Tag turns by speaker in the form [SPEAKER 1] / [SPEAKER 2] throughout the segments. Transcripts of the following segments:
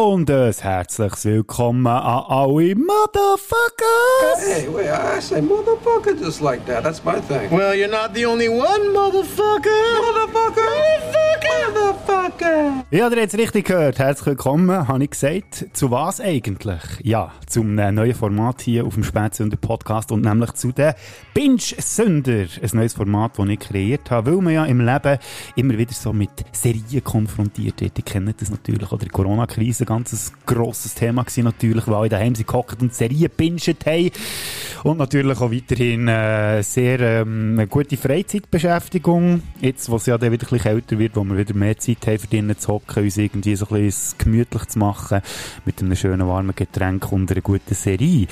[SPEAKER 1] und ein herzliches Willkommen an alle Motherfuckers!
[SPEAKER 2] Hey, wait, I say motherfucker just like that. That's my thing.
[SPEAKER 3] Well, you're not the only one, motherfucker.
[SPEAKER 2] Motherfucker! Motherfucker!
[SPEAKER 1] Ja, ihr habt es richtig gehört. Herzlich willkommen, habe ich gesagt. Zu was eigentlich? Ja, zum neuen Format hier auf dem Spätsünder Podcast und nämlich zu den Binge-Sünder. Ein neues Format, das ich kreiert habe, weil man ja im Leben immer wieder so mit Serien konfrontiert wird. Ihr kennt das natürlich, oder die Corona-Krise, ganz grosses Thema gewesen natürlich, weil alle daheim gehockt und Serien binged haben. Und natürlich auch weiterhin äh, sehr ähm, eine gute Freizeitbeschäftigung. Jetzt, wo es ja dann wieder ein bisschen älter wird, wo wir wieder mehr Zeit haben, für drinnen zu hocken, uns irgendwie so ein bisschen gemütlich zu machen, mit einem schönen warmen Getränk und einer guten Serie.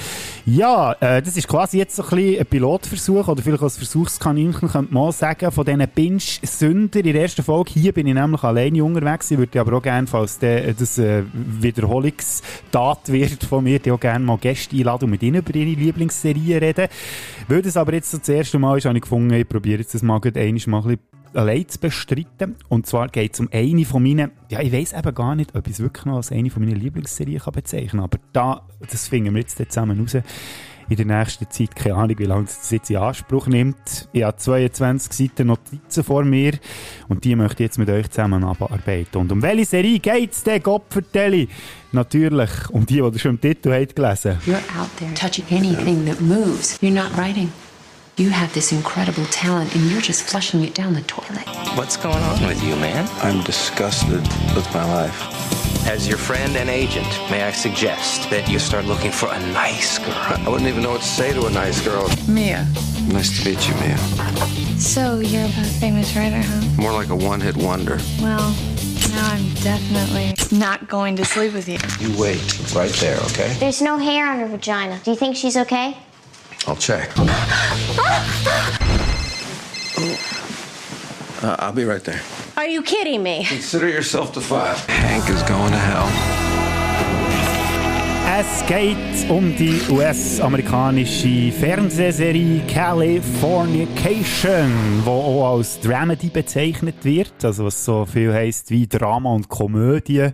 [SPEAKER 1] Ja, äh, das ist quasi jetzt so ein bisschen ein Pilotversuch, oder vielleicht als Versuchskaninchen, könnte man auch sagen, von diesen Binge-Sünder in der ersten Folge. Hier bin ich nämlich alleine unterwegs, ich würde aber auch gerne, falls der, das äh, Wiederholungstat wird von mir, die auch gerne mal Gäste einladen und mit ihnen über ihre Lieblingsserien reden. Weil das aber jetzt so das erste Mal ist, habe ich gefunden, ich probiere jetzt das mal einmal mal ein bisschen allein zu bestreiten. Und zwar geht es um eine von meinen, ja, ich weiß eben gar nicht, ob ich es wirklich noch als eine von meinen Lieblingsserien kann bezeichnen kann, aber da, das finden wir jetzt zusammen raus. In der nächsten Zeit, keine Ahnung, wie lange es jetzt in Anspruch nimmt. Ich habe 22 Seiten Notizen vor mir und die möchte ich jetzt mit euch zusammen abarbeiten. Und um welche Serie geht es denn, Gott vertelle? Natürlich um die, die ihr schon im Titel habt gelesen
[SPEAKER 4] You're out there touching anything that moves. You're not writing. You have this incredible talent and you're just flushing it down the toilet.
[SPEAKER 5] What's going on with you, man?
[SPEAKER 2] I'm disgusted with my life.
[SPEAKER 5] As your friend and agent, may I suggest that you start looking for a nice girl?
[SPEAKER 2] I wouldn't even know what to say to a nice girl.
[SPEAKER 6] Mia.
[SPEAKER 2] Nice to meet you, Mia.
[SPEAKER 6] So you're a famous writer, huh?
[SPEAKER 2] More like a one-hit wonder.
[SPEAKER 6] Well, now I'm definitely not going to sleep with you.
[SPEAKER 2] You wait right there, okay?
[SPEAKER 7] There's no hair on her vagina. Do you think she's okay?
[SPEAKER 2] I'll check. Uh, I'll be right there.
[SPEAKER 7] Are you kidding me?
[SPEAKER 2] Consider yourself to five. Hank is going to hell.
[SPEAKER 1] Es geht um die US-amerikanische Fernsehserie Californication, die auch als Dramedy bezeichnet wird, also was so viel heisst wie Drama und Komödie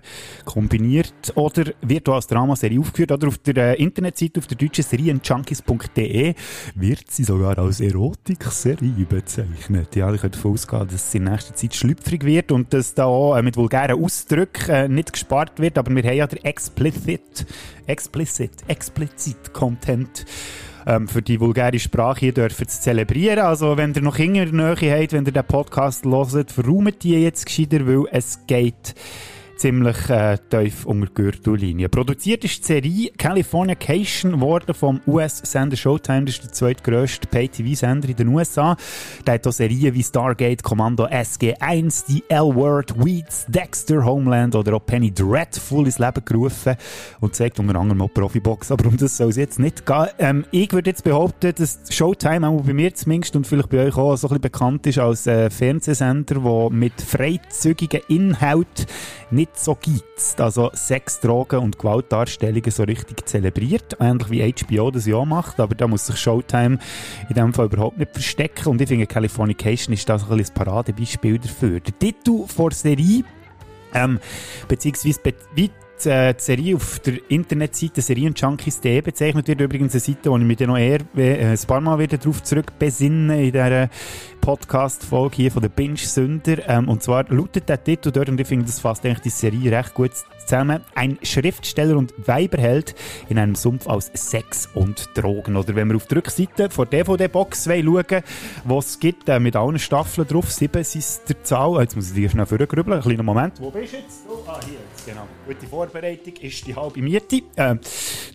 [SPEAKER 1] kombiniert, oder wird auch als Dramaserie aufgeführt, oder auf der äh, Internetseite auf der deutschen Serienjunkies.de wird sie sogar als Erotikserie bezeichnet. Ja, ich könnte davon ausgehen, dass sie in nächster Zeit schlüpfrig wird und dass da auch äh, mit vulgären Ausdrücken äh, nicht gespart wird, aber wir haben ja der Explicit explicit, explizit Content ähm, für die vulgäre Sprache hier dürfen zu zelebrieren. Also wenn ihr noch Kinder in der Nähe habt, wenn ihr den Podcast hört, verraumt die jetzt gescheiter, weil es geht ziemlich äh, tief unter Gürtellinie. Produziert ist die Serie Californication worden vom US-Sender Showtime. Das ist der zweitgrösste Pay-TV-Sender in den USA. Der hat auch Serien wie Stargate, Kommando SG-1, die L-Word, Weeds, Dexter, Homeland oder auch Penny Dreadful ins Leben gerufen und zeigt unter anderem auch Profibox. Aber um das soll es jetzt nicht gehen. Ähm, ich würde jetzt behaupten, dass Showtime, auch bei mir zumindest und vielleicht bei euch auch, so ein bisschen bekannt ist als äh, Fernsehsender, der mit freizügigen Inhalt nicht so gibt. Also Sex, Drogen und Gewaltdarstellungen so richtig zelebriert. Ähnlich wie HBO das ja macht, aber da muss sich Showtime in dem Fall überhaupt nicht verstecken. Und ich finde, Californication ist da so ein das Paradebeispiel dafür. Der Titel vor Serie ähm, beziehungsweise be die, äh, Serie auf der Internetseite serienjunkies.de bezeichnet wird. Übrigens eine Seite, wo ich mich dann noch eher äh, ein paar Mal wieder darauf zurückbesinnen in dieser Podcast-Folge hier von der Binge-Sünder. Ähm, und zwar lautet der Titel dort, und ich finde, das fasst eigentlich die Serie recht gut zusammen. Ein Schriftsteller und Weiberheld in einem Sumpf aus Sex und Drogen. Oder wenn wir auf die Rückseite von DVD-Box schauen, was es gibt, äh, mit allen Staffeln drauf, sieben sind der Zahl. Jetzt muss ich dir schnell vorgrübeln. Einen kleinen Moment. Wo bist du jetzt? Oh, ah, hier. Genau. Gute Vorbereitung ist die halbe Miete. Äh,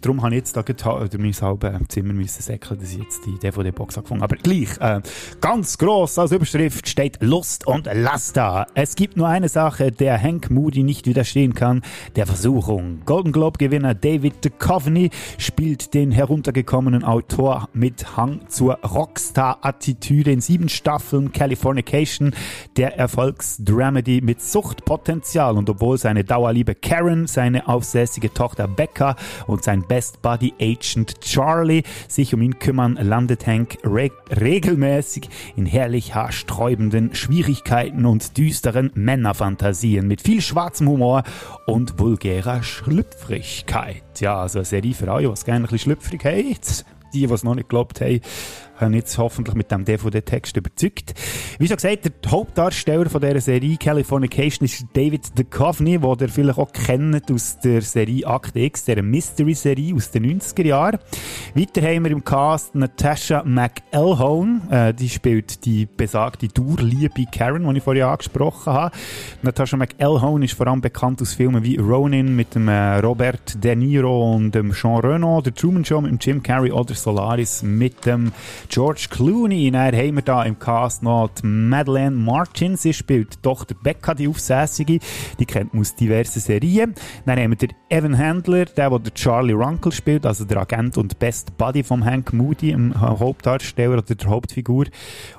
[SPEAKER 1] darum habe ich jetzt da durch mein halbes Zimmer müssen säckeln, dass ich jetzt die DVD-Box angefangen habe. Aber gleich, äh, ganz groß als Überschrift steht Lust und Laster. Es gibt nur eine Sache, der Hank Moody nicht widerstehen kann, der Versuchung. Golden Globe-Gewinner David Duchovny spielt den heruntergekommenen Autor mit Hang zur Rockstar-Attitüde in sieben Staffeln Californication, der Erfolgsdramedy mit Suchtpotenzial. Und obwohl seine Dauerliebe Karen, seine aufsässige Tochter Becca und sein Best Buddy Agent Charlie sich um ihn kümmern, landet Hank reg regelmäßig in herrlich haarsträubenden Schwierigkeiten und düsteren Männerfantasien mit viel schwarzem Humor und vulgärer Schlüpfrigkeit. Ja, also eine Serie für alle, die es gerne ein bisschen schlüpfrig haben. Die, die es noch nicht geglaubt haben, haben jetzt hoffentlich mit dem DVD-Text überzeugt. Wie schon gesagt, der Hauptdarsteller von dieser Serie Californication ist David Duchovny, den ihr vielleicht auch kennt aus der Serie Akte X, der Mystery-Serie aus den 90er Jahren. Weiter haben wir im Cast Natasha McElhone, äh, die spielt die besagte Durliebe Karen, die ich vorhin angesprochen habe. Natasha McElhone ist vor allem bekannt aus Filmen wie Ronin mit dem äh, Robert De Niro und dem Jean Reno, der Truman Show mit dem Jim Carrey oder Solaris mit dem George Clooney. Dann haben wir da im Cast noch die Madeleine Martin. Sie spielt die Tochter Becca, die Aufsässige. Die kennt man aus diversen Serien. Dann haben wir den Evan Handler, der, der Charlie Runkle spielt, also der Agent und Best Buddy von Hank Moody, dem Hauptdarsteller oder der Hauptfigur.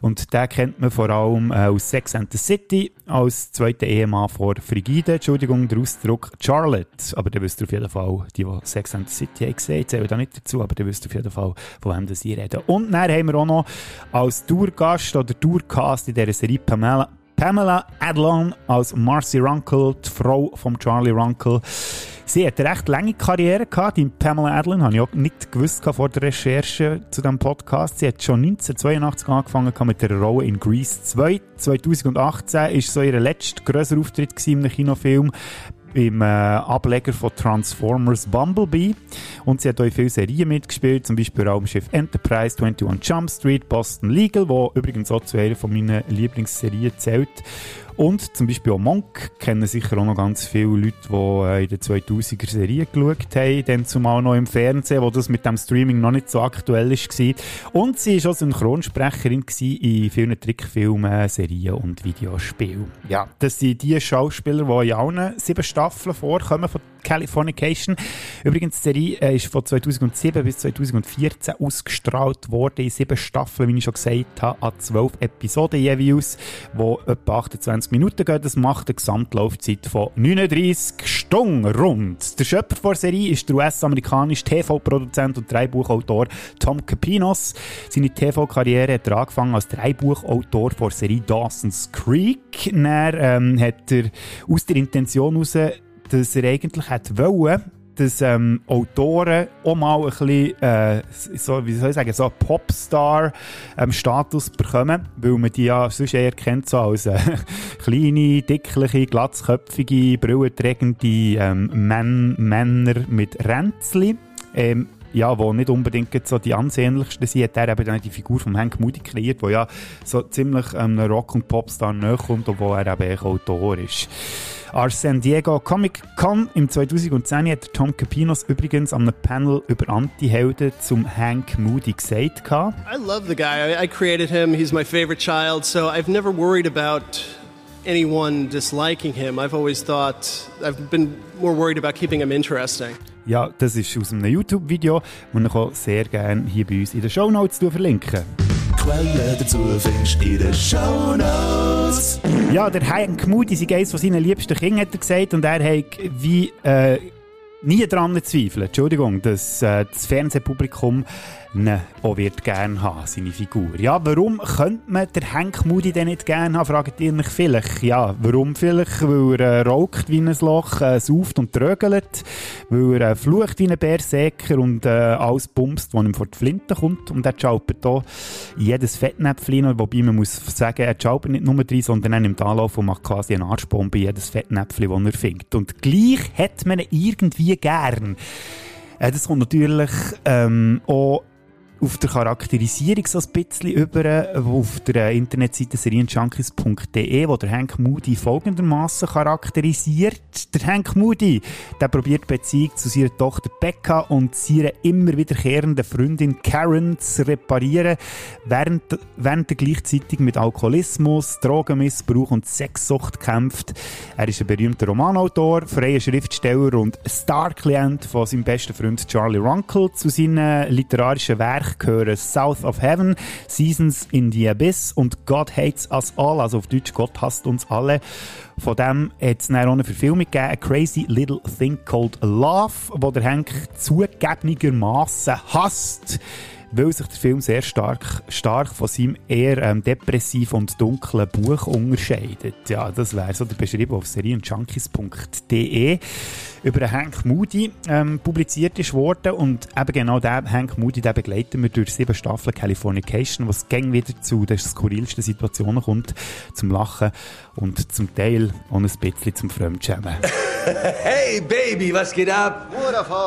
[SPEAKER 1] Und den kennt man vor allem äh, aus Sex and the City als zweiter Ehemann vor Frigide. Entschuldigung, der Ausdruck Charlotte. Aber der wisst ihr auf jeden Fall, die, die Sex and the City haben gesehen, zählen da nicht dazu, aber der wisst auf jeden Fall, von wem das hier reden. Und dann haben wir auch noch als Tourgast oder Tourcast in dieser Serie Pamela, Pamela Adlon als Marcy Runkle, die Frau von Charlie Runkle. Sie hat eine recht lange Karriere gehabt. Die Pamela Adlon habe ich auch nicht gewusst vor der Recherche zu diesem Podcast. Sie hat schon 1982 angefangen mit der Rolle in Grease 2. 2018 war so ihr letzter grösser Auftritt einem Kinofilm im äh, Ableger von Transformers Bumblebee. Und sie hat auch in vielen Serien mitgespielt, zum Beispiel Raumschiff Enterprise, 21 Jump Street, Boston Legal, wo übrigens auch zu einer von meinen Lieblingsserien zählt. Und zum Beispiel auch Monk kennen sicher auch noch ganz viele Leute, die äh, in der 2000er Serie geschaut haben, dann zumal noch im Fernsehen, wo das mit dem Streaming noch nicht so aktuell war. Und sie war auch Synchronsprecherin in vielen Trickfilmen, Serien und Videospielen. Ja, das sind die Schauspieler, die in allen sieben Staffeln vorkommen von Californication. Übrigens, die Serie äh, ist von 2007 bis 2014 ausgestrahlt worden in sieben Staffeln, wie ich schon gesagt habe, an zwölf Episoden jeweils, die etwa 28 Minuten gehen. Das macht eine Gesamtlaufzeit von 39 Stunden rund. Der Schöpfer der Serie ist der US-amerikanische TV-Produzent und Dreibuchautor Tom Capinos. Seine TV-Karriere hat er angefangen als Dreibuchautor der Serie Dawson's Creek. Dann ähm, hat er aus der Intention heraus dass er eigentlich hätte wollen, dass ähm, Autoren auch mal ein bisschen, äh, so, wie soll ich sagen, so einen Popstar-Status ähm, bekommen, weil man die ja sonst eher kennt so als äh, kleine, dickliche, glatzköpfige, brillenträgende ähm, Män Männer mit Ränzli. Ähm, ja, wo nicht unbedingt so die ansehnlichsten sind, hat er eben dann die Figur von Hank Moody kreiert, wo ja so ziemlich ähm, Rock- und Popstar näher kommt, obwohl er eben Autor ist. An San Diego Comic Con im 2010 hat Tom Capinos übrigens an einem Panel über Anti-Helden zum Hank Moody gesagt.
[SPEAKER 3] I love the guy. I, created him. He's my favorite child. So I've never worried about anyone disliking him. I've always thought, I've been more worried about keeping him interesting.
[SPEAKER 1] Ja, das ist aus einem YouTube-Video, das ich auch sehr gerne hier bei uns in den Show Notes verlinken.
[SPEAKER 8] Quellen dazu findest du in den Show Notes.
[SPEAKER 1] Ja, der Hank Moody ist eines von seinen liebsten Kindern, hat er gesagt, und er hat wie äh, nie daran zweifeln, Entschuldigung, dass äh, das Fernsehpublikum ihn auch wird gerne haben, seine Figur. Ja, warum könnte man den Hank Moody denn nicht gerne haben, fragt ihr mich vielleicht. Ja, warum vielleicht? Weil er äh, raucht wie ein Loch, äh, sauft und trögelt, weil er äh, flucht wie ein Bärsäcker und äh, alles bumst, was ihm vor die Flinte kommt. Und er schaupert hier jedes Fettnäpfchen, wobei man muss sagen, er schaupert nicht nur drin, sondern er nimmt Anlauf und macht quasi eine Arschbombe jedes Fettnäpfchen, das er findet. Und gleich hat man ihn irgendwie gern. Äh, das kommt natürlich ähm, auch auf der Charakterisierung so ein bisschen über, auf der Internetseite serienjunkies.de, wo der Hank Moody folgendermaßen charakterisiert. Der Hank Moody, der probiert Beziehung zu seiner Tochter Becca und seiner immer wiederkehrenden Freundin Karen zu reparieren, während, während er gleichzeitig mit Alkoholismus, Drogenmissbrauch und Sexsucht kämpft. Er ist ein berühmter Romanautor, freier Schriftsteller und Star-Klient von seinem besten Freund Charlie Runkle. Zu seinen literarischen Werken gehören South of Heaven, Seasons in the Abyss und God Hates Us All, also auf Deutsch Gott hasst uns alle. Von dem hat es eine Verfilmung gegeben, A Crazy Little Thing Called Love, wo der Hank zugegebenermaßen hasst weil sich der Film sehr stark, stark von seinem eher ähm, depressiv und dunklen Buch unterscheidet. Ja, das wäre so der beschrieben auf serienjunkies.de über Hank Moody ähm, publiziert ist worden und eben genau der Hank Moody, den begleiten wir durch sieben Staffeln Californication, was gang wieder zu den skurrilsten Situationen kommt, zum Lachen und zum Teil auch ein bisschen zum Fremdschämen.
[SPEAKER 9] Hey Baby, was geht ab?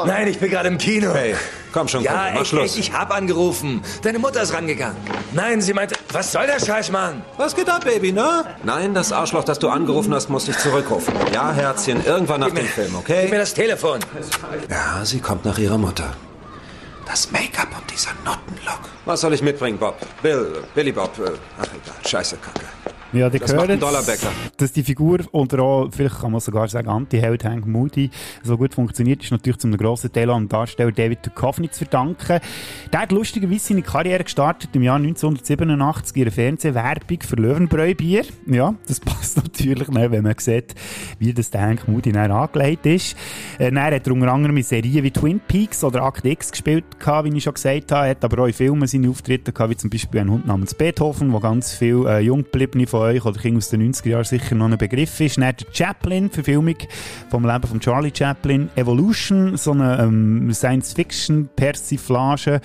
[SPEAKER 9] Nein, ich bin gerade im Kino.
[SPEAKER 10] Hey, komm schon,
[SPEAKER 9] Ja,
[SPEAKER 10] Kumpel, mach
[SPEAKER 9] echt,
[SPEAKER 10] Schluss.
[SPEAKER 9] echt, ich hab angerufen. Deine Mutter ist rangegangen. Nein, sie meinte, was soll der Scheiß, Mann?
[SPEAKER 10] Was geht ab, Baby, ne? Nein, das Arschloch, das du angerufen hast, muss dich zurückrufen. Ja, Herzchen, irgendwann nach
[SPEAKER 9] Gib
[SPEAKER 10] dem
[SPEAKER 9] mir-
[SPEAKER 10] Film,
[SPEAKER 9] Gib
[SPEAKER 10] okay?
[SPEAKER 9] mir das Telefon.
[SPEAKER 10] Ja, sie kommt nach ihrer Mutter.
[SPEAKER 2] Das Make-up und dieser Nottenlook.
[SPEAKER 10] Was soll ich mitbringen, Bob? Bill, Billy Bob, äh, ach egal, scheiße Kacke.
[SPEAKER 1] Ja, die
[SPEAKER 10] Das macht einen
[SPEAKER 1] gehört, dass die Figur oder auch, vielleicht kann man sogar sagen, Anti-Held Hank Moody so gut funktioniert, ist natürlich zum grossen Teil an den Darsteller David Duchovny zu verdanken. Der hat lustigerweise seine Karriere gestartet im Jahr 1987 in einer Fernsehwerbung für Löwenbräu-Bier. Ja, das passt natürlich, ne, wenn man sieht, wie das der Hank Moody dann angelegt ist. Äh, dann hat er unter anderem in Serien wie Twin Peaks oder Act X gespielt, wie ich schon gesagt habe. Er hat aber auch in Filmen seine Auftritte gehabt, wie zum Beispiel ein Hund namens Beethoven, wo ganz viel äh, Junggebliebene von euch oder Kinder aus den 90er Jahren sicher noch ein Begriff ist. Dann der Chaplin, Verfilmung vom Leben von Charlie Chaplin. Evolution, so eine ähm, Science-Fiction-Persiflage,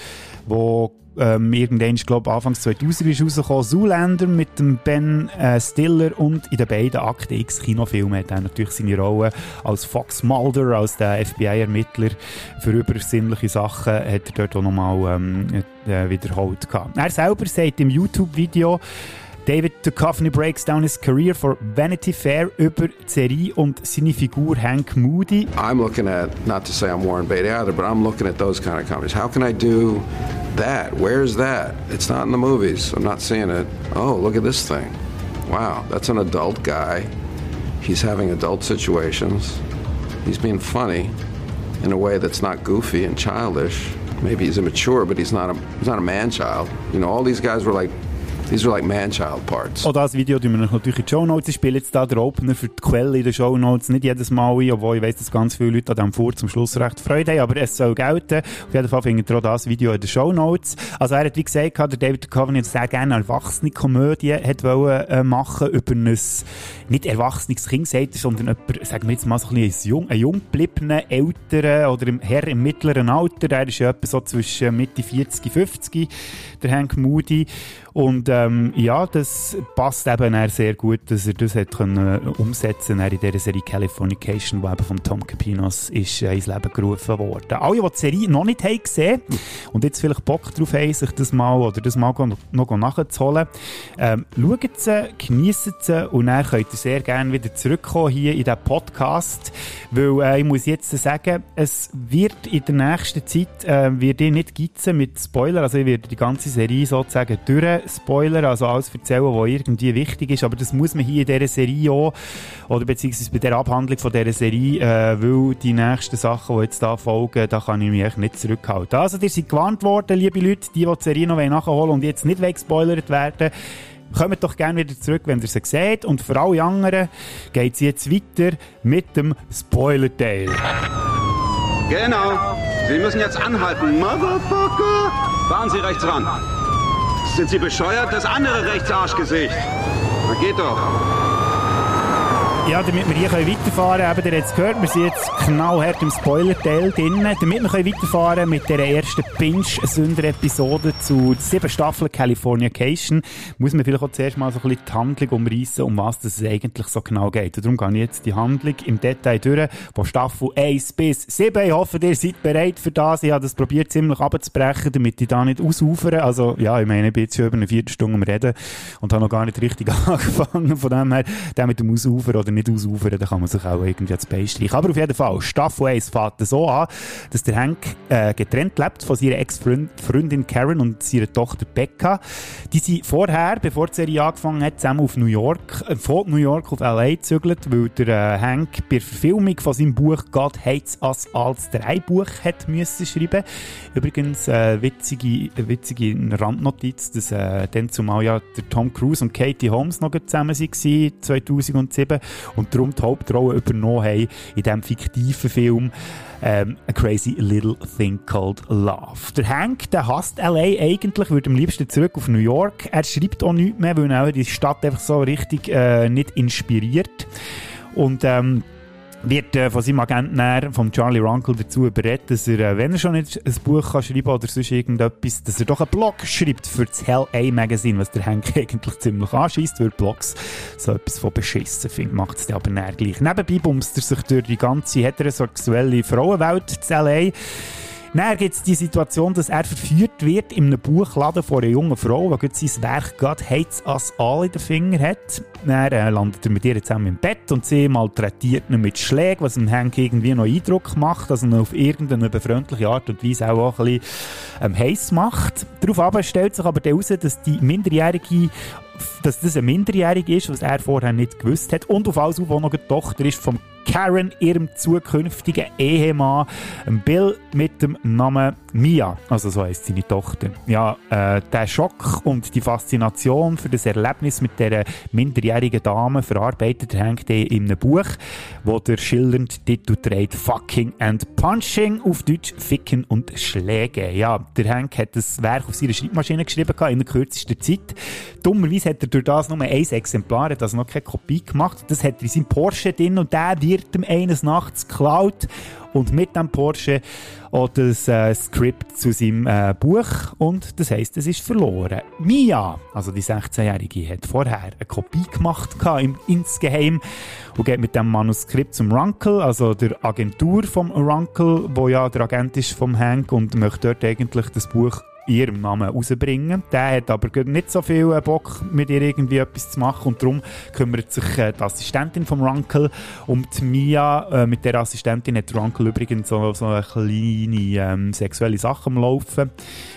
[SPEAKER 1] wo ähm, irgendwann, ich glaube, Anfangs 2000 ist rausgekommen. Zoolander mit dem Ben äh, Stiller und in den beiden Akte X Kinofilmen hat er natürlich seine Rolle als Fox Mulder, als der FBI-Ermittler für übersinnliche Sachen, hat er dort auch nochmal ähm, äh, wiederholt gehabt. Er selber sagt im YouTube-Video, David Duchovny breaks down his career for Vanity Fair über Serie und seine Figur Hank Moody.
[SPEAKER 2] I'm looking at, not to say I'm Warren Beatty either, but I'm looking at those kind of companies. How can I do that? Where's that? It's not in the movies. I'm not seeing it. Oh, look at this thing. Wow, that's an adult guy. He's having adult situations. He's being funny in a way that's not goofy and childish. Maybe he's immature, but he's not a he's not a man child. You know, all these guys were like these are like man child parts.
[SPEAKER 1] Auch das Video tun wir natürlich in die Shownotes. Ich spiele jetzt da den Opener für die Quelle in den Shownotes. Nicht jedes Mal ein, obwohl ich weiss, dass ganz viele Leute an diesem Vor zum Schluss recht Freude haben, aber es soll gelten. Auf jeden Fall findet ihr auch das Video in den Shownotes. Also er hat, wie gesagt, der David Duchovny sehr gerne eine erwachsene Komödie hat wollen, äh, machen über ein, nicht erwachsenes Kind, sagt er, sondern jemand, sagen wir jetzt mal so ein, bisschen jung, ein jung gebliebenen, älteren oder im, Herr im mittleren Alter. Der ist ja etwa so zwischen Mitte 40, 50, der Hank Moody. Und ähm, ja, das passt eben auch sehr gut, dass er das hat können äh, umsetzen in dieser Serie Californication, die eben von Tom Capinos ist äh, ins Leben gerufen worden. Alle, die die Serie noch nicht haben gesehen und jetzt vielleicht Bock drauf haben, sich das mal oder das mal noch, nachzuholen, ähm, schaut sie, geniessen sie und dann könnt ihr sehr gerne wieder zurückkommen hier in diesen Podcast, weil äh, ich muss jetzt sagen, es wird in der nächsten Zeit äh, wird ich nicht gitzen mit Spoiler, also ich werde die ganze Serie sozusagen durch Spoiler, also alles erzählen, was irgendwie wichtig ist, aber das muss man hier in dieser Serie auch, oder beziehungsweise bei der Abhandlung von dieser Serie, äh, weil die nächsten Sachen, die jetzt da folgen, da kann ich mich echt nicht zurückhalten. Also, ihr seid gewarnt worden, liebe Leute, die, die die Serie noch nachholen und jetzt nicht weggespoilert werden, Kommt doch gerne wieder zurück, wenn ihr sie seht. Und für alle anderen geht es jetzt weiter mit dem Spoiler-Teil.
[SPEAKER 11] Genau. Sie müssen jetzt anhalten. Motherfucker! Fahren Sie rechts ran. Sind Sie bescheuert? Das andere rechts Arschgesicht. Na geht doch.
[SPEAKER 1] Ja, damit wir hier können weiterfahren können, eben, ihr habt es gehört, wir sind jetzt knallhart im Spoiler-Teil drin. Damit wir können weiterfahren mit der ersten Pinch-Sünder-Episode zu sieben Staffeln Californication, muss man vielleicht auch zuerst mal so ein bisschen die Handlung umreißen, um was es eigentlich so genau geht. Und darum gehe ich jetzt die Handlung im Detail durch, von Staffel 1 bis 7. Ich hoffe, ihr seid bereit für das. Ich habe das probiert ziemlich abzubrechen, damit ich da nicht ausufere. Also, ja, ich meine, ich bin jetzt schon über eine Viertelstunde am Reden und habe noch gar nicht richtig angefangen. Von dem her, der dem Ausufern oder nicht ausufern, da kann man sich auch irgendwie ans Bein streichen. Aber auf jeden Fall, Staffel 1 fängt so an, dass der Hank äh, getrennt lebt von seiner Ex-Freundin Karen und seiner Tochter Becca. Die sind vorher, bevor die Serie angefangen hat, zusammen auf New York, äh, von New York auf L.A. gezügelt, weil der äh, Hank bei der Verfilmung von seinem Buch «God Hates Us» als Dreibuch hat müssen schreiben. Übrigens, äh, witzige, witzige Randnotiz, dass äh, dann zumal ja der Tom Cruise und Katie Holmes noch zusammen waren, 2007. und darum die Hauptrolle übernommen haben in diesem fiktiven Film ähm, A Crazy Little Thing Called Love. Der Hank, der hasst L.A. eigentlich, würde am liebsten zurück auf New York. Er schreibt auch nichts mehr, weil er die Stadt einfach so richtig äh, nicht inspiriert. Und ähm, wird äh, von seinem Agenten von Charlie Runkle dazu überredet, dass er, äh, wenn er schon nicht ein Buch kann schreiben oder sonst irgendetwas, dass er doch einen Blog schreibt für das Hell A Magazine, was der Henk eigentlich ziemlich anschießt, weil Blogs so etwas von beschissen findet, macht es dann aber näher gleich. Nebenbei bumst er sich durch die ganze heterosexuelle Frauenwelt zu L.A., dann gibt es die Situation, dass er verführt wird in einem Buchladen von einer jungen Frau, die sein Werk «God Hates Us All» in den Finger hat. Dann äh, landet er mit ihr zusammen im Bett und sie malträtiert ihn mit Schlägen, was ihm Hank irgendwie noch Eindruck macht, dass er auf irgendeine befreundliche Art und Weise auch, auch ein bisschen ähm, heiß macht. Darauf stellt sich aber heraus, dass die Minderjährige dass das ein Minderjährig ist, was er vorher nicht gewusst hat. Und auf alles auf auch noch eine Tochter ist vom Karen, ihrem zukünftigen Ehemann, Bill mit dem Namen Mia, also so heißt seine Tochter. Ja, äh, der Schock und die Faszination für das Erlebnis mit der minderjährigen Dame verarbeitet hängt in einem Buch, wo der schildernd Titel trägt Fucking and Punching, auf Deutsch Ficken und Schläge. Ja, der Hank hat das Werk auf seiner Schreibmaschine geschrieben in der kürzesten Zeit. Dummerweise hat er durch das nur ein Exemplar, hat also noch keine Kopie gemacht. Das hat er in seinem Porsche drin und der wird ihm eines Nachts geklaut und mit dem Porsche auch das äh, Skript zu seinem äh, Buch und das heisst, es ist verloren. Mia, also die 16-Jährige, hat vorher eine Kopie gemacht im, insgeheim und geht mit dem Manuskript zum Runkle, also der Agentur vom Runkle, wo ja der Agent ist vom Hank und möchte dort eigentlich das Buch ihrem Namen rausbringen. Der hat aber nicht so viel äh, Bock, mit ihr irgendwie etwas zu machen und darum kümmert sich äh, die Assistentin vom Runkle um die Mia. Äh, mit der Assistentin hat Runkle übrigens so, so eine kleine ähm, sexuelle Sache am Laufen,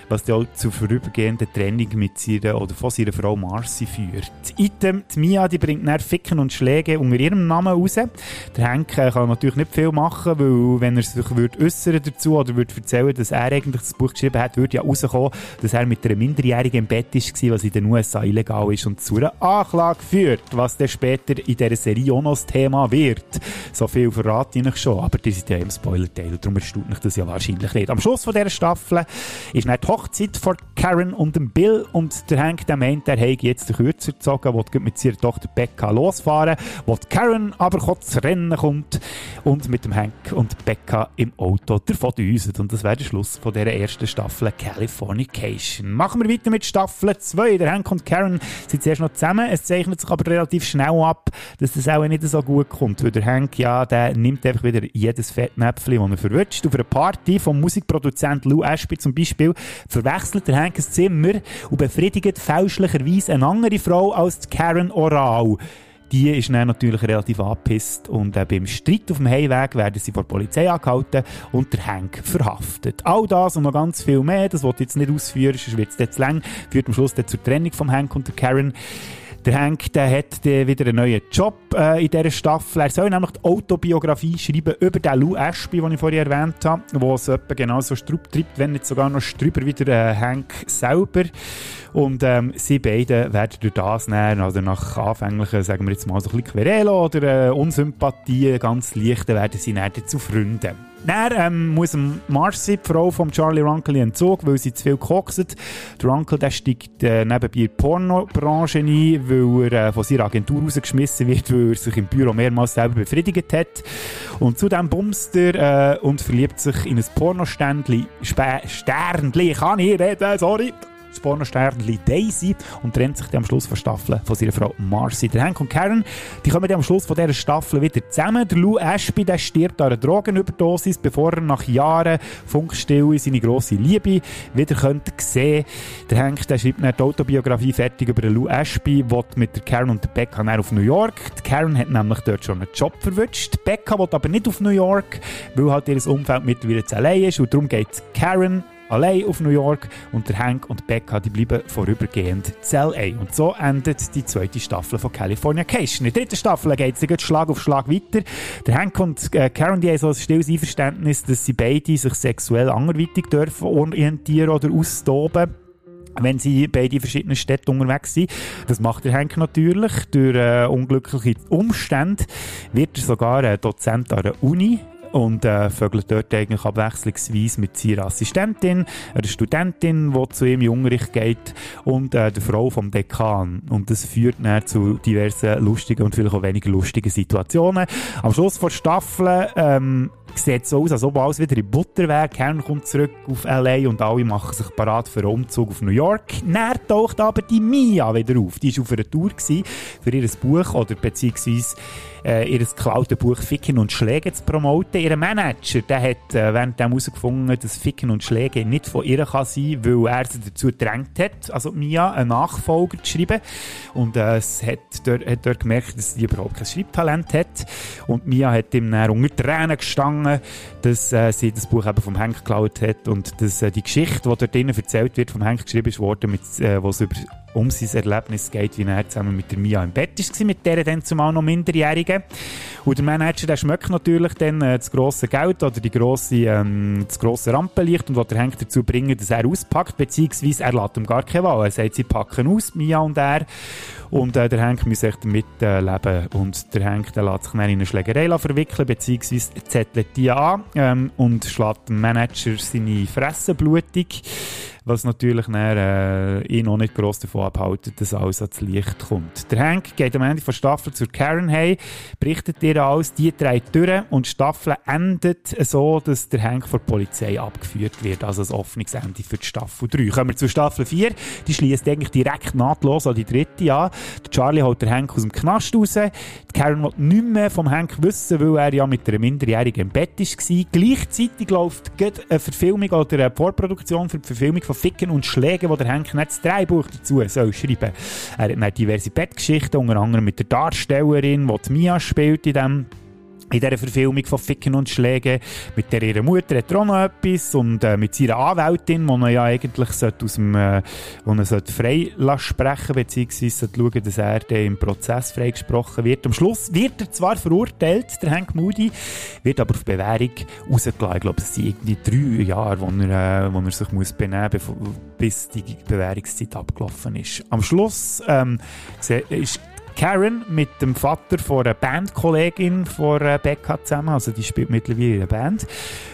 [SPEAKER 1] was dann auch zu vorübergehenden Trennung mit seiner, oder von seiner Frau Marcy führt. Item, die Mia die bringt dann Ficken und Schläge unter ihrem Namen raus. Der Henk kann natürlich nicht viel machen, weil wenn er sich würde äußern dazu oder würde erzählen, dass er eigentlich das Buch geschrieben hat, würde ja rauskommen, dass er mit einer Minderjährigen im Bett war, was in den USA illegal ist und zu einer Anklage führt, was dann später in dieser Serie auch noch das Thema wird. So viel verrate ich euch schon, aber die sind ja im Spoiler-Teil, darum erstaunt mich das ja wahrscheinlich nicht. Am Schluss von dieser Staffel ist dann die Hochzeit von Karen und dem Bill und der Hank der meint, er habe jetzt den Kürzer gezogen, will mit seiner Tochter Becca losfahren, wo Karen aber kurz Rennen kommt und mit dem Hank und Becca im Auto davon düsen. Und das wäre der Schluss von dieser ersten Staffel California. Fornication. Machen wir weiter mit Staffel 2. Der Hank und Karen sind zuerst noch zusammen. Es zeichnet sich aber relativ schnell ab, dass das auch nicht so gut kommt. Weil der Hank, ja, der nimmt einfach wieder jedes Fettnäpfchen, das er verwünscht. Auf einer Party vom Musikproduzent Lou Ashby zum Beispiel verwechselt der Hank ein Zimmer und befriedigt fälschlicherweise eine andere Frau als Karen Oral. Die ist dann natürlich relativ angepisst und äh, beim Streit auf dem Heimweg werden sie vor der Polizei angehalten und der Hank verhaftet. All das und noch ganz viel mehr, das wollte ich jetzt nicht ausführen, sonst wird es jetzt zu lang, führt am Schluss zur Trennung von Hank und der Karen. Der Hank der hat der wieder einen neuen Job äh, in dieser Staffel. Er soll nämlich die Autobiografie schreiben über den Lou Ashby, den ich vorhin erwähnt habe, wo es etwa genauso strub treibt, wenn nicht sogar noch strüber wie der äh, Hank selber. Und ähm, sie beide werden durch das näher, also nach anfänglichen, sagen wir jetzt mal so ein bisschen Querelo oder äh, Unsympathie, ganz leicht, werden sie näher zu Freunden. Dann ähm, muss Marcy, die Frau von Charlie Runkle, entzogen, weil sie zu viel kokset. Der Runkle der steigt äh, nebenbei in die Pornobranche ein, weil er äh, von seiner Agentur rausgeschmissen wird, weil er sich im Büro mehrmals selber befriedigt hat. Und zudem bumst er äh, und verliebt sich in ein Pornoständli. Sternli, kann ich reden, sorry das Pornosternchen Daisy und trennt sich am Schluss der Staffel von seiner Frau Marcy. Der Hank und Karen, die kommen am Schluss von dieser Staffel wieder zusammen. Der Lou Ashby, der stirbt an einer Drogenüberdosis, bevor er nach Jahren Funkstille seine grosse Liebe wieder könnte sehen. Der Hank, der schreibt eine Autobiografie fertig über den Lou Ashby, will mit der Karen und der Becca auf New York. Die Karen hat nämlich dort schon einen Job verwünscht. Becca will aber nicht auf New York, weil halt ihr Umfeld mittlerweile zu allein ist und darum geht Karen allein auf New York und der Hank und Becca, die bleiben vorübergehend zu LA. Und so endet die zweite Staffel von California Cation. In der dritten Staffel geht es Schlag auf Schlag weiter. Der Hank und äh, Karen, die haben so ein stilles Einverständnis, dass sie beide sich sexuell anderweitig dürfen orientieren oder austoben. wenn sie beide in verschiedenen Städten unterwegs sind. Das macht der Henk natürlich. Durch äh, unglückliche Umstände wird er sogar äh, Dozent an der Uni und äh, vögelt dort eigentlich abwechslungsweise mit seiner Assistentin, einer Studentin, die zu ihm in Unterricht geht und äh, der Frau vom Dekan. Und das führt dann zu diversen lustigen und vielleicht auch weniger lustigen Situationen. Am Schluss der Staffel ähm, sieht so aus, als ob alles wieder in Butter wäre. Kern kommt zurück auf L.A. und alle machen sich parat für einen Umzug auf New York. Dann taucht aber die Mia wieder auf. Die war auf einer Tour für ihr Buch oder beziehungsweise äh, ihr geklautes Buch Ficken und Schläge zu promoten. Ihr Manager der hat äh, während dem herausgefunden, dass Ficken und Schläge nicht von ihr kann sein weil er sie dazu gedrängt hat, also Mia, einen Nachfolger zu schreiben. Und äh, es hat dort, hat dort gemerkt, dass sie überhaupt kein Schreibtalent hat. Und Mia hat ihm dann unter Tränen gestanden, dass äh, sie das Buch eben vom Henk geklaut hat und dass äh, die Geschichte, die dort drinnen erzählt wird, vom Henk geschrieben worden, mit, äh, wo es über um sein Erlebnis geht, wie er zusammen mit der Mia im Bett war, mit der dann zumal noch Minderjährigen. Und der Manager, der schmeckt natürlich dann äh, das grosse Geld oder die grosse, ähm, das grosse Rampenlicht und will der Henk dazu bringen, dass er auspackt, beziehungsweise er lässt ihm gar keine Wahl. Er sagt, sie packen aus, Mia und er. Und äh, der Henk muss echt damit äh, leben. Und der Henk der lässt sich dann in eine Schlägerei verwickeln, beziehungsweise zettelt die an ähm, und schlägt dem Manager seine Fresse blutig was natürlich dann, äh, ihn auch nicht gross davon abhalten, dass alles ans Licht kommt. Der Hank geht am Ende der Staffel zur Karen hey, berichtet ihr alles, die drei durch und die Staffel endet so, dass der Hank vor der Polizei abgeführt wird, also das Öffnungsende für die Staffel 3. Kommen wir zur Staffel 4, die schließt eigentlich direkt nahtlos an die dritte an. Der Charlie holt den Hank aus dem Knast raus, die Karen will nicht mehr vom Hank wissen, weil er ja mit einer Minderjährigen im Bett war. Gleichzeitig läuft eine Verfilmung oder eine Vorproduktion für die Verfilmung von Ficken und Schlägen, wo der Henk nicht das Drehbuch dazu soll schreiben. Er hat diverse Bettgeschichten, unter anderem mit der Darstellerin, die Mia spielt in dem in dieser Verfilmung von Ficken und Schlägen. Mit der ihrer Mutter hat er auch noch etwas und äh, mit seiner Anwältin, die er ja eigentlich aus dem, äh, wo er frei sprechen beziehungsweise schauen, dass er im Prozess freigesprochen wird. Am Schluss wird er zwar verurteilt, der Hank Moody, wird aber auf Bewährung rausgelassen. Ich glaube, es sind irgendwie drei Jahre, wo er, äh, wo er sich muss benehmen muss, bis die Bewährungszeit abgelaufen ist. Am Schluss ähm, ist Karen mit dem Vater von einer Bandkollegin von Becca zusammen, also die spielt mittlerweile in einer Band.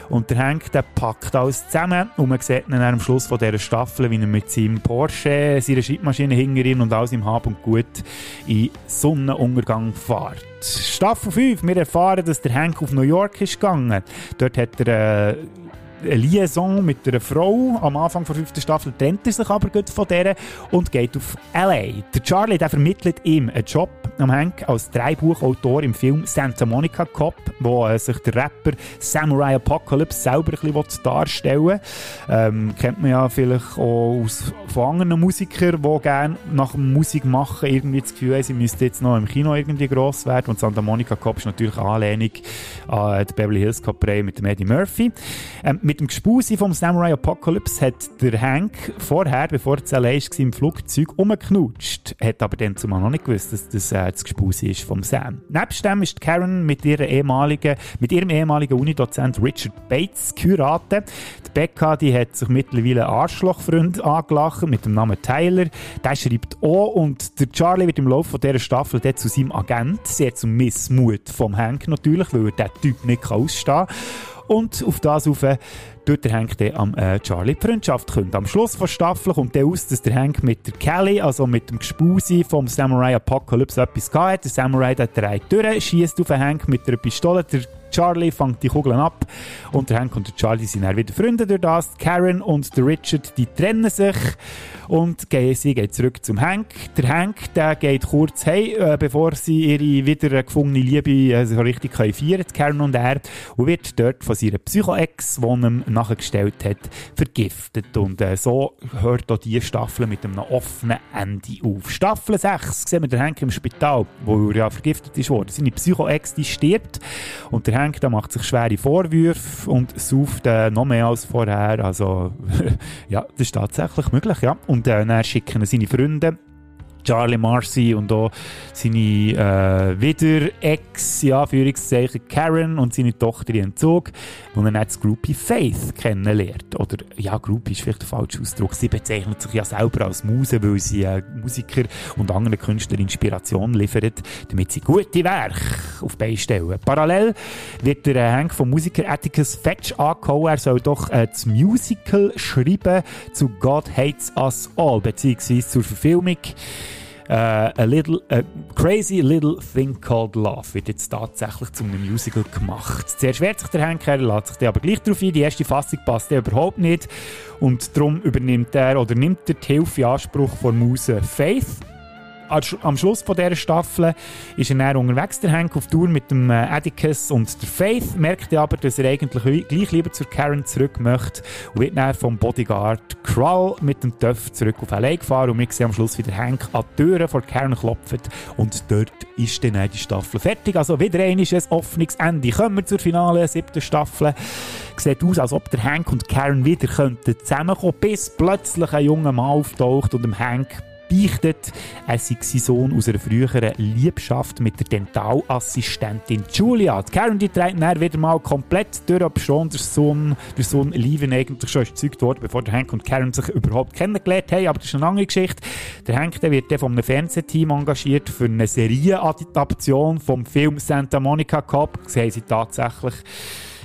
[SPEAKER 1] Und der Hank, der packt alles zusammen und man sieht dann am Schluss von dieser Staffel, wie er mit seinem Porsche, seiner Schreibmaschine hinter und alles im Hab und Gut in Sonnenuntergang fährt. Staffel 5, wir erfahren, dass der Hank auf New York ist gegangen. Dort hat er äh, eine Liaison mit einer Frau. Am Anfang der fünften Staffel trennt er sich aber gut von der und geht auf L.A. Der Charlie der vermittelt ihm einen Job am Hank als Dreibuchautor im Film Santa Monica Cop, wo äh, sich der Rapper Samurai Apocalypse selber ein bisschen darstellen ähm, Kennt man ja vielleicht auch aus, von anderen Musikern, die gerne nach Musik machen irgendwie das Gefühl haben, sie müssten jetzt noch im Kino irgendwie gross werden. Und Santa Monica Cop ist natürlich Anlehnung an die Beverly Hills Cop mit Eddie Murphy. Ähm, mit dem Gespusi vom Samurai Apocalypse hat der Hank vorher, bevor es LA war, im Flugzeug umgeknutscht. Hat aber dann zumal noch nicht gewusst, dass das äh, das Gespusi ist vom Sam. Nebst dem ist Karen mit, ihrer ehemaligen, mit ihrem ehemaligen Unidozent Richard Bates geheiratet. Die Becca die hat sich mittlerweile einen Arschlochfreund angelacht mit dem Namen Tyler. Der schreibt auch und der Charlie wird im Laufe dieser Staffel zu seinem Agent. Sie hat zum Missmut vom Hank natürlich, weil er diesen Typ nicht ausstehen kann. Und auf das auf tut der Hank am äh, Charlie die Freundschaft künden. Am Schluss der Staffel kommt dann aus, dass der Hank mit der Kelly, also mit dem Gespusi vom Samurai Apocalypse etwas gehabt Der Samurai der drei durch, schießt auf den Hank mit einer Pistole. Der Charlie fängt die Kugeln ab und der Hank und der Charlie sind dann wieder Freunde durch das. Karen und der Richard, die trennen sich und sie geht zurück zum Hank. Der Hank, der geht kurz hey, äh, bevor sie ihre wieder gefungene Liebe äh, so richtig können feiern, Karen und er, und wird dort von ihrer Psycho-Ex, die ihm nachgestellt hat, vergiftet. Und äh, so hört auch diese Staffel mit einem offenen Ende auf. Staffel 6 sehen wir den Hank im Spital, wo er ja vergiftet ist worden. Seine Psycho-Ex, stirbt und der Hank der macht sich schwere Vorwürfe und sauft äh, noch mehr als vorher. Also ja, das ist tatsächlich möglich, ja. Und äh, dann schicken seine Freunde Charlie Marcy und auch seine äh, wieder Ex, ja, Führungszeichen Karen und seine Tochter in Entzug, wo er dann das Groupie Faith kennenlernt. Oder, ja, Groupie ist vielleicht der falsche Ausdruck. Sie bezeichnet sich ja selber als Muse, weil sie äh, Musiker und anderen Künstlern Inspiration liefert, damit sie gute Werke auf Beine stellen. Parallel wird der äh, Hank vom Musiker Atticus Fetch angehauen. Er soll doch äh, das Musical schreiben zu God Hates Us All, beziehungsweise zur Verfilmung Uh, a little a Crazy Little Thing Called Love wird jetzt tatsächlich zu einem Musical gemacht. Zuerst wehrt sich der Henker, lässt sich aber gleich darauf ein. Die erste Fassung passt ja überhaupt nicht und darum übernimmt er oder nimmt er die Hilfe in Anspruch von Muse Faith am Schluss von dieser Staffel ist er dann unterwegs, der Hank, auf Tour mit dem äh, Atticus und der Faith, merkt er aber, dass er eigentlich gleich lieber zur Karen zurück möchte und wird dann vom Bodyguard Krull mit dem Töff zurück auf LA gefahren und wir sehen am Schluss, wie der Hank an die Türen von Karen klopft und dort ist dann die Staffel fertig. Also wieder ein ist ein offenes. Kommen wir zur finale siebten Staffel. Sieht aus, als ob der Hank und Karen wieder könnten zusammenkommen, bis plötzlich ein junger Mann auftaucht und dem Hank beichtet, er sei sein Sohn aus einer früheren Liebschaft mit der Dentalassistentin Julia. Die Karen die trägt dann wieder mal komplett durch, ob schon der Sohn, der Sohn Leven eigentlich schon erzeugt wurde, bevor der Hank und Karen sich überhaupt kennengelernt haben. Aber das ist eine andere Geschichte. Der Hank der wird dann von einem Fernsehteam engagiert für eine Serienadaption vom Film Santa Monica Cop. Das haben sie tatsächlich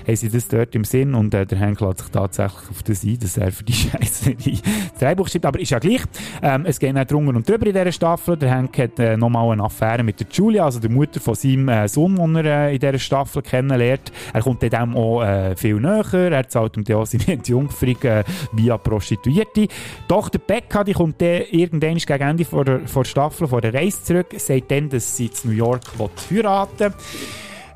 [SPEAKER 1] haben sie das dort im Sinn und äh, der Hank lässt sich tatsächlich auf das ein, dass er für die Scheiße das Drehbuch schreibt. Aber ist ja gleich. Ähm, es geht auch drunter und drüber in dieser Staffel. Der Hank hat äh, nochmal eine Affäre mit der Julia, also der Mutter von seinem äh, Sohn, den er äh, in dieser Staffel kennenlernt. Er kommt dann auch äh, viel näher. Er zahlt ihm dann auch seine Entjungferung äh, via Prostituierte. Doch der Becca, die kommt dann irgendwann gegen Ende vor der, vor der Staffel, vor der Reise zurück, sagt dann, dass sie in New York heiraten will.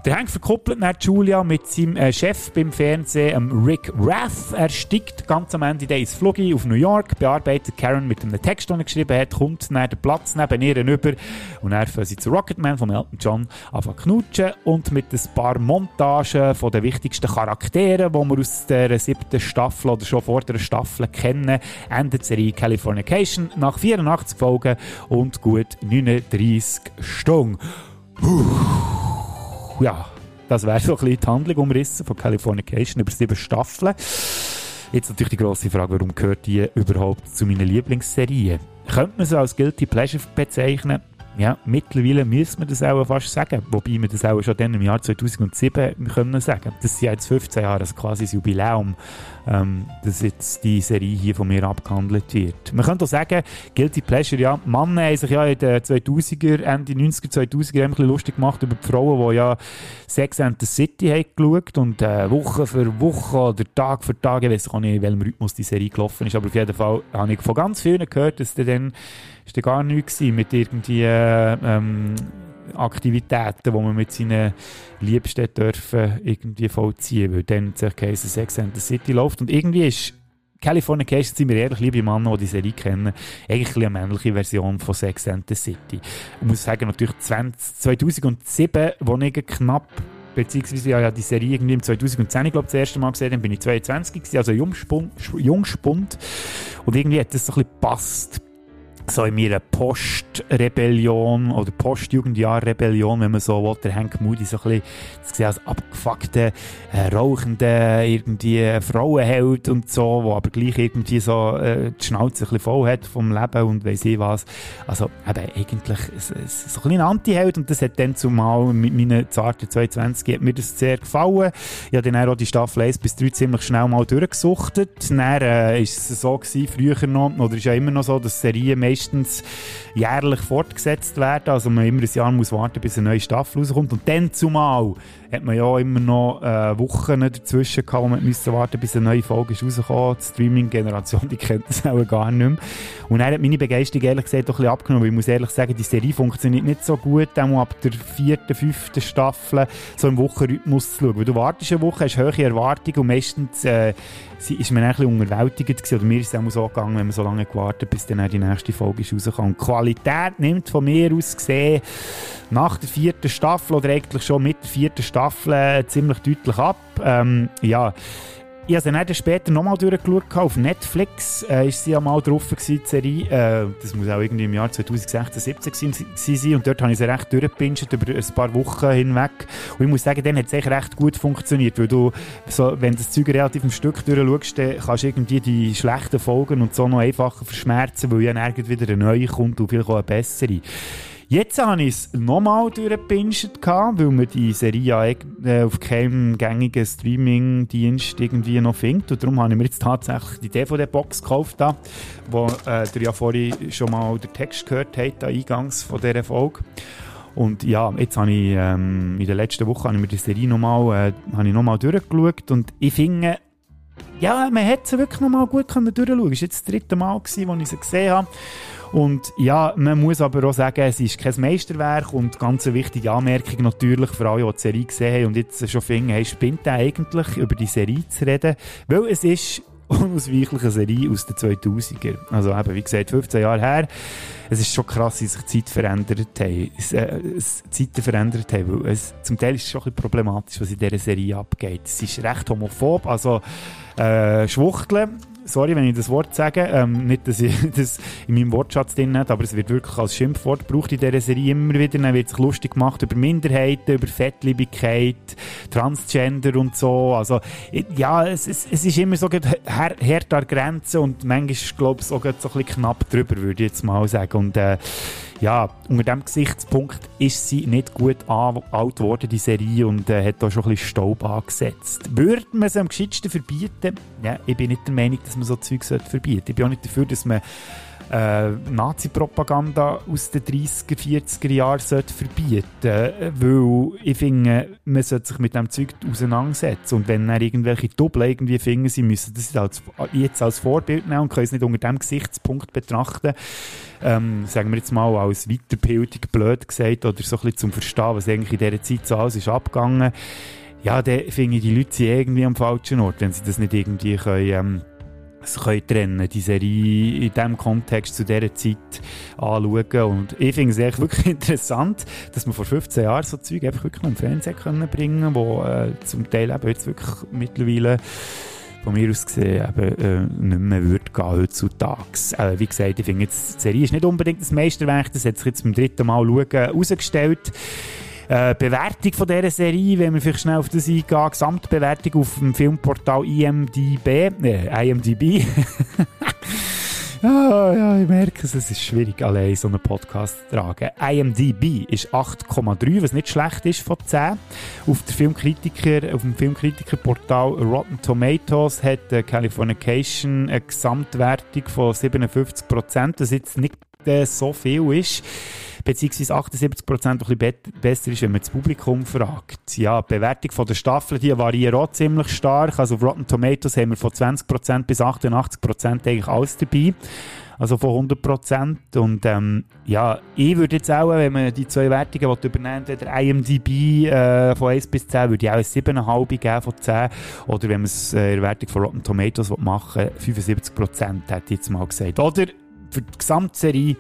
[SPEAKER 1] Der Hank verkuppelt dann Julia mit seinem äh, Chef beim Fernsehen, Rick Rath. Er steigt ganz am Ende ins Fluggi auf New York, bearbeitet Karen mit einem Text, den er geschrieben hat, kommt dann den Platz neben ihr rüber und er fahren sie zu Rocketman von Elton John anfangen knutschen und mit ein paar Montagen von den wichtigsten Charakteren, die wir aus der siebten Staffel oder schon vor der Staffel kennen, endet die Serie Californication nach 84 Folgen und gut 39 Stunden. Puh ja, das wäre so ein bisschen die Handlung umrissen von Californication über sieben Staffeln. Jetzt natürlich die grosse Frage, warum gehört die überhaupt zu meiner Lieblingsserie? Könnte man sie als Guilty Pleasure bezeichnen? Ja, mittlerweile müssen wir das auch fast sagen. Wobei wir das auch schon dann im Jahr 2007 können sagen. Das sind jetzt 15 Jahre, das quasi das Jubiläum, ähm, dass jetzt die Serie hier von mir abgehandelt wird. Man könnte auch sagen, Guilty Pleasure, ja, Männer haben sich ja in den 2000er, Ende 90er, 2000er ein bisschen lustig gemacht über die Frauen, die ja Sex and the City haben geschaut und äh, Woche für Woche oder Tag für Tag, ich weiß auch nicht, in welchem Rhythmus die Serie gelaufen ist, aber auf jeden Fall habe ich von ganz vielen gehört, dass dann ist gar nichts mit irgendwie äh, ähm, Aktivitäten, die man mit seinen Liebsten dürfen irgendwie vollziehen, weil dann Case Sex and the City läuft. Und irgendwie ist Californication, sind wir ehrlich, liebe Männer, die die Serie kennen, eigentlich eine männliche Version von Sex and the City. Ich muss sagen, natürlich 20, 2007, wo ich knapp beziehungsweise ja, die Serie irgendwie im 2010, glaube das erste Mal gesehen, dann bin ich 22 gewesen, also Jungspund, Jungspund. Und irgendwie hat das so ein bisschen gepasst so in meiner Postrebellion oder Postjugendjahrrebellion, wenn man so will, der Hank Moody so ein bisschen als abgefuckte, äh, rauchende, irgendwie Frauenheld und so, wo aber gleich irgendwie so äh, die Schnauze ein bisschen voll hat vom Leben und weiss ich was. Also eben eigentlich so ein bisschen Anti-Held und das hat dann zumal mit meinen zarten 22 hat mir das sehr gefallen. Ich habe dann auch die Staffel 1 bis 3 ziemlich schnell mal durchgesuchtet. Dann äh, ist es so gewesen, früher noch, oder ist ja immer noch so, dass Serien meistens jährlich fortgesetzt werden. Also man immer ein Jahr muss warten, bis eine neue Staffel rauskommt. Und dann zumal hat man ja immer noch äh, Wochen dazwischen gehabt, wo man musste warten, bis eine neue Folge rausgekommen. Die Streaming-Generation, die kennt das auch gar nicht mehr. Und dann hat meine Begeisterung ehrlich gesagt doch ein bisschen abgenommen, ich muss ehrlich sagen, die Serie funktioniert nicht so gut, auch ab der vierten, fünften Staffel so im Wochenrhythmus zu schauen. Weil du wartest eine Woche, hast hohe Erwartungen und meistens äh, ist man ein bisschen unterwältigt gewesen. Oder mir ist es auch so gegangen, wenn man so lange gewartet bis dann die nächste Folge rausgekommen. Die Qualität nimmt von mir aus gesehen nach der vierten Staffel oder eigentlich schon mit der vierten Staffel äh, ziemlich deutlich ab. Ähm, ja, ich habe sie dann später nochmal durchgeschaut. Auf Netflix äh, ist sie ja mal drauf gewesen, die Serie. Äh, das muss auch irgendwie im Jahr 2016, 2017 sein. Und dort habe ich sie recht durchgepincht über ein paar Wochen hinweg. Und ich muss sagen, dann hat es echt recht gut funktioniert. Weil du, so, wenn du das Zeug relativ im Stück durchschaust, dann kannst du irgendwie die schlechten Folgen und so noch einfacher verschmerzen, weil ja dann wieder eine neue kommt und vielleicht auch eine bessere. Jetzt habe ich es nochmal durchgepincht, weil man die Serie äh, auf keinem gängigen Streaming-Dienst irgendwie noch findet. Und darum habe ich mir jetzt tatsächlich die DVD-Box gekauft, da, wo äh, ihr ja vorhin schon mal den Text gehört habt, eingangs von dieser Folge. Und ja, jetzt habe ich ähm, in der letzten Woche habe ich mir die Serie nochmal äh, noch durchgeschaut und ich finde, ja, man hätte sie wirklich nochmal gut können. Es war jetzt das dritte Mal, als ich sie gesehen habe. Und ja, man muss aber auch sagen, es ist kein Meisterwerk und ganz eine wichtige Anmerkung natürlich für alle, die die Serie gesehen haben und jetzt schon finden, hey, spinnt eigentlich, über die Serie zu reden, weil es ist unausweichlich eine Serie aus den 2000er. Also eben, wie gesagt, 15 Jahre her. Es ist schon krass, wie sich die Zeit verändert hat. Es, äh, es, die Zeiten verändert haben, weil es, zum Teil ist es schon ein problematisch, was in dieser Serie abgeht. Es ist recht homophob, also äh, Schwuchteln sorry, wenn ich das Wort sage, ähm, nicht, dass ich das in meinem Wortschatz drin habe, aber es wird wirklich als Schimpfwort gebraucht in dieser Serie immer wieder. Dann wird sich lustig gemacht über Minderheiten, über Fettliebigkeit, Transgender und so. Also, ja, es, es, es ist immer so her, hart an Grenzen und manchmal, glaube ich, so, so ein bisschen knapp drüber, würde ich jetzt mal sagen. Und, äh, ja, unter diesem Gesichtspunkt ist sie nicht gut alt geworden, die Serie, und äh, hat da schon ein bisschen Staub angesetzt. Würde man sie am gescheitsten verbieten? Ja, ich bin nicht der Meinung, dass man so Zeug verbieten sollte. Ich bin auch nicht dafür, dass man äh, Nazi-Propaganda aus den 30er, 40er Jahren sollte verbieten weil ich finde, man sollte sich mit dem Zeug auseinandersetzen. Und wenn dann irgendwelche Double irgendwie finden, sie müssen das als, jetzt als Vorbild nehmen und können es nicht unter diesem Gesichtspunkt betrachten, ähm, sagen wir jetzt mal als Weiterbildung blöd gesagt oder so ein bisschen zum Verstehen, was eigentlich in dieser Zeit so alles ist abgegangen, ja, dann finde ich, die Leute sind irgendwie am falschen Ort, wenn sie das nicht irgendwie können, ähm, können trennen, die Serie in diesem Kontext zu dieser Zeit anschauen. Und ich finde es echt wirklich interessant, dass man vor 15 Jahren so Zeug einfach wirklich im Fernsehen können bringen wo äh, zum Teil eben jetzt wirklich mittlerweile von mir aus gesehen eben, äh, nicht mehr würde gehen heutzutage. Äh, wie gesagt, ich finde jetzt, die Serie ist nicht unbedingt das Meisterwerk, das hat sich jetzt beim dritten Mal schauen herausgestellt. Äh, Bewertung von dieser Serie, wenn wir vielleicht schnell auf das eingehen, Gesamtbewertung auf dem Filmportal IMDb, äh, IMDb. Ja, ja, ich merke es, es ist schwierig, allein so einen Podcast zu tragen. IMDb ist 8,3, was nicht schlecht ist von 10. Auf, der Filmkritiker, auf dem Filmkritikerportal Rotten Tomatoes hat äh, Californication eine Gesamtwertung von 57%, was jetzt nicht äh, so viel ist beziehungsweise 78 Prozent ein bisschen besser ist, wenn man das Publikum fragt. Ja, die Bewertung von der Staffel, die variiert auch ziemlich stark. Also auf Rotten Tomatoes haben wir von 20 Prozent bis 88 Prozent eigentlich alles dabei. Also von 100 Prozent. Und ähm, ja, ich würde jetzt auch, wenn man die zwei Wertungen übernehmen der IMDb äh, von 1 bis 10, würde ich auch eine 7,5 geben von 10. Oder wenn man es äh, in der Wertung von Rotten Tomatoes machen will, 75 Prozent, hätte ich jetzt mal gesagt. Oder für die Gesamtserie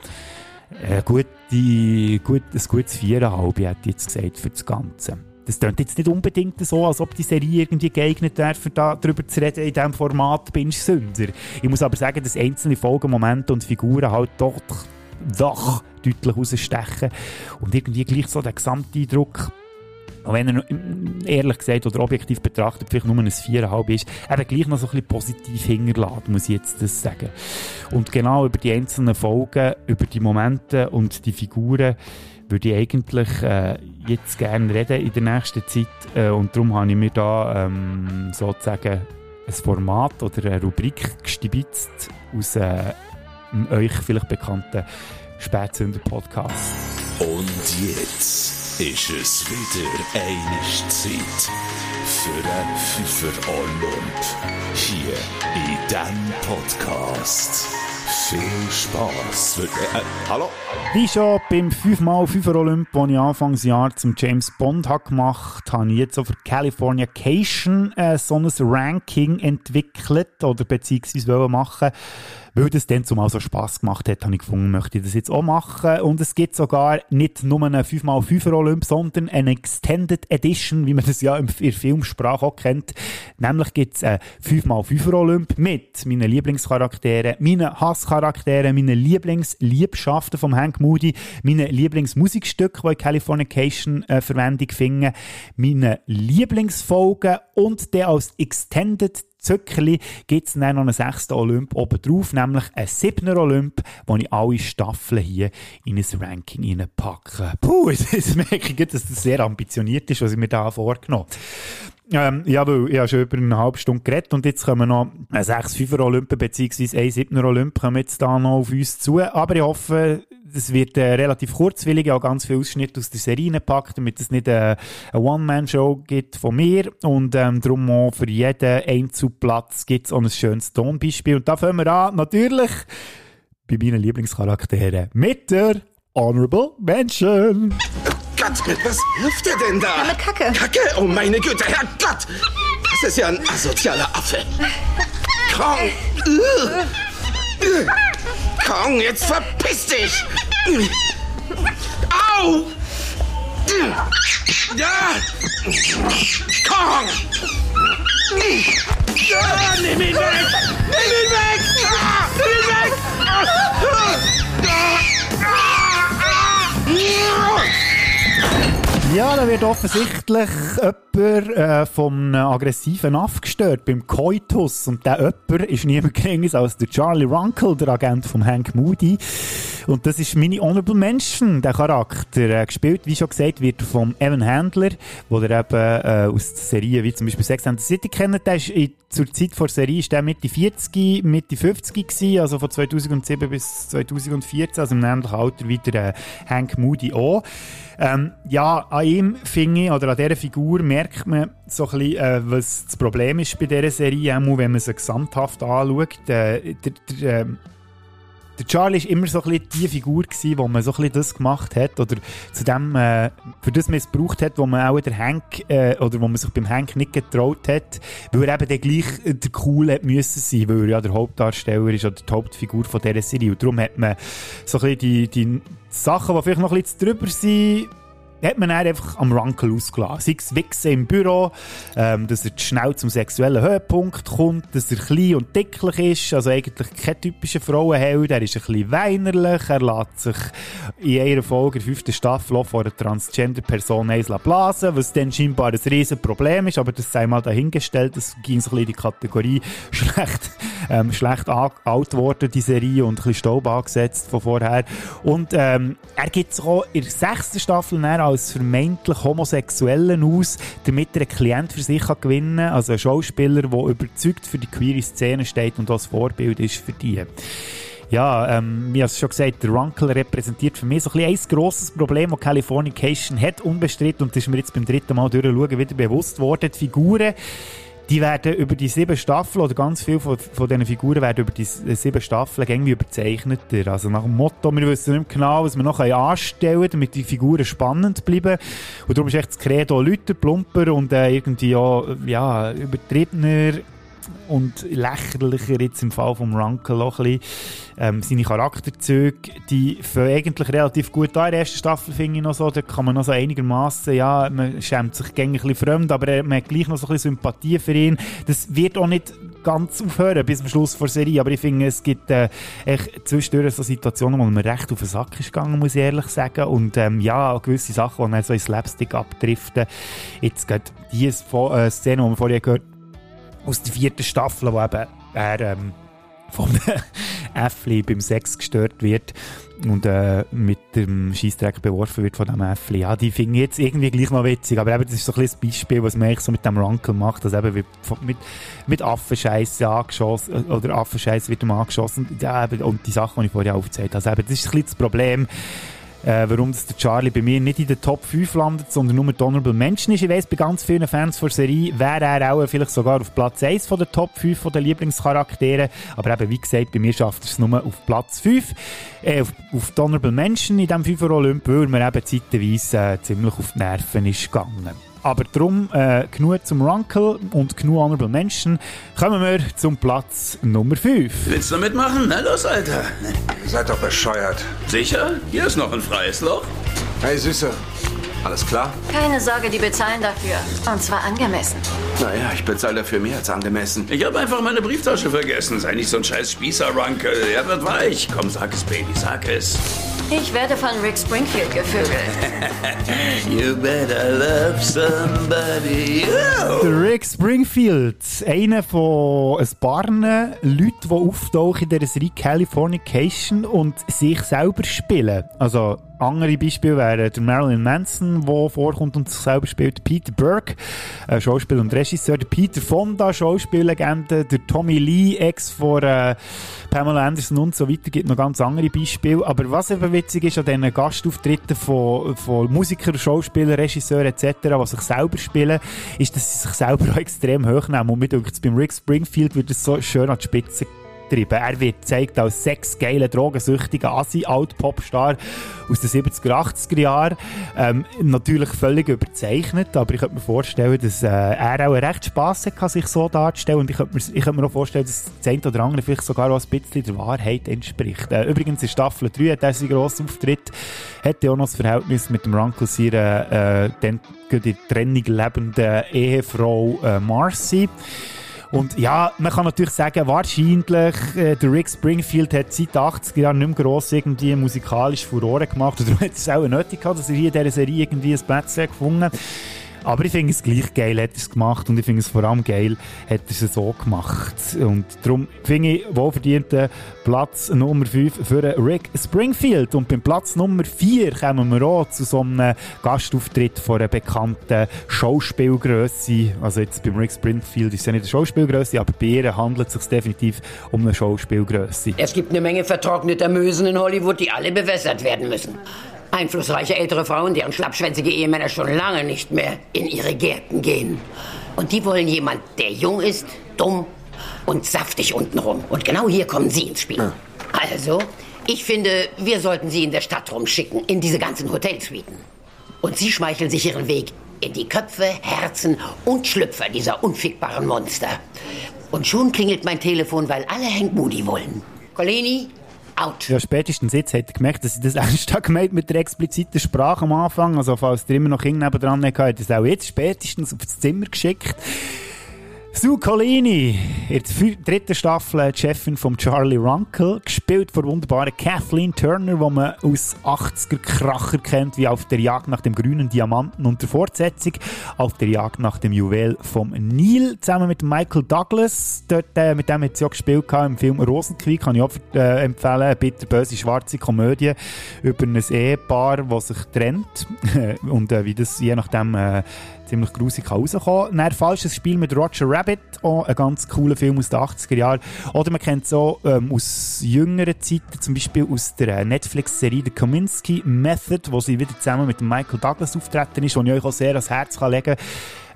[SPEAKER 1] äh, gut, die, gut, ein gutes Viereinhalb, hätte ich jetzt gesagt, für das Ganze. Das klingt jetzt nicht unbedingt so, als ob die Serie irgendwie geeignet wäre, darüber zu reden in diesem Format Binge Sünder. Ich muss aber sagen, dass einzelne Folgenmomente und Figuren halt doch, doch deutlich rausstechen und irgendwie gleich so der Gesamteindruck auch wenn er ehrlich gesagt oder objektiv betrachtet vielleicht nur ein 4,5 ist, eben gleich noch so ein bisschen positiv hinterlassen, muss ich jetzt das sagen. Und genau über die einzelnen Folgen, über die Momente und die Figuren würde ich eigentlich äh, jetzt gerne reden in der nächsten Zeit äh, und darum habe ich mir da ähm, sozusagen ein Format oder eine Rubrik gestibitzt aus äh, euch vielleicht bekannten Spätzünder-Podcast.
[SPEAKER 8] Und jetzt ist es wieder eine Zeit für ein Pfeffer Olymp hier in diesem Podcast. Viel Spaß. Äh, hallo?
[SPEAKER 1] Wie schon beim 5x5 Olymp, den ich Anfangsjahr zum James Bond habe gemacht habe, ich jetzt auch für Californication äh, so ein Ranking entwickelt oder beziehungsweise machen weil das dann zumal so Spass gemacht hat, habe ich gefunden, möchte ich das jetzt auch machen. Und es gibt sogar nicht nur einen 5x5 Olymp, sondern eine Extended Edition, wie man das ja in der Filmsprache auch kennt. Nämlich gibt es einen 5x5 Olymp mit meinen Lieblingscharakteren, meinen Hasscharakteren, meinen Lieblingsliebschaften vom Hank Moody, meinen Lieblingsmusikstücken, die in Californication äh, Verwendung finden, meinen Lieblingsfolgen und der als Extended Zückerli gibt es dann noch einen sechsten Olymp oben drauf, nämlich einen siebner Olymp, wo ich alle Staffeln hier in ein Ranking packe. Puh, jetzt merke ich, dass das sehr ambitioniert ist, was ich mir da vorgenommen ähm, ja, weil ich habe schon über eine halbe Stunde geredet und jetzt kommen noch ein 6-5er Olymp bzw. ein 7er Olymp kommen jetzt da noch auf uns zu. Aber ich hoffe, es wird äh, relativ kurzwillig, auch ganz viel Ausschnitte aus der Serie gepackt, damit es nicht äh, eine One-Man-Show gibt von mir. Und ähm, darum auch für jeden Einzelplatz gibt es auch ein schönes Tonbeispiel. Und da fangen wir an, natürlich bei meinen Lieblingscharakteren mit der Honorable Mention.
[SPEAKER 12] Gott, was hilft der denn da?
[SPEAKER 6] Eine Kacke.
[SPEAKER 12] Kacke? Oh meine Güte, Herrgott! Das ist ja ein asozialer Affe. Kong! Kong, jetzt verpiss dich! Au! Ja! Kong! Ja, nimm ihn weg! Nimm ihn weg! Ah, nimm ihn weg! Ah, ah,
[SPEAKER 1] ah, ja, da wird offensichtlich jemand äh, vom aggressiven Aff gestört beim Coitus. Und der jemand ist niemand geringeres als der Charlie Runkle, der Agent von Hank Moody. Und das ist meine Honorable Mention, der Charakter. Äh, gespielt, wie schon gesagt, wird von Evan Handler, wo der eben äh, aus Serien wie zum Beispiel Sex and the City kennt. Der ist in, zur Zeit vor Serie ist der Mitte 40, Mitte 50 gewesen, also von 2007 bis 2014, also im ähnlichen Alter wie der äh, Hank Moody auch. Ähm, ja, an ihm finde ich, oder an dieser Figur merkt man so ein bisschen, äh, was das Problem ist bei dieser Serie, wenn man sie gesamthaft anschaut. Äh, der, der, äh, der Charlie war immer so ein bisschen die Figur, gewesen, wo man so ein bisschen das gemacht hat oder zu dem, äh, für das missbraucht hat, wo man auch der Hank, äh, oder wo man sich beim Hank nicht getraut hat, weil er eben gleich der Cool hat müssen sein, weil er ja der Hauptdarsteller ist oder die Hauptfigur von dieser Serie. Und darum hat man so ein bisschen die, die Sachen, die vielleicht noch ein bisschen drüber sind, hat man dann einfach am Runkel ausgelassen. Sei es Wichsen im Büro, ähm, dass er schnell zum sexuellen Höhepunkt kommt, dass er klein und dicklich ist, also eigentlich kein typischer Frauenheld, er ist ein bisschen weinerlich, er lässt sich in einer Folge, der fünften Staffel, von einer Transgender-Person blasen, was dann scheinbar ein riesen Problem ist, aber das sei mal dahingestellt, das ging so ein bisschen in die Kategorie schlecht, ähm, schlecht alt worden, die Serie, und ein bisschen Staub angesetzt von vorher. Und ähm, er gibt sich auch in der sechsten Staffel als vermeintlich Homosexuellen aus, damit er einen Klient für sich kann gewinnen kann. Also ein Schauspieler, der überzeugt für die queere Szene steht und als Vorbild ist für die. Ja, ähm, wie hast schon gesagt, der Runkle repräsentiert für mich so ein, ein grosses Problem, das Californication hat, unbestritten, und das ist mir jetzt beim dritten Mal durchschauen wieder bewusst worden. Die Figuren die werden über die sieben Staffeln, oder ganz viele von, von diesen Figuren werden über die sieben Staffeln irgendwie überzeichneter. Also nach dem Motto, wir wissen nicht genau, was wir noch anstellen können, damit die Figuren spannend bleiben. Und darum ist echt das Credo Lüter, plumper und äh, irgendwie auch, ja, übertriebener und lächerlicher jetzt im Fall vom Runkle auch ein bisschen. Ähm, seine Charakterzüge, die fangen eigentlich relativ gut an. In der ersten Staffel finde ich noch so, da kann man noch so einigermaßen, ja, man schämt sich gängig ein bisschen fremd, aber man hat gleich noch so ein bisschen Sympathie für ihn. Das wird auch nicht ganz aufhören bis zum Schluss der Serie, aber ich finde, es gibt äh, echt zwischendurch so Situationen, wo man recht auf den Sack ist gegangen, muss ich ehrlich sagen. Und ähm, ja, gewisse Sachen, die dann so ins Slapstick abdriften. Jetzt geht die äh, Szene, die wir vorher gehört aus der vierten Staffel, wo eben er ähm, vom Äffli beim Sex gestört wird und äh, mit dem Scheißdreck beworfen wird von dem Äffli. Ja, die finde ich jetzt irgendwie gleich noch witzig, aber eben, das ist so ein das Beispiel, was man eigentlich so mit dem Runkle macht, dass eben mit, mit Affenscheiß angeschossen, oder Affenscheiß wird ihm angeschossen, ja, eben, und die Sachen, die ich vorher aufgezählt habe. Also eben, das ist ein das Problem, äh, warum das der Charlie bei mir nicht in den Top 5 landet, sondern nur Honorable Menschen ist. Ich weiss, bei ganz vielen Fans der Serie wäre er auch vielleicht sogar auf Platz 1 von der Top 5 von den Lieblingscharaktere. Aber eben, wie gesagt, bei mir schafft er es nur auf Platz 5. Äh, auf, auf Honorable Menschen in diesem 5 Olymp, weil mir eben zeitweise äh, ziemlich auf die Nerven ist gegangen. Aber darum äh, genug zum Runkle und genug Honorable Menschen. Kommen wir zum Platz Nummer 5.
[SPEAKER 13] Willst du mitmachen? Na los, Alter.
[SPEAKER 12] Ihr seid doch bescheuert.
[SPEAKER 13] Sicher? Hier ist noch ein freies Loch.
[SPEAKER 2] Hey, Süße.
[SPEAKER 10] Alles klar?
[SPEAKER 6] Keine Sorge, die bezahlen dafür. Und zwar angemessen.
[SPEAKER 13] Naja, ich bezahle dafür mehr als angemessen. Ich habe einfach meine Brieftasche vergessen. Sei nicht so ein scheiß Spießer-Runkel. Er wird weich. Komm, sag es, Baby, sag es.
[SPEAKER 6] Ich werde von Rick Springfield gevögelt.
[SPEAKER 13] you better love somebody.
[SPEAKER 1] Der Rick Springfield, einer von ein paar Leuten, die auftauchen in dieser Serie Californication und sich selber spielen. Also andere Beispiele wären der Marilyn Manson, der vorkommt und sich selber spielt, Peter Burke, Schauspieler und Regisseur, der Peter Fonda, Schauspiellegende, der Tommy Lee, Ex von äh, Pamela Anderson und so weiter, gibt noch ganz andere Beispiele. Aber was eben witzig ist an diesen Gastauftritten von, von Musikern, Schauspielern, Regisseuren etc., die sich selber spielen, ist, dass sie sich selber auch extrem hoch nehmen. Und mir denkt, beim Rick Springfield wird es so schön an die Spitze getrieben. Er wird gezeigt als sexgeiler, drogensüchtiger Assi-Alt-Popstar aus den 70er, 80er Jahren. Ähm, natürlich völlig überzeichnet, aber ich könnte mir vorstellen, dass äh, er auch recht Spass hat, sich so darzustellen. Und ich könnte mir, ich könnte mir auch vorstellen, dass das eine oder andere vielleicht sogar auch ein bisschen der Wahrheit entspricht. Äh, übrigens in Staffel 3 hat er seinen grossen Auftritt, hatte auch noch das Verhältnis mit dem Runkle seiner äh, dann die Trennung lebenden Ehefrau äh, Marcy. Und ja, man kann natürlich sagen, wahrscheinlich, äh, der Rick Springfield hat seit 80 Jahren nicht mehr gross irgendwie musikalisch Furore gemacht. Darum hat es auch nötig gehabt, dass er hier in dieser Serie irgendwie ein Plätzchen gefunden hat. Aber ich finde es gleich geil, hat er es gemacht und ich finde es vor allem geil, hat er es so gemacht. Und darum finde ich wohlverdienten Platz Nummer 5 für Rick Springfield. Und beim Platz Nummer 4 kommen wir auch zu so einem Gastauftritt von einer bekannten Schauspielgröße. Also jetzt beim Rick Springfield ist es ja nicht eine Schauspielgröße, aber bei ihr handelt es sich definitiv um eine Schauspielgröße.
[SPEAKER 14] Es gibt eine Menge vertrockneter Mösen in Hollywood, die alle bewässert werden müssen. Einflussreiche ältere Frauen, deren schlappschwänzige Ehemänner schon lange nicht mehr in ihre Gärten gehen. Und die wollen jemand, der jung ist, dumm und saftig untenrum. Und genau hier kommen Sie ins Spiel. Also, ich finde, wir sollten Sie in der Stadt rumschicken, in diese ganzen Hotelsuiten. Und Sie schmeicheln sich Ihren Weg in die Köpfe, Herzen und Schlüpfer dieser unfickbaren Monster. Und schon klingelt mein Telefon, weil alle Hank Moody wollen. Colini, out.
[SPEAKER 1] Ja, spätestens jetzt hat er gemerkt, dass ich das ernst habe gemeint mit der expliziten Sprache am Anfang. Also falls ihr immer noch Kinder dran hat er es auch jetzt spätestens aufs Zimmer geschickt. Sue Colini, in der dritten Staffel die Chefin von Charlie Runkle, gespielt von der wunderbaren Kathleen Turner, die man aus 80er Kracher kennt, wie auf der Jagd nach dem grünen Diamanten und der Fortsetzung auf der Jagd nach dem Juwel vom Nil, zusammen mit Michael Douglas. Dort, äh, mit dem hat sie auch gespielt im Film Rosenkrieg, kann ich auch äh, empfehlen, eine bitterböse schwarze Komödie über ein Ehepaar, das sich trennt und äh, wie das je nachdem äh, ziemlich grusig rauskommen kann. falsches Spiel mit Roger Rabbit, auch ein ganz cooler Film aus den 80er Jahren. Oder man kennt es auch ähm, aus jüngeren Zeiten, zum Beispiel aus der Netflix-Serie The Kominsky Method, wo sie wieder zusammen mit Michael Douglas auftreten ist, und ich euch auch sehr ans Herz legen kann.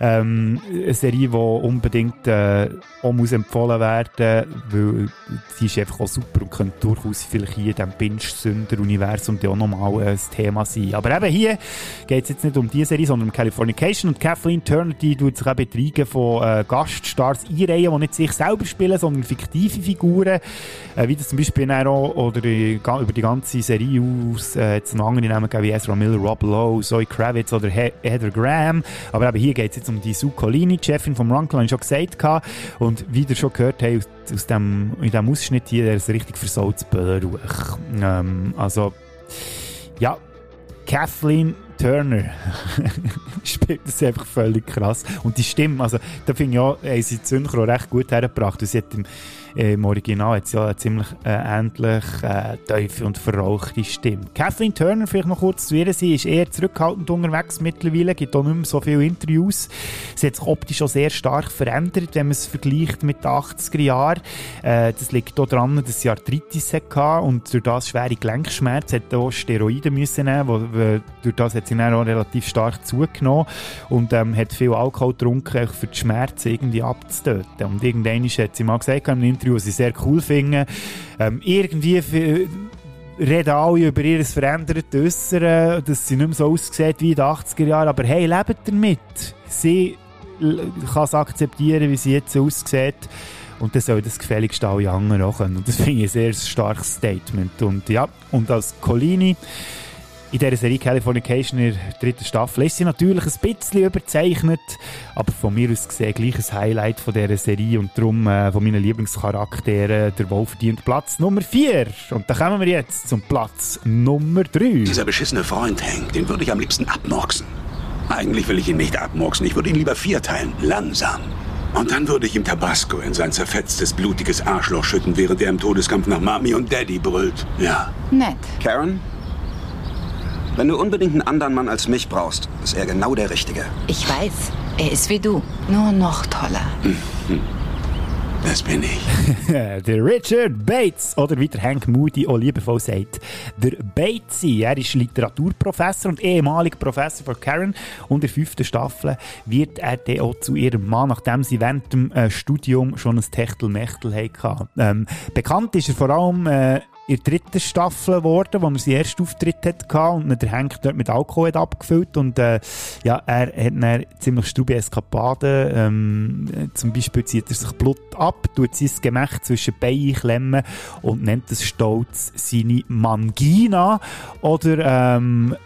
[SPEAKER 1] Ähm, eine Serie, die unbedingt äh, auch muss empfohlen werden weil sie ist einfach auch super und könnte durchaus vielleicht hier in diesem Binge-Sünder-Universum auch nochmal ein Thema sein. Aber eben hier geht es jetzt nicht um diese Serie, sondern um Californication und Kathleen Turner, die tut sich eben Reigen von äh, Gaststars einreihen, die nicht sich selber spielen, sondern fiktive Figuren, äh, wie das zum Beispiel auch, oder über die ganze Serie aus äh, jetzt noch andere Namen wie Ezra Miller, Rob Lowe, Zoe Kravitz oder He Heather Graham. Aber eben hier geht es jetzt um die Sue Colini, Chefin vom ich schon gesagt. Hatte. Und wie ihr schon gehört habt, aus, dem, in diesem Ausschnitt hier, der ist richtig versautes Böllerruch. Ähm, also, ja, Kathleen Turner spielt das einfach völlig krass. Und die Stimme, also da finde ich auch, haben sie Synchro recht gut hergebracht. Sie hat im, im Original hat sie ja eine ziemlich äh, ähnlich äh, tiefe und verrauchte Stimme. Kathleen Turner, vielleicht noch kurz zu ihr, sie ist eher zurückhaltend unterwegs mittlerweile, gibt auch nicht mehr so viele Interviews. Sie hat sich optisch auch sehr stark verändert, wenn man es vergleicht mit den 80er Jahren. Äh, das liegt auch daran, dass sie Arthritis hatte und durch das schwere Gelenkschmerzen hat auch Steroide müssen nehmen, wo, wo, durch das hat sie dann auch relativ stark zugenommen und ähm, hat viel Alkohol getrunken, für die Schmerzen irgendwie abzutöten. Und irgendwann hat sie mal gesagt Interview, was ich sehr cool finde, ähm, irgendwie reden alle über ihr verändertes Äußeren, dass sie nicht mehr so aussieht wie in den 80er Jahren, aber hey, lebt damit. Sie kann es akzeptieren, wie sie jetzt aussieht. Und dann soll das gefälligst alle anderen auch können. Und das finde ich ein sehr starkes Statement. Und ja, und als Colini in dieser Serie Californication in der dritten Staffel ist sie natürlich ein bisschen überzeichnet, aber von mir aus gesehen gleich ein Highlight von dieser Serie und darum äh, von meinen Lieblingscharakteren der wohlverdiente Platz Nummer 4. Und da kommen wir jetzt zum Platz Nummer 3.
[SPEAKER 15] Dieser beschissene Freund Hank, den würde ich am liebsten abmurksen. Eigentlich will ich ihn nicht abmurksen, ich würde ihn lieber vierteilen, langsam. Und dann würde ich ihm Tabasco in sein zerfetztes, blutiges Arschloch schütten, während er im Todeskampf nach Mami und Daddy brüllt. Ja.
[SPEAKER 6] Nett.
[SPEAKER 10] Karen? Wenn du unbedingt einen anderen Mann als mich brauchst, ist er genau der Richtige.
[SPEAKER 6] Ich weiß, er ist wie du, nur noch toller.
[SPEAKER 15] Das bin ich.
[SPEAKER 1] der Richard Bates, oder wie der Hank Moody auch liebevoll sagt, der Batesy. Er ist Literaturprofessor und ehemaliger Professor von Karen. Und in der fünften Staffel wird er dann auch zu ihrem Mann, nachdem sie während dem äh, Studium schon ein Techtelmechtel hatten. Ähm, bekannt ist er vor allem äh, in der dritten Staffel geworden, wo er seinen ersten Auftritt hatte und der Hank dort mit Alkohol hat abgefüllt und äh, ja, er hat dann ziemlich strube Eskapaden. Ähm, zum Beispiel zieht er sich Blut ab, tut sein Gemächt zwischen Beinen klemmen und nennt es stolz seine Mangina oder ähm,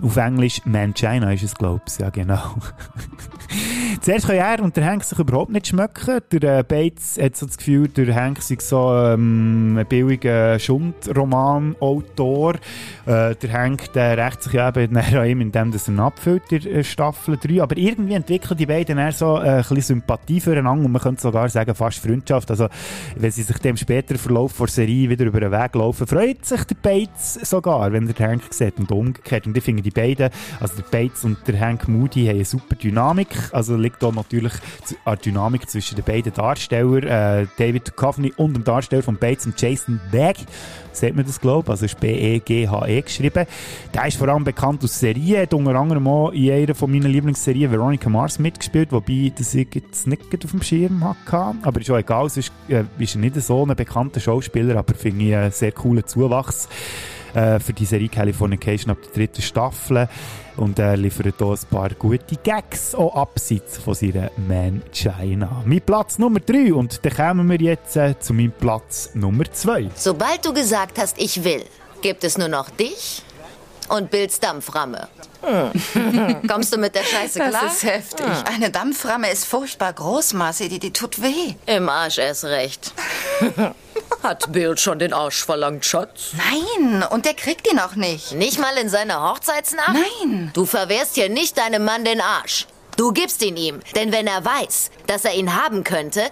[SPEAKER 1] auf Englisch Mangina ist es, glaube ich. Ja, genau. Zuerst können er und der Hank sich überhaupt nicht schmecken. Der äh, Bates hat so das Gefühl, der Hank sei so ähm, ein billiger Schundroman-Autor. Äh, der Hank der rächt sich ja eben an ihm, indem er ihn abfüllt in Staffel 3. Aber irgendwie entwickeln die beiden dann so äh, ein bisschen Sympathie füreinander und man könnte sogar sagen, fast Freundschaft. Also, wenn sie sich dem späteren Verlauf der Serie wieder über den Weg laufen, freut sich der Bates sogar, wenn der Hank sieht und umgekehrt. Und ich finde, die beiden, also der Bates und der Hank Moody, haben eine super Dynamik. Also liegt da natürlich eine Dynamik zwischen den beiden Darstellern, äh, David Duchovny und dem Darsteller von Bates und Jason Begg. Sieht man das, glaube ich? Also ist B-E-G-H-E geschrieben. Der ist vor allem bekannt aus Serien, hat unter anderem auch in einer von meinen Lieblingsserien Veronica Mars mitgespielt, wobei das ich jetzt nicht auf dem Schirm hatte. Aber ist auch egal, sonst äh, ist nicht so ein bekannter Schauspieler, aber finde ich einen sehr coolen Zuwachs äh, für die Serie Californication ab der dritten Staffel. Und er liefert hier ein paar gute Gags, auch abseits von seiner Man China. Mein Platz Nummer 3 und dann kommen wir jetzt äh, zu meinem Platz Nummer 2.
[SPEAKER 16] Sobald du gesagt hast, ich will, gibt es nur noch dich und Bills Dampframme. Kommst du mit der Scheiße klar?
[SPEAKER 17] Das ist heftig. Eine Dampframme ist furchtbar groß, Marcy. Die, die tut weh.
[SPEAKER 16] Im Arsch erst recht. Hat Bill schon den Arsch verlangt, Schatz?
[SPEAKER 17] Nein, und der kriegt ihn auch nicht.
[SPEAKER 16] Nicht mal in seiner Hochzeitsnacht?
[SPEAKER 17] Nein.
[SPEAKER 16] Du verwehrst hier nicht deinem Mann den Arsch. Du gibst ihn ihm, denn wenn er weiß, dass er ihn haben könnte,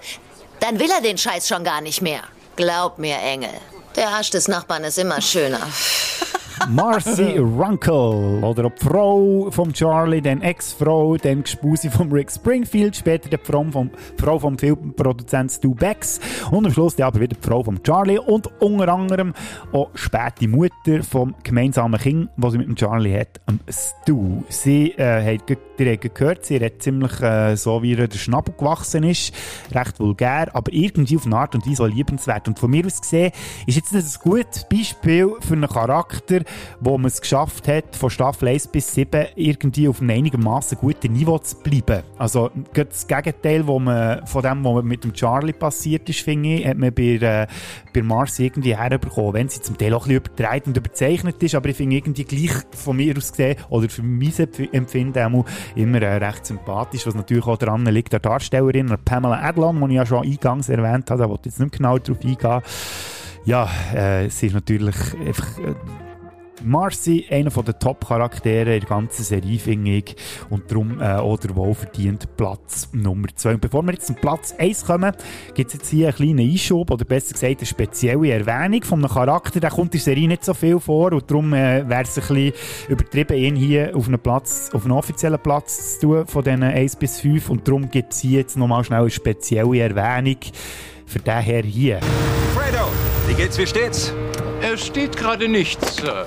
[SPEAKER 16] dann will er den Scheiß schon gar nicht mehr. Glaub mir, Engel. Der Arsch des Nachbarn ist immer schöner.
[SPEAKER 1] Marcy Runkle oder die Frau von Charlie, dann Ex-Frau, dann Gespusi von Rick Springfield, später die Frau vom, Frau vom Filmproduzent Stu Becks und am Schluss aber wieder die Frau von Charlie und unter anderem auch späte Mutter vom gemeinsamen Kind, was sie mit dem Charlie hat, Stu. Sie äh, hat direkt gehört, sie redet ziemlich äh, so, wie ihr der Schnabel gewachsen ist, recht vulgär, aber irgendwie auf eine Art und Weise auch liebenswert. Und von mir aus gesehen ist jetzt das ein gutes Beispiel für einen Charakter, wo man es geschafft hat, von Staffel 1 bis 7 irgendwie auf einem einigermaßen guten Niveau zu bleiben. Also das Gegenteil wo man, von dem, was mit dem Charlie passiert ist, finde ich, hat man bei, äh, bei Mars irgendwie herbekommen, wenn sie zum Teil auch ein bisschen und überzeichnet ist, aber ich finde irgendwie gleich von mir aus gesehen, oder für mein Empfinden immer äh, recht sympathisch, was natürlich auch daran liegt, der Darstellerin, Pamela Adlon, die ich ja schon eingangs erwähnt habe, da wollte ich jetzt nicht genau darauf eingehen. Ja, äh, sie ist natürlich einfach... Äh, Marcy, einer der Top-Charaktere in der ganzen Serie, finde ich. Und darum äh, auch der wohlverdient Platz Nummer 2. Und bevor wir jetzt zum Platz 1 kommen, gibt es jetzt hier einen kleinen Einschub, oder besser gesagt eine spezielle Erwähnung von einem Charakter. Der kommt in der Serie nicht so viel vor und darum äh, wäre es ein bisschen übertrieben, ihn hier auf einen, Platz, auf einen offiziellen Platz zu tun, von diesen 1 bis 5. Und darum gibt es hier jetzt nochmal schnell eine spezielle Erwähnung für den Herr hier.
[SPEAKER 10] Fredo, wie geht's, wie steht's?
[SPEAKER 18] Es steht gerade nichts, Sir.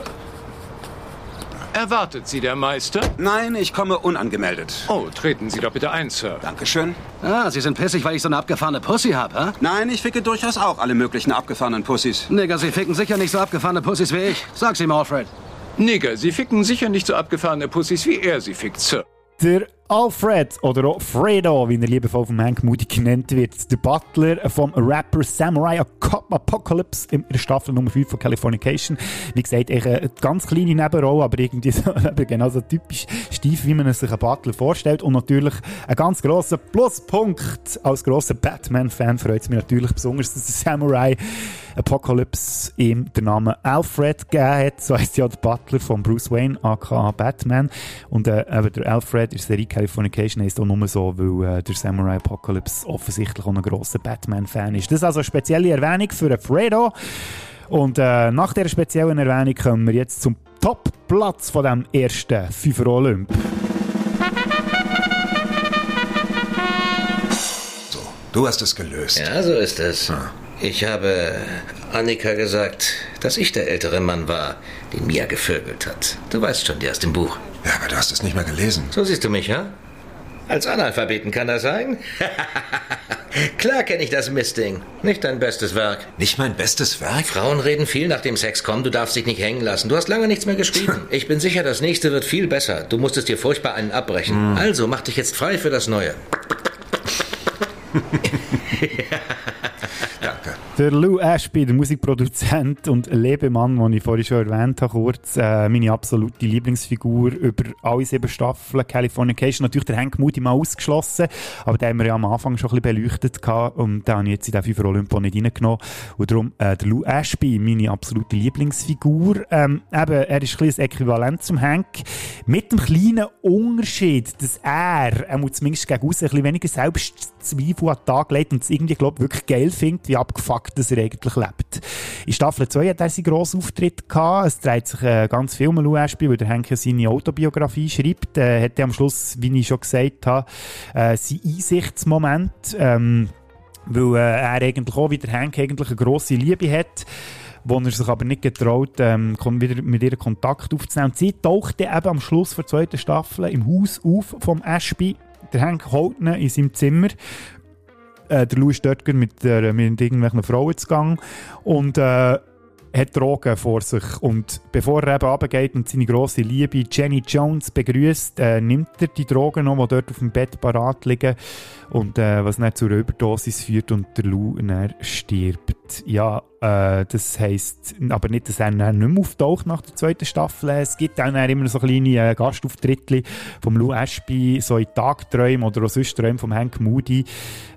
[SPEAKER 18] Erwartet Sie der Meister?
[SPEAKER 15] Nein, ich komme unangemeldet.
[SPEAKER 18] Oh, treten Sie doch bitte ein, Sir.
[SPEAKER 15] Dankeschön.
[SPEAKER 19] Ah, Sie sind pissig, weil ich so eine abgefahrene Pussy hab, hä?
[SPEAKER 15] Nein, ich ficke durchaus auch alle möglichen abgefahrenen Pussys.
[SPEAKER 19] Nigger, Sie ficken sicher nicht so abgefahrene Pussys wie ich. Sag's ihm, Alfred.
[SPEAKER 18] Nigger, Sie ficken sicher nicht so abgefahrene Pussys, wie er sie fickt, Sir.
[SPEAKER 1] Der Alfred oder auch Fredo, wie er liebevoll vom Hank Moody genannt wird, der Butler vom Rapper Samurai Apocalypse in der Staffel Nummer 5 von Californication. Wie gesagt, eine ganz kleine Nebenrolle, aber irgendwie so, genau so typisch steif, wie man sich einen Butler vorstellt. Und natürlich ein ganz grosser Pluspunkt. Als grosser Batman-Fan freut es mich natürlich besonders, dass der Samurai Apocalypse ihm den Namen Alfred gegeben hat. So heisst ja der Butler von Bruce Wayne, aka Batman. Und äh, eben der Alfred ist Serie Californication heisst auch nur so, weil äh, der Samurai Apocalypse offensichtlich auch ein grosser Batman-Fan ist. Das ist also eine spezielle Erwähnung für Fredo. Und äh, nach dieser speziellen Erwähnung kommen wir jetzt zum Top-Platz von dem ersten FIFA Olymp.
[SPEAKER 10] So, du hast es gelöst.
[SPEAKER 5] Ja, so ist es. Ich habe Annika gesagt, dass ich der ältere Mann war, den Mia gevögelt hat. Du weißt schon, die aus dem Buch.
[SPEAKER 10] Ja, aber du hast es nicht mehr gelesen.
[SPEAKER 5] So siehst du mich, ja? Als Analphabeten kann das sein? Klar kenne ich das Mistding. Nicht dein bestes Werk.
[SPEAKER 10] Nicht mein bestes Werk?
[SPEAKER 5] Frauen reden viel nach dem Sex kommen. Du darfst dich nicht hängen lassen. Du hast lange nichts mehr geschrieben. ich bin sicher, das nächste wird viel besser. Du musstest dir furchtbar einen abbrechen.
[SPEAKER 10] Mm.
[SPEAKER 5] Also mach dich jetzt frei für das Neue.
[SPEAKER 1] Der Lou Ashby, der Musikproduzent und Lebemann, den ich vorhin schon erwähnt habe, kurz, äh, meine absolute Lieblingsfigur über alle sieben Staffeln Californication. Natürlich der Hank Moody mal ausgeschlossen, aber den haben wir ja am Anfang schon ein bisschen beleuchtet gehabt und den habe ich jetzt in den FIFA Olympo nicht reingenommen. Und darum äh, der Lou Ashby, meine absolute Lieblingsfigur. Ähm, eben, er ist ein das Äquivalent zum Hank, mit dem kleinen Unterschied, dass er, er muss zumindest gegen aussen ein bisschen weniger Selbstzweifel an den Tag legt und es irgendwie, glaube ich, wirklich geil findet, wie abgefuckt dass er eigentlich lebt. In Staffel 2 hat er seinen grossen Auftritt gehabt. Es dreht sich äh, ganz viel um Lou Ashby, weil der Henke seine Autobiografie schreibt. Äh, hat er am Schluss, wie ich schon gesagt habe, äh, seinen Einsichtsmoment, ähm, weil äh, er eigentlich auch wie der Henke eigentlich eine grosse Liebe hat wo er sich aber nicht getraut, ähm, wieder mit ihr Kontakt aufzunehmen. Und sie taucht dann eben am Schluss der zweiten Staffel im Haus auf vom Ashby. Der Hank holt ihn in seinem Zimmer äh, der Louis Stöttger mit, der, mit irgendwelchen Frauen zu Gang und äh, hat Drogen vor sich. Und bevor er eben runtergeht und seine grosse Liebe Jenny Jones begrüßt, äh, nimmt er die Drogen noch, die dort auf dem Bett parat liegen und äh, was dann zur Überdosis führt und der Lou dann stirbt. Ja, äh, das heisst aber nicht, dass er dann nicht mehr auftaucht nach der zweiten Staffel. Es gibt dann immer so kleine äh, Gastauftritte vom Lou Ashby, so in Tagträumen oder auch sonst Träumen vom Hank Moody,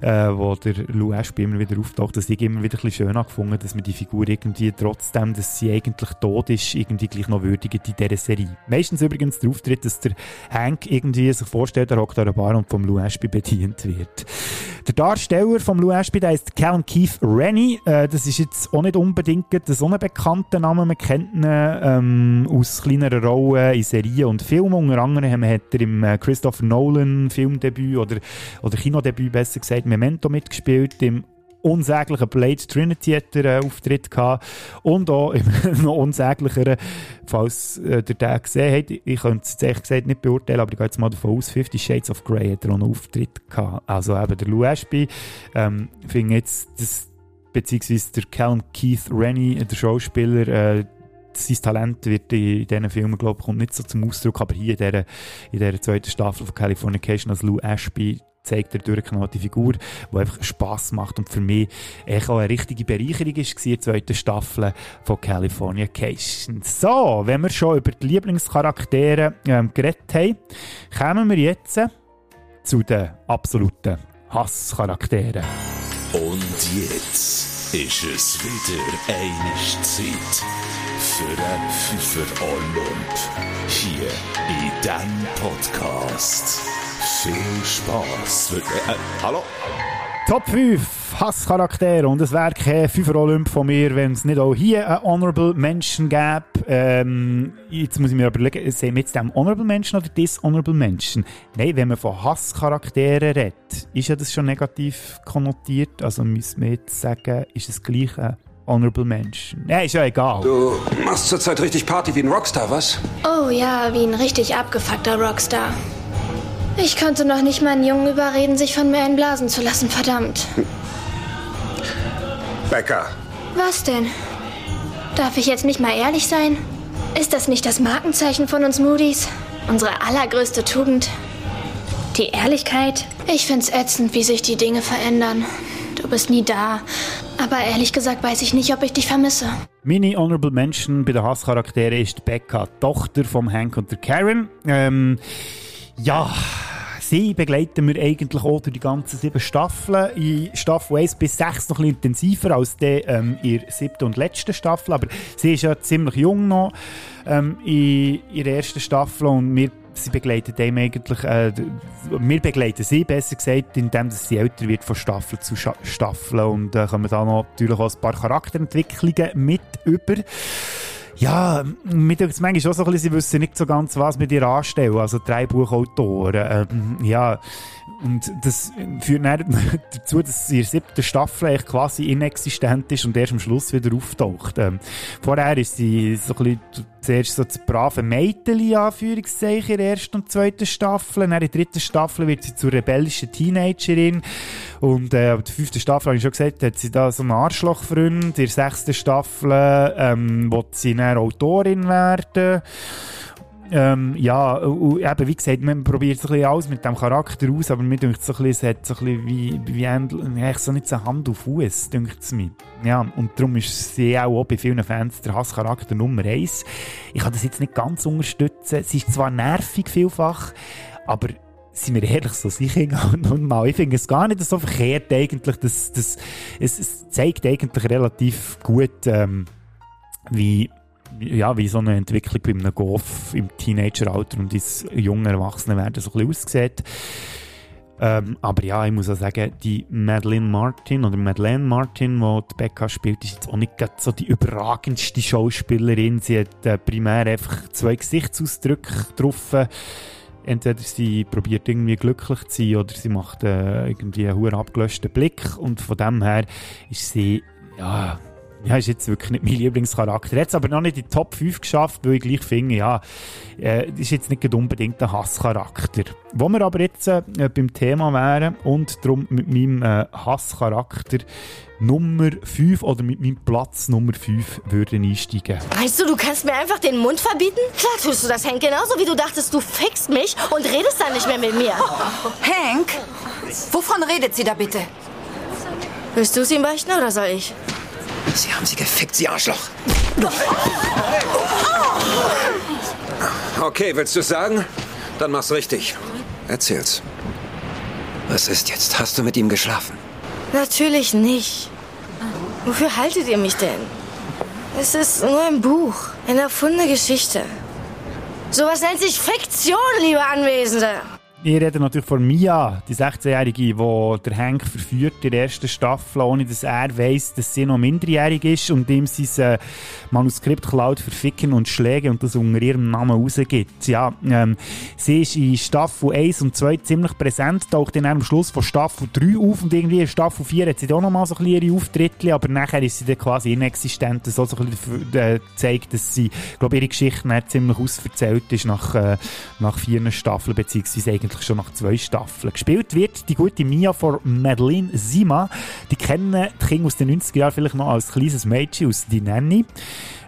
[SPEAKER 1] äh, wo der Lou Ashby immer wieder auftaucht. Das ich immer wieder ein bisschen schön gefunden, dass man die Figur irgendwie trotzdem, dass sie eigentlich tot ist, irgendwie gleich noch würdigt in dieser Serie. Meistens übrigens der Auftritt, dass der Hank irgendwie sich vorstellt, er hockt an einer Bar und vom Lou Ashby bedient wird. Der Darsteller vom Lou Ashby, heißt Callum Keith Rennie. Äh, das ist jetzt auch nicht unbedingt so ein bekannter Name. Man kennt ihn ähm, aus kleineren Rollen in Serien und Filmen. Unter anderem hat er im äh, Christopher Nolan Filmdebüt oder, oder Kinodebüt besser gesagt Memento mitgespielt. Im unsäglichen Blade Trinity hat er einen Auftritt gehabt und auch im noch unsäglicheren, falls äh, der den gesehen hat, ich könnte es ehrlich gesagt nicht beurteilen, aber ich gehe jetzt mal davon aus, Fifty Shades of Grey hat er auch einen Auftritt gehabt. Also eben der Lou Ashby, ähm, finde jetzt, das, beziehungsweise der Callum Keith Rennie, der Schauspieler, äh, sein Talent wird in, in diesen Filmen, glaube ich, kommt nicht so zum Ausdruck, aber hier in dieser, in dieser zweiten Staffel von Californication als Lou Ashby zeigt er durchgeknallte Figur, die einfach Spass macht und für mich echt auch eine richtige Bereicherung ist, die zweite Staffel von Californication. So, wenn wir schon über die Lieblingscharaktere ähm, geredet haben, kommen wir jetzt zu den absoluten Hasscharakteren.
[SPEAKER 8] Und jetzt ist es wieder eine Zeit für einen Pfeifer Olymp. Hier in diesem Podcast. Viel Spaß. Äh, hallo?
[SPEAKER 1] Top 5 Hasscharaktere und es wäre kein Fünfer Olymp von mir, wenn es nicht auch hier einen Honorable Menschen gäbe. Ähm, jetzt muss ich mir überlegen, sehen wir jetzt den Honorable Menschen oder Dishonorable Menschen? Nein, wenn man von Hasscharakteren redet, ist ja das schon negativ konnotiert. Also müssen wir jetzt sagen, ist es gleich ein Honorable Menschen? Ja, ist ja egal.
[SPEAKER 2] Du machst zurzeit richtig Party wie ein Rockstar, was?
[SPEAKER 6] Oh ja, wie ein richtig abgefuckter Rockstar. Ich konnte noch nicht mal einen Jungen überreden, sich von mir einblasen zu lassen, verdammt.
[SPEAKER 2] Becker.
[SPEAKER 6] Was denn? Darf ich jetzt nicht mal ehrlich sein? Ist das nicht das Markenzeichen von uns Moody's? Unsere allergrößte Tugend? Die Ehrlichkeit? Ich find's ätzend, wie sich die Dinge verändern. Du bist nie da. Aber ehrlich gesagt weiß ich nicht, ob ich dich vermisse.
[SPEAKER 1] Meine Honorable Mention bei den Hasscharakteren ist Becca, Tochter vom Hank und der Karen. Ähm, ja, sie begleiten wir eigentlich auch durch die ganzen sieben Staffeln. In Staffel 1 bis 6 noch ein bisschen intensiver als die, ähm, in der siebten und letzten Staffel. Aber sie ist ja ziemlich jung noch ähm, in ihrer ersten Staffel und wir sie begleitet einem eigentlich, äh, wir begleiten sie besser gesagt, indem sie älter wird von Staffel zu Staffel und äh, kommen da noch natürlich auch ein paar Charakterentwicklungen mit über ja, mir denkt es manchmal auch so ein bisschen, sie wissen nicht so ganz, was mit ihr anstellen, also drei Buchautoren. Ähm, ja, und das führt dann dazu, dass sie in der siebten Staffel eigentlich quasi inexistent ist und erst am Schluss wieder auftaucht. Ähm, vorher ist sie so ein bisschen zuerst so das brave Mädchen, Anführungszeichen, in der ersten und zweiten Staffel. Dann in der dritten Staffel wird sie zur rebellischen Teenagerin. Und äh, in der fünften Staffel, habe ich schon gesagt, hat sie da so einen Arschlochfreund. In der sechsten Staffel ähm, wird sie dann Autorin werden. Ähm, ja, und eben, wie gesagt, man probiert so ein bisschen alles mit dem Charakter aus, aber mir denkt so ein bisschen, es hat so ein bisschen wie, wie eigentlich so nicht so Hand auf Fuß, denkt es mir. Ja, und darum ist sie auch, bei vielen Fans der Hasscharakter Nummer eins. Ich kann das jetzt nicht ganz unterstützen. Sie ist zwar nervig vielfach, aber sind wir ehrlich, so sicher nun mal. Ich finde es gar nicht so verkehrt eigentlich. Das, das, es, es zeigt eigentlich relativ gut, ähm, wie ja, wie so eine Entwicklung bei einem Golf im Teenageralter und ins junge Erwachsenenwerden so ein bisschen aussieht. Ähm, aber ja, ich muss auch sagen, die Madeleine Martin oder Madeleine Martin, die die Becca spielt, ist jetzt auch nicht so die überragendste Schauspielerin. Sie hat äh, primär einfach zwei Gesichtsausdrücke getroffen. Entweder sie probiert irgendwie glücklich zu sein oder sie macht äh, irgendwie einen hohen abgelöschten Blick und von dem her ist sie ja ja, ist jetzt wirklich nicht mein Lieblingscharakter. Er es aber noch nicht in die Top 5 geschafft, weil ich gleich finde, ja, äh, ist jetzt nicht unbedingt ein Hasscharakter. Wo wir aber jetzt äh, beim Thema wären und darum mit meinem äh, Hasscharakter Nummer 5 oder mit meinem Platz Nummer 5 würden einsteigen.
[SPEAKER 7] Weißt du, du kannst mir einfach den Mund verbieten? Klar tust du das, Hank. Genauso wie du dachtest, du fickst mich und redest dann nicht mehr mit mir.
[SPEAKER 17] Hank, wovon redet sie da bitte?
[SPEAKER 7] Willst du es ihm beichten oder soll ich?
[SPEAKER 12] Sie haben sie gefickt, Sie Arschloch. Okay, willst du sagen? Dann mach's richtig. Erzähl's. Was ist jetzt? Hast du mit ihm geschlafen?
[SPEAKER 7] Natürlich nicht. Wofür haltet ihr mich denn? Es ist nur ein Buch, eine erfundene Geschichte. Sowas nennt sich Fiktion, liebe Anwesende.
[SPEAKER 1] Ich rede natürlich von Mia, die 16-Jährige, die der Hank verführt in der ersten Staffel, ohne dass er weiß, dass sie noch minderjährig ist und ihm sein äh, Manuskript klaut für Ficken und Schläge und das unter ihrem Namen rausgibt. Ja, ähm, sie ist in Staffel 1 und 2 ziemlich präsent, taucht dann am Schluss von Staffel 3 auf und irgendwie in Staffel 4 hat sie auch noch mal so ein bisschen ihre Auftritte, aber nachher ist sie dann quasi inexistent, so, so ein bisschen äh, zeigt, dass sie, glaube ihre Geschichte ziemlich ausverzählt ist nach, äh, nach vier Staffeln, beziehungsweise eigentlich eigentlich schon nach zwei Staffeln. Gespielt wird die gute Mia von Madeline Sima. Die kennen die Kinder aus den 90er Jahren vielleicht noch als kleines Mädchen aus Die Nanny.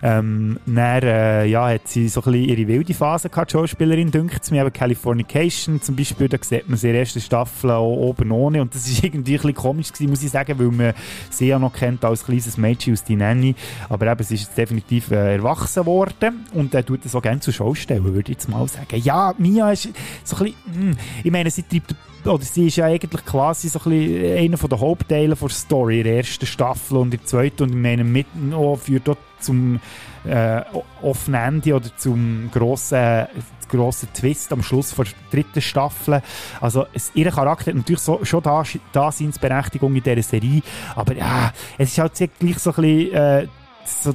[SPEAKER 1] Ähm, dann, äh, ja, hat sie so ein bisschen ihre wilde Phase gehabt, Schauspielerin, dünkt es mir, aber Californication zum Beispiel, da sieht man sie in der ersten Staffel auch oben ohne und das ist irgendwie ein bisschen komisch gewesen, muss ich sagen, weil man sie ja noch kennt als kleines Mädchen aus die Nanny, aber eben, sie ist jetzt definitiv äh, erwachsen worden und er tut das auch gerne zur Schau stellen, würde ich jetzt mal sagen. Ja, Mia ist so ein bisschen, mh, hm, ich meine, sie treibt oder sie ist ja eigentlich quasi so ein bisschen einer der Hauptteile der Story in der ersten Staffel und in der zweiten und in meinem Mitten auch führt dort zum äh, offenen Ende oder zum grossen, grossen Twist am Schluss der dritten Staffel. Also es, ihr Charakter hat natürlich so, schon da, Daseinsberechtigung in dieser Serie, aber ja, es ist halt gleich so ein bisschen äh, so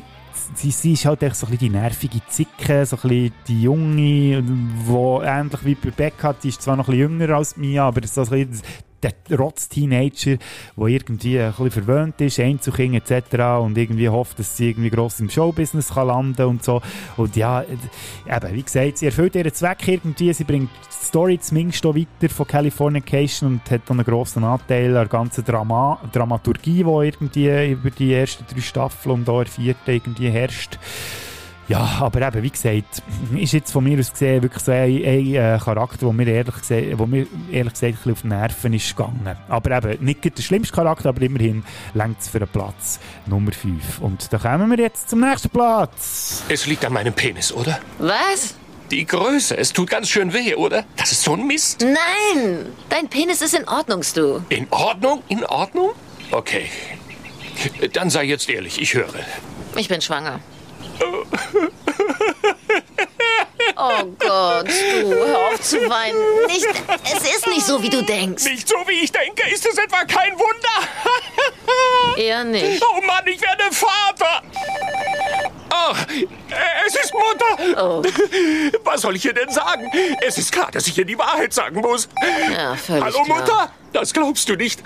[SPEAKER 1] sie, sie ist halt so ein bisschen die nervige Zicke, so ein bisschen die Junge, die ähnlich wie bei Becca, die ist zwar noch ein bisschen jünger als Mia, aber so ein bisschen der Rotz-Teenager, der irgendwie ein bisschen verwöhnt ist, Einzelkind etc. und irgendwie hofft, dass sie irgendwie gross im Showbusiness kann landen und so. Und ja, eben, wie gesagt, sie erfüllt ihren Zweck irgendwie, sie bringt die Story zumindest auch weiter von Californication und hat dann einen grossen Anteil an der ganzen Drama Dramaturgie, die irgendwie über die ersten drei Staffeln und auch der vierten irgendwie herrscht. Ja, aber eben, wie gesagt, ist jetzt von mir aus gesehen wirklich so ein, ein äh, Charakter, der mir ehrlich, gesehen, wo mir ehrlich gesagt ein bisschen auf die Nerven ist gegangen. Aber eben, nicht der schlimmste Charakter, aber immerhin längt es für einen Platz Nummer 5. Und da kommen wir jetzt zum nächsten Platz.
[SPEAKER 20] Es liegt an meinem Penis, oder?
[SPEAKER 16] Was?
[SPEAKER 20] Die Größe. Es tut ganz schön weh, oder? Das ist so ein Mist.
[SPEAKER 16] Nein! Dein Penis ist in Ordnung, Stu.
[SPEAKER 20] In Ordnung? In Ordnung? Okay. Dann sei jetzt ehrlich, ich höre.
[SPEAKER 16] Ich bin schwanger. Oh Gott, du, hör auf zu weinen. Nicht, es ist nicht so, wie du denkst.
[SPEAKER 20] Nicht so, wie ich denke. Ist es etwa kein Wunder?
[SPEAKER 16] Eher nicht.
[SPEAKER 20] Oh Mann, ich werde Vater. Oh, es ist Mutter.
[SPEAKER 16] Oh.
[SPEAKER 20] Was soll ich ihr denn sagen? Es ist klar, dass ich ihr die Wahrheit sagen muss.
[SPEAKER 16] Ja, völlig
[SPEAKER 20] Hallo,
[SPEAKER 16] klar.
[SPEAKER 20] Mutter? Das glaubst du nicht.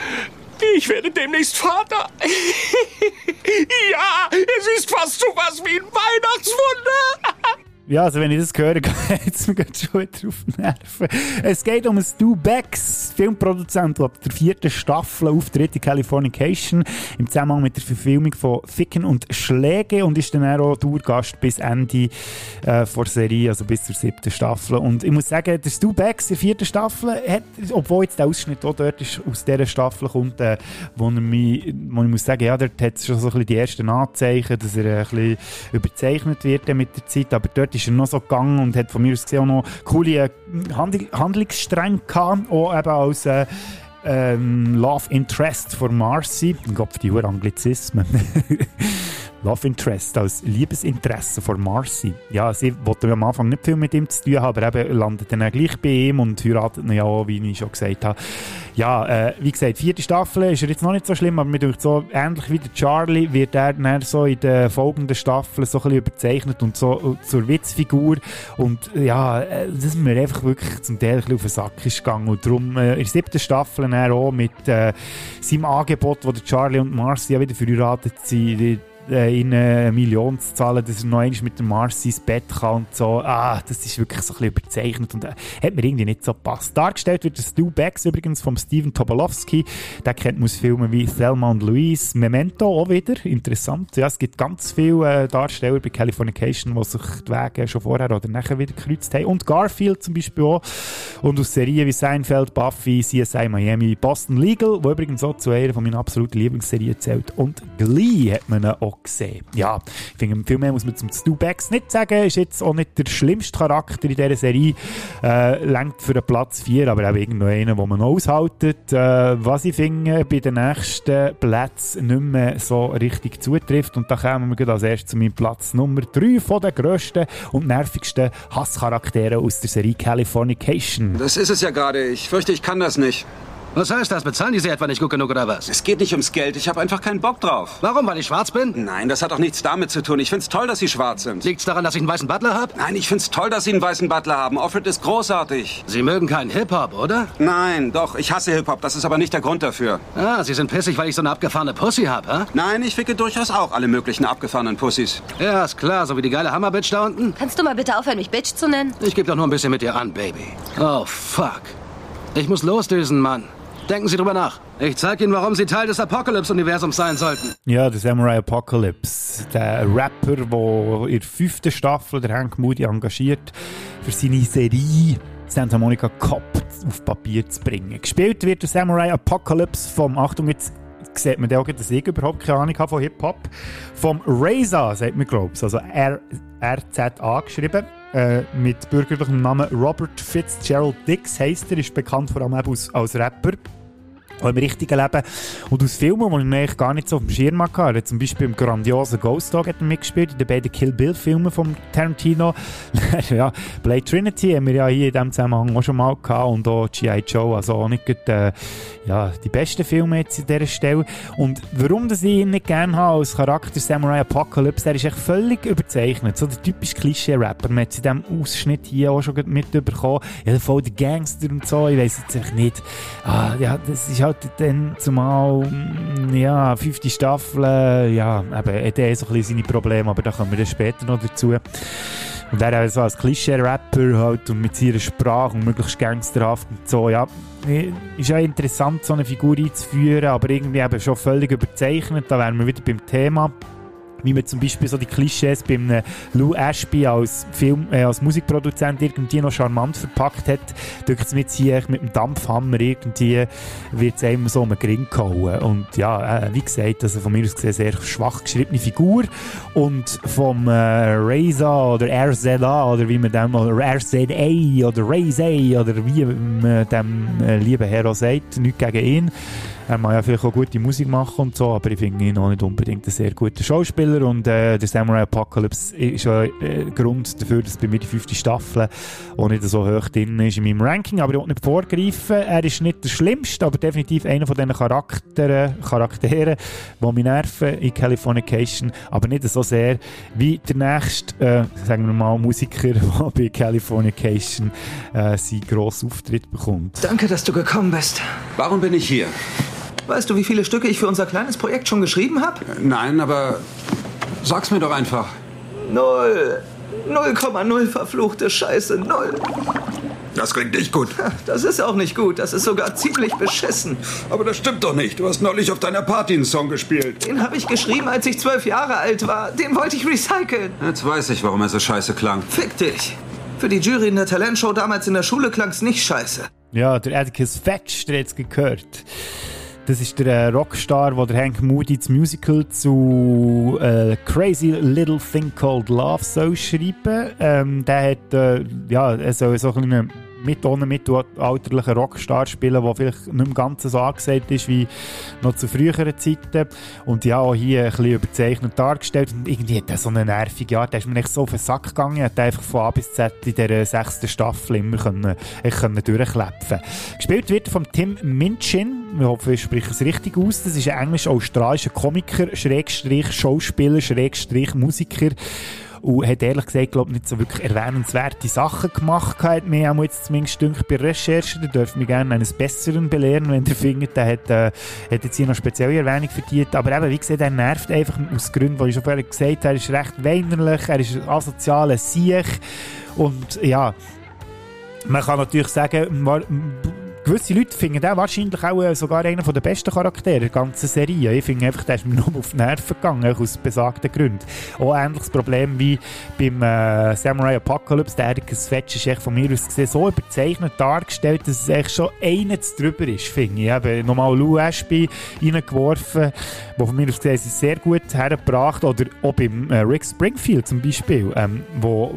[SPEAKER 20] Ich werde demnächst Vater. ja, es ist fast so was wie ein Weihnachtswunder.
[SPEAKER 1] Ja, also wenn ich das höre, geht es mir wieder auf die Nerven. Es geht um Stu Becks, Filmproduzent, der ab der vierten Staffel auftritt in Californication im Zusammenhang mit der Verfilmung von Ficken und Schläge und ist dann auch Dauergast bis Ende äh, der Serie, also bis zur siebten Staffel. Und ich muss sagen, der Stu Becks in der vierten Staffel, hat, obwohl jetzt der Ausschnitt auch dort ist, aus dieser Staffel kommt, äh, wo, mich, wo ich muss sagen, ja, dort hat es schon so ein bisschen die ersten Anzeichen, dass er ein bisschen überzeichnet wird mit der Zeit, aber dort ist er noch so gegangen und hat von mir aus gesehen auch noch coole äh, Handl Handlungsstränge gehabt, auch eben als äh, ähm, Love Interest von Marcy. Gott, die Uhr Anglizismen. Love Interest als Liebesinteresse von Marcy. Ja, sie wollte am Anfang nicht viel mit ihm zu tun haben, aber eben landet dann auch gleich bei ihm und heiratet ihn ja auch, wie ich schon gesagt habe. Ja, äh, wie gesagt, vierte Staffel ist jetzt noch nicht so schlimm, aber mir so, ähnlich wie der Charlie wird er dann so in den folgenden Staffeln so ein bisschen überzeichnet und so zur Witzfigur und ja, äh, das mir einfach wirklich zum Teil ein bisschen auf den Sack ist gegangen und darum äh, in der siebten Staffel dann auch mit äh, seinem Angebot, wo der Charlie und Marcy ja wieder verheiratet sind, äh, ihnen eine Million zu zahlen, dass er noch einmal mit dem Marcy ins Bett kann und so. Ah, das ist wirklich so ein bisschen überzeichnet und äh, hat mir irgendwie nicht so gepasst. Dargestellt wird der Stu Becks übrigens vom Steven Tobolowski. Der kennt man aus Filmen wie Thelma und Louise, Memento auch wieder. Interessant. Ja, es gibt ganz viele äh, Darsteller bei Californication, die sich die Wege schon vorher oder nachher wieder gekreuzt haben. Und Garfield zum Beispiel auch. Und aus Serien wie Seinfeld, Buffy, CSI Miami, Boston Legal, wo übrigens auch zu einer von meinen absoluten Lieblingsserien zählt. Und Glee hat man ihn auch gesehen. Ja, ich finde, viel mehr muss man zum Stu nicht sagen. Ist jetzt auch nicht der schlimmste Charakter in dieser Serie. Äh, Längt für den Platz 4, aber auch irgendwo einen, den man aushaltet. Äh, was ich finde, bei den nächsten Plätzen nicht mehr so richtig zutrifft. Und da kommen wir als erstes zu meinem Platz Nummer 3 von den grössten und nervigsten Hasscharakteren aus der Serie Californication.
[SPEAKER 11] Das ist es ja gerade. Ich fürchte, ich kann das nicht.
[SPEAKER 19] Was heißt das? Bezahlen die Sie etwa nicht gut genug oder was?
[SPEAKER 11] Es geht nicht ums Geld. Ich habe einfach keinen Bock drauf.
[SPEAKER 19] Warum? Weil ich schwarz bin?
[SPEAKER 11] Nein, das hat doch nichts damit zu tun. Ich find's toll, dass Sie schwarz sind.
[SPEAKER 19] Liegt's daran, dass ich einen weißen Butler habe?
[SPEAKER 11] Nein, ich find's toll, dass Sie einen weißen Butler haben. Offred ist großartig.
[SPEAKER 19] Sie mögen keinen Hip-Hop, oder?
[SPEAKER 11] Nein, doch. Ich hasse Hip-Hop. Das ist aber nicht der Grund dafür.
[SPEAKER 19] Ah, Sie sind pissig, weil ich so eine abgefahrene Pussy hab, hä?
[SPEAKER 11] Nein, ich ficke durchaus auch alle möglichen abgefahrenen Pussys.
[SPEAKER 19] Ja, ist klar. So wie die geile Hammerbitch da unten.
[SPEAKER 21] Kannst du mal bitte aufhören, mich Bitch zu nennen?
[SPEAKER 19] Ich geb doch nur ein bisschen mit dir an, Baby. Oh, fuck. Ich muss losdüsen, Mann. Denken Sie drüber nach. Ich zeig Ihnen, warum Sie Teil des Apocalypse-Universums sein sollten.
[SPEAKER 1] Ja, der Samurai Apocalypse. Der Rapper, der in der fünften Staffel der Hank Moody engagiert, für seine Serie Santa Monica Cop auf Papier zu bringen. Gespielt wird der Samurai Apocalypse vom, Achtung, jetzt sieht man auch, dass ich überhaupt keine Ahnung habe von Hip-Hop, vom Reza, sagt man, glaube ich, also RZA geschrieben. äh, mit bürgerlichem Namen Robert Fitzgerald Dix heisst er, ist bekannt vor allem als Rapper auch im richtigen Leben. Und aus Filmen, die ich eigentlich gar nicht so auf dem Schirm hatte, zum Beispiel im grandiosen Ghost Dog hat er mitgespielt, in den beiden Kill Bill Filmen von Tarantino. ja, Blade Trinity haben wir ja hier in diesem Zusammenhang auch schon mal gehabt und auch G.I. Joe, also auch nicht äh, ja, die besten Filme jetzt an dieser Stelle. Und warum das ich ihn nicht gerne habe als Charakter Samurai Apocalypse, der ist echt völlig überzeichnet, so der typische Klischee-Rapper. Man hat es in diesem Ausschnitt hier auch schon mitbekommen. Ja, voll der Gangster und so, ich weiß jetzt nicht. Ah, ja, das ist halt dann zumal, mm, ja, fünfte Staffel, ja, eben, hat er so ein bisschen seine Probleme, aber da kommen wir dann später noch dazu. Und er also als Klischee-Rapper halt und mit seiner Sprache und möglichst gangsterhaft und so, ja, ist ja interessant, so eine Figur einzuführen, aber irgendwie eben schon völlig überzeichnet, da wären wir wieder beim Thema wie man zum Beispiel so die Klischees bei einem Lou Ashby als, Film, äh, als Musikproduzent irgendwie noch charmant verpackt hat, drückt es mit hier mit dem Dampfhammer. Irgendwie wird es einem so um den Gring gehauen. Und ja, äh, wie gesagt, also von mir aus gesehen sehr schwach geschriebene Figur. Und vom äh, Reza oder RZA oder wie man dem oder RZA oder Ray oder wie man dem äh, lieben Hero sagt, nicht gegen ihn er mag ja vielleicht auch gute Musik machen und so, aber ich finde ihn auch nicht unbedingt ein sehr guter Schauspieler und äh, der Samurai Apocalypse ist ja äh, Grund dafür, dass bei mir die fünfte Staffel auch nicht so hoch drin ist in meinem Ranking, aber ich will nicht vorgreifen. Er ist nicht der Schlimmste, aber definitiv einer von diesen Charakteren, Charakteren, die mich nerven in Californication, aber nicht so sehr wie der nächste, äh, sagen wir mal, Musiker, der bei Californication äh, seinen grossen Auftritt bekommt.
[SPEAKER 9] Danke, dass du gekommen bist.
[SPEAKER 10] Warum bin ich hier?
[SPEAKER 9] Weißt du, wie viele Stücke ich für unser kleines Projekt schon geschrieben habe?
[SPEAKER 10] Nein, aber sag's mir doch einfach.
[SPEAKER 9] Null. 0,0 verfluchte Scheiße. Null.
[SPEAKER 15] Das klingt nicht gut.
[SPEAKER 9] Das ist auch nicht gut. Das ist sogar ziemlich beschissen.
[SPEAKER 15] Aber das stimmt doch nicht. Du hast neulich auf deiner Party einen Song gespielt.
[SPEAKER 9] Den habe ich geschrieben, als ich zwölf Jahre alt war. Den wollte ich recyceln.
[SPEAKER 10] Jetzt weiß ich, warum er so scheiße klang.
[SPEAKER 9] Fick dich. Für die Jury in der Talentshow damals in der Schule klang's nicht scheiße.
[SPEAKER 1] Ja, der Atticus Fetch, der jetzt gehört. Das ist der äh, Rockstar, der Hank Moody das Musical zu äh, Crazy Little Thing Called Love soll schreiben. Ähm, der hat äh, ja, er so ein mit ohne mittelalterlichen Rockstar spielen, der vielleicht nicht mehr ganz so angesagt ist wie noch zu früheren Zeiten. Und ja, auch hier ein bisschen überzeichnet dargestellt. Und irgendwie hat er so eine nervige Art. Der ist mir nicht so auf den Sack gegangen. Er hat einfach von A bis Z in dieser sechsten Staffel immer können, können durchklepfen. Gespielt wird von Tim Minchin. Ich hoffe, ich spreche es richtig aus. Das ist ein englisch-australischer Komiker, Schrägstrich Schauspieler, Schrägstrich Musiker und hat ehrlich gesagt, glaube nicht so wirklich erwähnenswerte Sachen gemacht. Hat mir auch jetzt zumindest dünkt bei Recherchen, da dürfen wir gerne eines Besseren belehren, wenn der findet, der hat, äh, hat jetzt hier noch spezielle Erwähnung verdient. Aber eben, wie gesagt, er nervt einfach aus Gründen, die ich schon vorher gesagt habe, er ist recht weinerlich, er ist ein asozialer Siech und ja, man kann natürlich sagen, gewisse Leute finden den wahrscheinlich auch äh, sogar einer der besten Charaktere der ganzen Serie. Ich finde einfach, der ist mir nur auf die Nerven gegangen, aus besagten Gründen. Auch ähnliches Problem wie beim äh, Samurai Apocalypse. Der Ericus Fetch ist echt von mir aus gesehen so überzeichnet dargestellt, dass es echt schon eines drüber ist, finde ich. Ich habe nochmal Lou Ashby reingeworfen, der von mir aus gesehen sehr gut hergebracht Oder auch beim äh, Rick Springfield zum Beispiel, ähm, wo,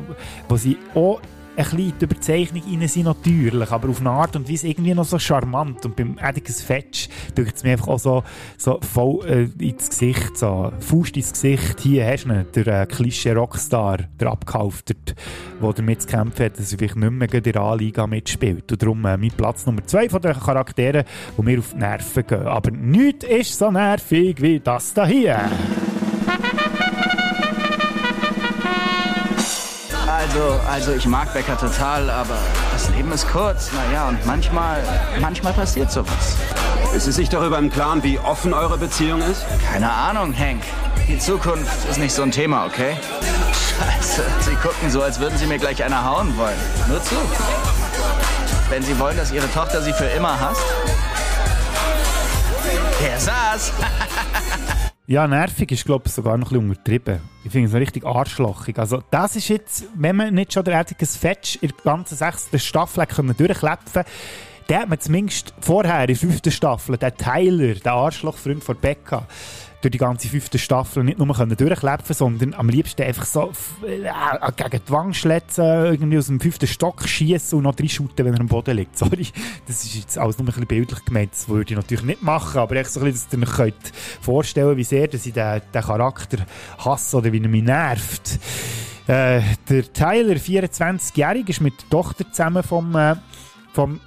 [SPEAKER 1] wo sie auch ein die Überzeichnung rein sind natürlich, aber auf eine Art und Weise irgendwie noch so charmant. Und beim Atticus Fetch drückt es mir einfach auch so, so voll äh, ins Gesicht, so Faust ins Gesicht. Hier hast du ihn, der äh, Klischee-Rockstar, der Abgehalftert, der damit zu kämpfen hat, dass er vielleicht nicht mehr in der A-Liga mitspielt. Und darum äh, mein Platz Nummer zwei von den Charakteren, die mir auf die Nerven gehen. Aber nichts ist so nervig wie das da hier.
[SPEAKER 22] Also, also ich mag Becker total, aber das Leben ist kurz. Naja, und manchmal, manchmal passiert sowas.
[SPEAKER 10] Ist Sie sich darüber im Klaren, wie offen eure Beziehung ist?
[SPEAKER 22] Keine Ahnung, Hank. Die Zukunft ist nicht so ein Thema, okay? Scheiße, Sie gucken so, als würden Sie mir gleich einer hauen wollen. Nur zu. Wenn Sie wollen, dass Ihre Tochter Sie für immer hasst. Der saß.
[SPEAKER 1] Ja, nervig ist, glaube ich, sogar noch ein bisschen untertrieben. Ich finde es so richtig arschlochig. Also, das ist jetzt, wenn man nicht schon der Atticus Fetch in der ganzen sechsten Staffel können durchklepfen der hat man zumindest vorher in der fünften Staffel, der Tyler, der Arschlochfreund von Becca, durch die ganze fünfte Staffel nicht nur können sondern am liebsten einfach so äh, gegen die Wand schletzen, irgendwie aus dem fünften Stock schießen und noch drei shooten, wenn er am Boden liegt. Sorry, das ist jetzt alles nur ein bisschen bildlich gemeint. Das würde ich natürlich nicht machen, aber echt so ein bisschen, dass ihr euch vorstellen wie sehr dass ich den, den Charakter hasse oder wie er mich nervt. Äh, der Tyler, 24-jährig, ist mit der Tochter zusammen vom, äh, vom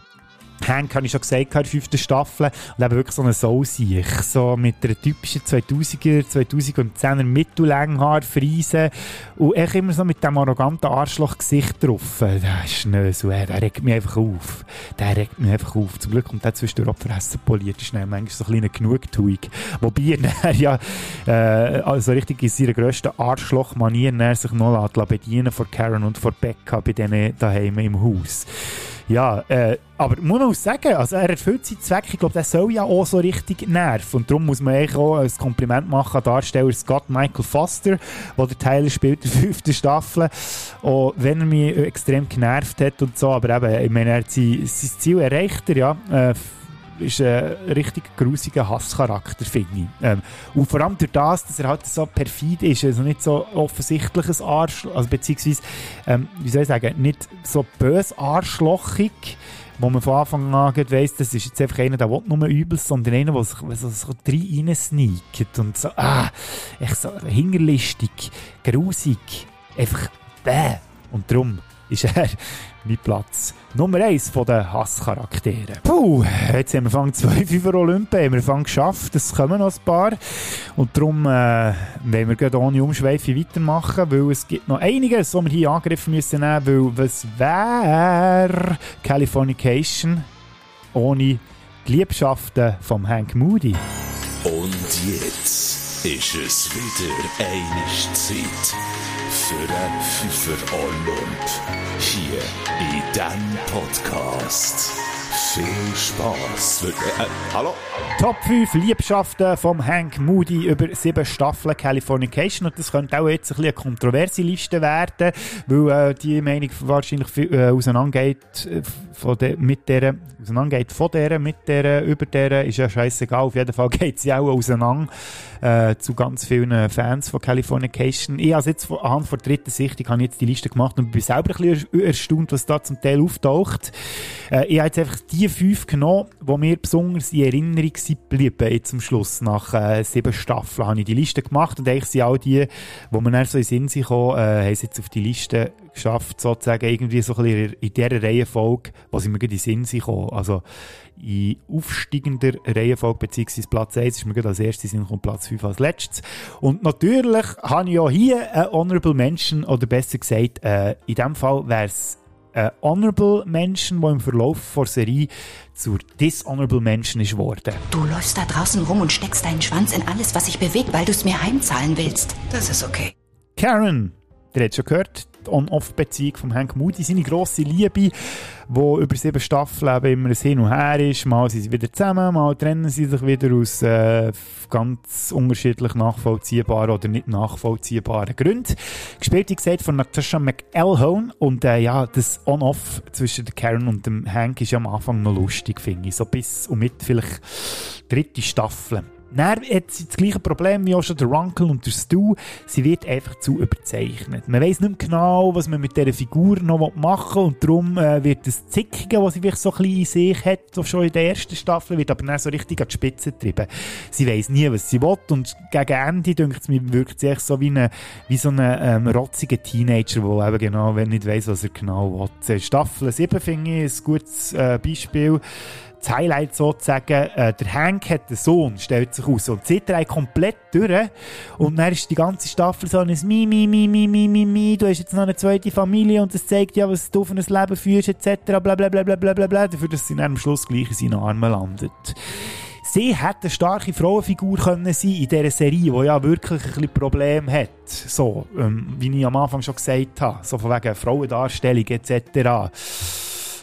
[SPEAKER 1] Hank habe ich schon gesagt, in der fünften Staffel. Und eben wirklich so eine Soul-Siech. So mit einer typischen 2000er, 2010er Mittellängenhaar, Friese. Und echt immer so mit dem arroganten Arschloch-Gesicht drauf. Der ist Schnösel, der regt mich einfach auf. Der regt mich einfach auf. Zum Glück kommt der zwischendurch auch Fressen poliert. ist manchmal so ein kleiner Genugtuung. Wobei er ja, äh, also richtig in seiner grössten Arschloch-Manier sich noch bedienen von Karen und von Becca bei denen daheim im Haus. Ja, äh, aber muss man auch sagen, also er erfüllt seinen Zweck. Ich glaube, der soll ja auch so richtig nerven. Und darum muss man eigentlich auch ein Kompliment machen an Darsteller Scott Michael Foster, der der Tyler spielt in der fünften Staffel. Und wenn er mich extrem genervt hat und so, aber eben, ich meine, er hat sein, sein Ziel erreicht, er, ja. Äh, ist ein richtig grusiger Hasscharakter, finde ich. Ähm, und vor allem durch das, dass er halt so perfid ist, also nicht so offensichtliches Arschloch, also beziehungsweise, ähm, wie soll ich sagen, nicht so bös arschlochig, wo man von Anfang an weiss, das ist jetzt einfach einer, der will nur Übels, sondern einer, der sich so, so rein sneakt und so, ah, echt so hingerlistig, grusig, einfach bäh. Und darum ist er mein Platz Nummer 1 von den Hasscharakteren. Puh, jetzt haben wir fangen zwei für Olympia, wir fangen geschafft, es kommen noch ein paar. Und darum äh, wollen wir gerade ohne Umschweife weitermachen, weil es gibt noch einiges, was wir hier angegriffen müssen weil was wäre Californication ohne die Liebschaften von Hank Moody?
[SPEAKER 8] Und jetzt ist es wieder eine Zeit für einen Pfiffer Olymp hier diesem Podcast. Viel Spaß. Äh, hallo?
[SPEAKER 1] Top 5 Liebschaften von Hank Moody über sieben Staffeln Californication. Und das könnte auch jetzt ein bisschen eine kontroverse Liste werden, weil äh, die Meinung wahrscheinlich viel, äh, auseinandergeht, äh, von de, mit der, auseinandergeht von der, mit der, über der, ist ja scheißegal. Auf jeden Fall geht sie auch auseinander äh, zu ganz vielen Fans von Californication. Ich habe jetzt anhand der dritten Sichtung habe jetzt die Liste gemacht und bin selber ein bisschen erstaunt, was da zum Teil auftaucht. Äh, ich habe jetzt einfach die fünf genommen, die mir besonders in Erinnerung sind geblieben, jetzt zum Schluss. Nach äh, sieben Staffeln habe ich die Liste gemacht und eigentlich sind auch die, wo man dann so in Sinn sich kommen, äh, haben sie jetzt auf die Liste geschafft, sozusagen irgendwie so ein bisschen in dieser Reihenfolge, was ich mir in Sinn sind. Also in aufsteigender Reihenfolge, beziehungsweise Platz 1 ist mir gerade als erstes und kommt Platz 5 als letztes. Und natürlich habe ich auch hier ein Honorable Mention, oder besser gesagt, äh, in dem Fall wäre es ein Honorable Mention, der im Verlauf der Serie zur Dishonorable Mention ist worden.
[SPEAKER 23] Du läufst da draußen rum und steckst deinen Schwanz in alles, was sich bewegt, weil du es mir heimzahlen willst. Das ist okay.
[SPEAKER 1] Karen, der hat schon gehört, On-Off-Beziehung von Hank Moody, seine grosse Liebe, wo über sieben Staffeln immer ein Hin und Her ist. Mal sind sie wieder zusammen, mal trennen sie sich wieder aus äh, ganz unterschiedlich nachvollziehbaren oder nicht nachvollziehbaren Gründen. Gespielt, wie gesagt, von Natasha McElhone und äh, ja, das On-Off zwischen Karen und dem Hank ist am Anfang noch lustig, finde ich. So bis und mit vielleicht dritte Staffel. Dann hat sie das gleiche Problem wie auch schon der Runkle und der Stu. Sie wird einfach zu überzeichnet. Man weiß nicht mehr genau, was man mit dieser Figur noch machen will und darum äh, wird das Zickige, was sie vielleicht so ein bisschen in sich hat, so schon in der ersten Staffel, wird aber dann so richtig an die Spitze getrieben. Sie weiß nie, was sie will und gegen Ende, denkt es mir, wirkt sie echt so wie, eine, wie so ein ähm, rotziger Teenager, der eben genau, wenn nicht weiß, was er genau will. Staffel 7 finde ich ein gutes äh, Beispiel das Highlight sozusagen, äh, der Hank hat einen Sohn, stellt sich aus. Und zieht er komplett durch. Und dann ist die ganze Staffel so ein Mi, Mi, Mi, Mi, Mi, Mi, Mi, du hast jetzt noch eine zweite Familie und das zeigt ja, was du für ein Leben führst, etc. Bla, bla, bla, bla, bla, bla, bla, dafür, dass sie dann am Schluss gleich in seinen Armen landet. Sie hätte eine starke Frauenfigur können sein in dieser Serie, die ja wirklich ein bisschen Probleme hat. So, ähm, wie ich am Anfang schon gesagt habe. So von wegen Frauendarstellung etc.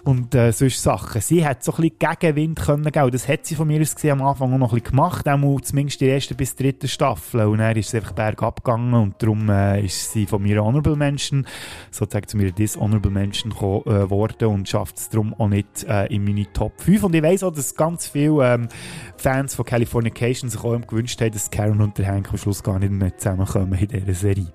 [SPEAKER 1] und äh, solche Sachen. Sie hat so ein bisschen Gegenwind können geben. Das hat sie von mir aus gesehen am Anfang auch noch ein bisschen gemacht, auch zumindest die erste bis dritte Staffel. Und dann ist sie einfach bergab gegangen und darum äh, ist sie von mir Honorable Menschen, sozusagen zu mir Dishonorable Menschen geworden äh, und schafft es darum auch nicht äh, in meine Top 5. Und ich weiss auch, dass ganz viele ähm, Fans von Californication sich auch gewünscht haben, dass Karen und der Hank am Schluss gar nicht mehr zusammenkommen in dieser Serie.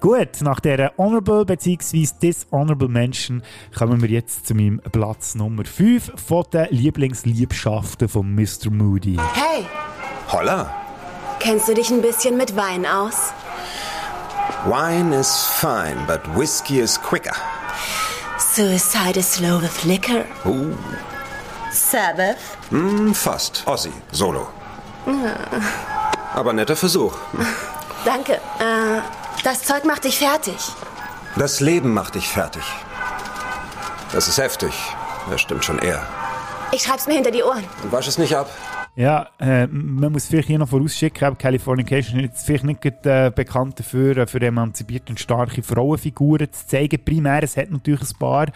[SPEAKER 1] Gut, nach dieser Honorable bzw. Dishonorable Menschen kommen wir jetzt zu meinem Platz Nummer 5 von den Lieblingsliebschaften von Mr. Moody.
[SPEAKER 24] Hey!
[SPEAKER 12] Holla!
[SPEAKER 24] Kennst du dich ein bisschen mit Wein aus?
[SPEAKER 12] Wine is fine, but whiskey is quicker.
[SPEAKER 24] Suicide is slow with liquor.
[SPEAKER 12] Uh.
[SPEAKER 24] Sabbath?
[SPEAKER 12] Hm, fast. Ozzy, solo. Aber netter Versuch.
[SPEAKER 24] Danke. Äh, das Zeug macht dich fertig.
[SPEAKER 12] Das Leben macht dich fertig. Das ist heftig. Das stimmt schon eher.
[SPEAKER 24] Ich schreib's mir hinter die Ohren.
[SPEAKER 12] Und wasch es nicht ab.
[SPEAKER 1] Ja, äh, man muss vielleicht hier noch vorausschicken, aber Californication ist vielleicht nicht äh, bekannt dafür, äh, für emanzipierte und starke Frauenfiguren zu zeigen. Primär, es hat natürlich ein paar,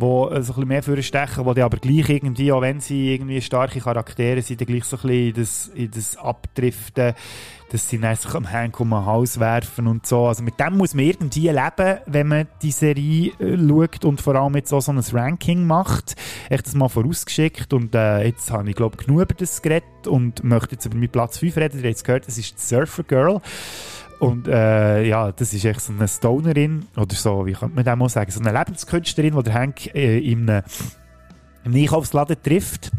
[SPEAKER 1] die äh, so ein bisschen mehr vorstechen, die aber gleich irgendwie, auch wenn sie irgendwie starke Charaktere sind, gleich so ein bisschen in das, in das Abdriften dass sie dann sich am Hank um den Hals werfen und so. Also mit dem muss man irgendwie leben, wenn man die Serie äh, schaut und vor allem jetzt auch so ein Ranking macht. Ich das mal vorausgeschickt und äh, jetzt habe ich glaube genug über das geredet und möchte jetzt über meinen Platz 5 reden. Ihr habt es gehört, das ist die Surfer Girl. Und äh, ja, das ist echt so eine Stonerin, oder so, wie könnte man das mal sagen, so eine Lebenskünstlerin, die der Hank äh, in einem im Einkaufsladen trifft,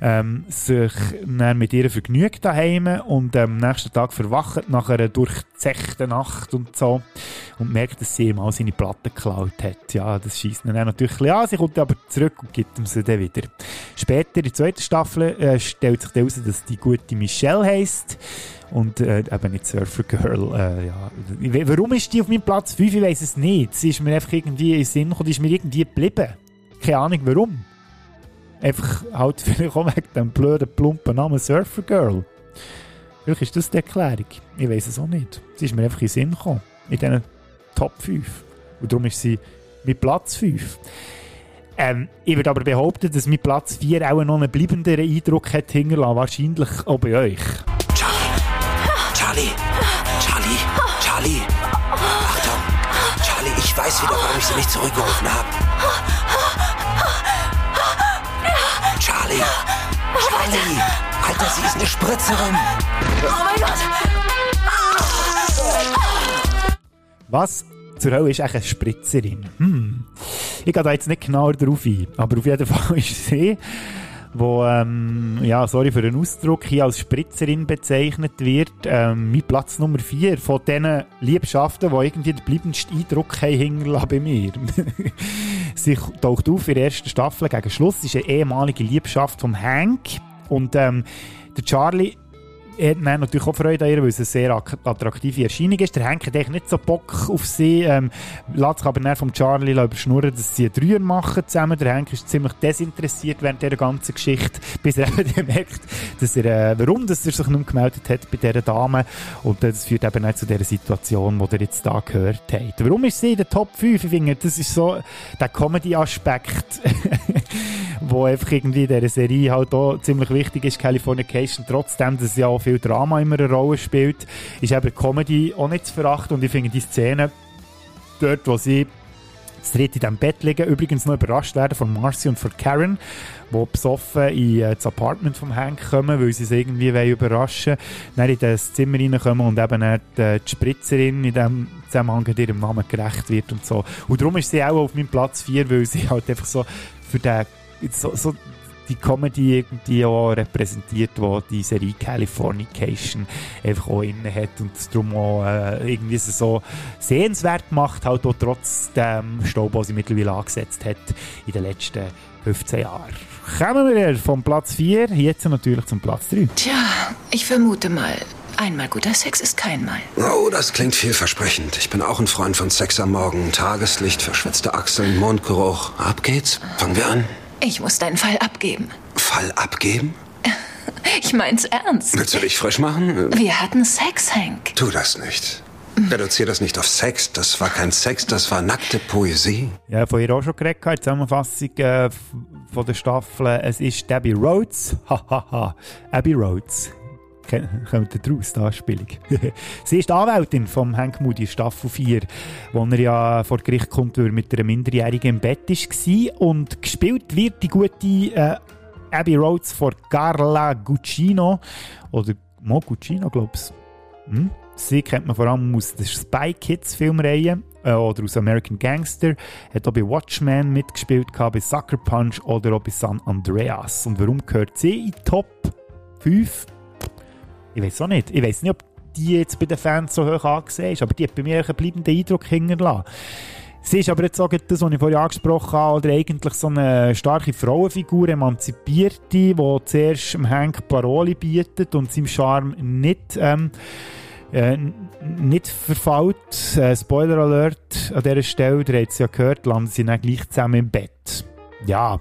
[SPEAKER 1] ähm, sich dann mit ihr vergnügt daheim und am nächsten Tag verwacht nach einer durchzechten Nacht und so und merkt, dass sie ihm all seine Platten geklaut hat. Ja, das schießt ihn dann natürlich an, sie kommt aber zurück und gibt ihm sie dann wieder. Später, in der zweiten Staffel, äh, stellt sich heraus, dass die gute Michelle heisst und äh, eben nicht Surfer Girl. Äh, ja. Warum ist die auf meinem Platz 5? Ich weiß es nicht. Sie ist mir einfach irgendwie in den Sinn gekommen, die ist mir irgendwie geblieben. Keine Ahnung warum. Einfach halt vielleicht auch wegen dem blöden, plumpen Namen Surfer Girl. Vielleicht ist das die Erklärung. Ich weiß es auch nicht. Sie ist mir einfach in den Sinn gekommen. In diesen Top 5. Und darum ist sie mit Platz 5. Ähm, ich würde aber behaupten, dass mein Platz 4 auch noch einen bleibenderen Eindruck hat hinterlassen. Wahrscheinlich auch bei euch.
[SPEAKER 12] Charlie! Charlie! Charlie! Achtung! Charlie, ich weiß wieder, warum ich sie nicht zurückgerufen habe. Charlie! Charlie! Alter, sie ist eine Spritzerin!
[SPEAKER 24] Oh mein Gott!
[SPEAKER 1] Was zur Hölle ist eigentlich eine Spritzerin? Hm. Ich gehe da jetzt nicht genau drauf ein, aber auf jeden Fall ist sie, wo, ähm, ja, sorry für den Ausdruck, hier als Spritzerin bezeichnet wird, ähm, mein Platz Nummer 4 von diesen Liebschaften, die irgendwie den bleibendsten Eindruck haben hinterlassen bei mir. Sie taucht auf in der ersten Staffel gegen Schluss, ist eine ehemalige Liebschaft von Hank. Und ähm, der Charlie hat dann natürlich auch Freude an ihr, weil es eine sehr attraktive Erscheinung ist. Der Henk hat eigentlich nicht so Bock auf sie, ähm, lässt sich aber dann vom Charlie überschnurren, dass sie Dreier machen zusammen. Der Henk ist ziemlich desinteressiert während dieser ganzen Geschichte, bis er eben merkt, dass er, äh, warum dass er sich nicht gemeldet hat bei dieser Dame. Und das führt eben auch zu dieser Situation, die ihr jetzt da gehört habt. Warum ist sie in der Top 5? Ich finde, das ist so der Comedy-Aspekt, wo einfach irgendwie in dieser Serie halt auch ziemlich wichtig ist, Californication, trotzdem, dass ja auch viel Drama immer eine Rolle spielt, ist eben Comedy auch nicht zu verachten. Und ich finde die Szene dort, wo sie das dritte in diesem Bett liegen, übrigens noch überrascht werden von Marcy und von Karen, die besoffen in äh, das Apartment vom Hank kommen, weil sie es irgendwie überraschen wollen, dann in das Zimmer reinkommen und eben die, die Spritzerin in diesem Zusammenhang ihrem Namen gerecht wird und so. Und darum ist sie auch auf meinem Platz 4, weil sie halt einfach so für den so, so die Comedy irgendwie auch repräsentiert, wo die Serie Californication einfach auch inne hat und es darum auch äh, irgendwie so sehenswert macht, halt auch trotz dem Staub, den sie mittlerweile angesetzt hat in den letzten 15 Jahren. Kommen wir vom Platz 4 jetzt natürlich zum Platz 3.
[SPEAKER 23] Tja, ich vermute mal, Einmal guter Sex ist kein Mal.
[SPEAKER 12] Oh, das klingt vielversprechend. Ich bin auch ein Freund von Sex am Morgen. Tageslicht, verschwitzte Achseln, Mondgeruch. Ab geht's. Fangen wir an.
[SPEAKER 23] Ich muss deinen Fall abgeben.
[SPEAKER 12] Fall abgeben?
[SPEAKER 23] Ich mein's ernst.
[SPEAKER 12] Willst du dich frisch machen?
[SPEAKER 23] Wir hatten Sex, Hank.
[SPEAKER 12] Tu das nicht. Reduzier das nicht auf Sex. Das war kein Sex, das war nackte Poesie.
[SPEAKER 1] Ja, von ihr auch schon geredet, die Zusammenfassung äh, von der Staffel. Es ist Debbie Rhodes. Hahaha. Abby Rhodes. Kommt ihr die Anspielung? Sie ist Anwältin von Hank Moody, Staffel 4, wo er ja vor Gericht kommt, weil er mit einer Minderjährigen im Bett war. Und gespielt wird die gute äh, Abby Rhodes von Carla Guccino. Oder Mo Guccino, glaube ich. Hm? Sie kennt man vor allem aus der Spy Kids Filmreihe äh, oder aus American Gangster. Hat auch bei Watchmen mitgespielt, bei Sucker Punch oder auch bei San Andreas. Und warum gehört sie in die Top 5? Ich weiß auch nicht. Ich weiß nicht, ob die jetzt bei den Fans so hoch angesehen ist, aber die hat bei mir einen bleibenden Eindruck hinterlassen. Sie ist aber jetzt auch das, was ich vorhin angesprochen habe, oder eigentlich so eine starke Frauenfigur, emanzipierte, die zuerst dem Hank Paroli bietet und seinem Charme nicht, ähm, äh, nicht verfällt. Äh, Spoiler Alert an dieser Stelle, ihr habt es ja gehört, landen sie dann gleich zusammen im Bett. Ja,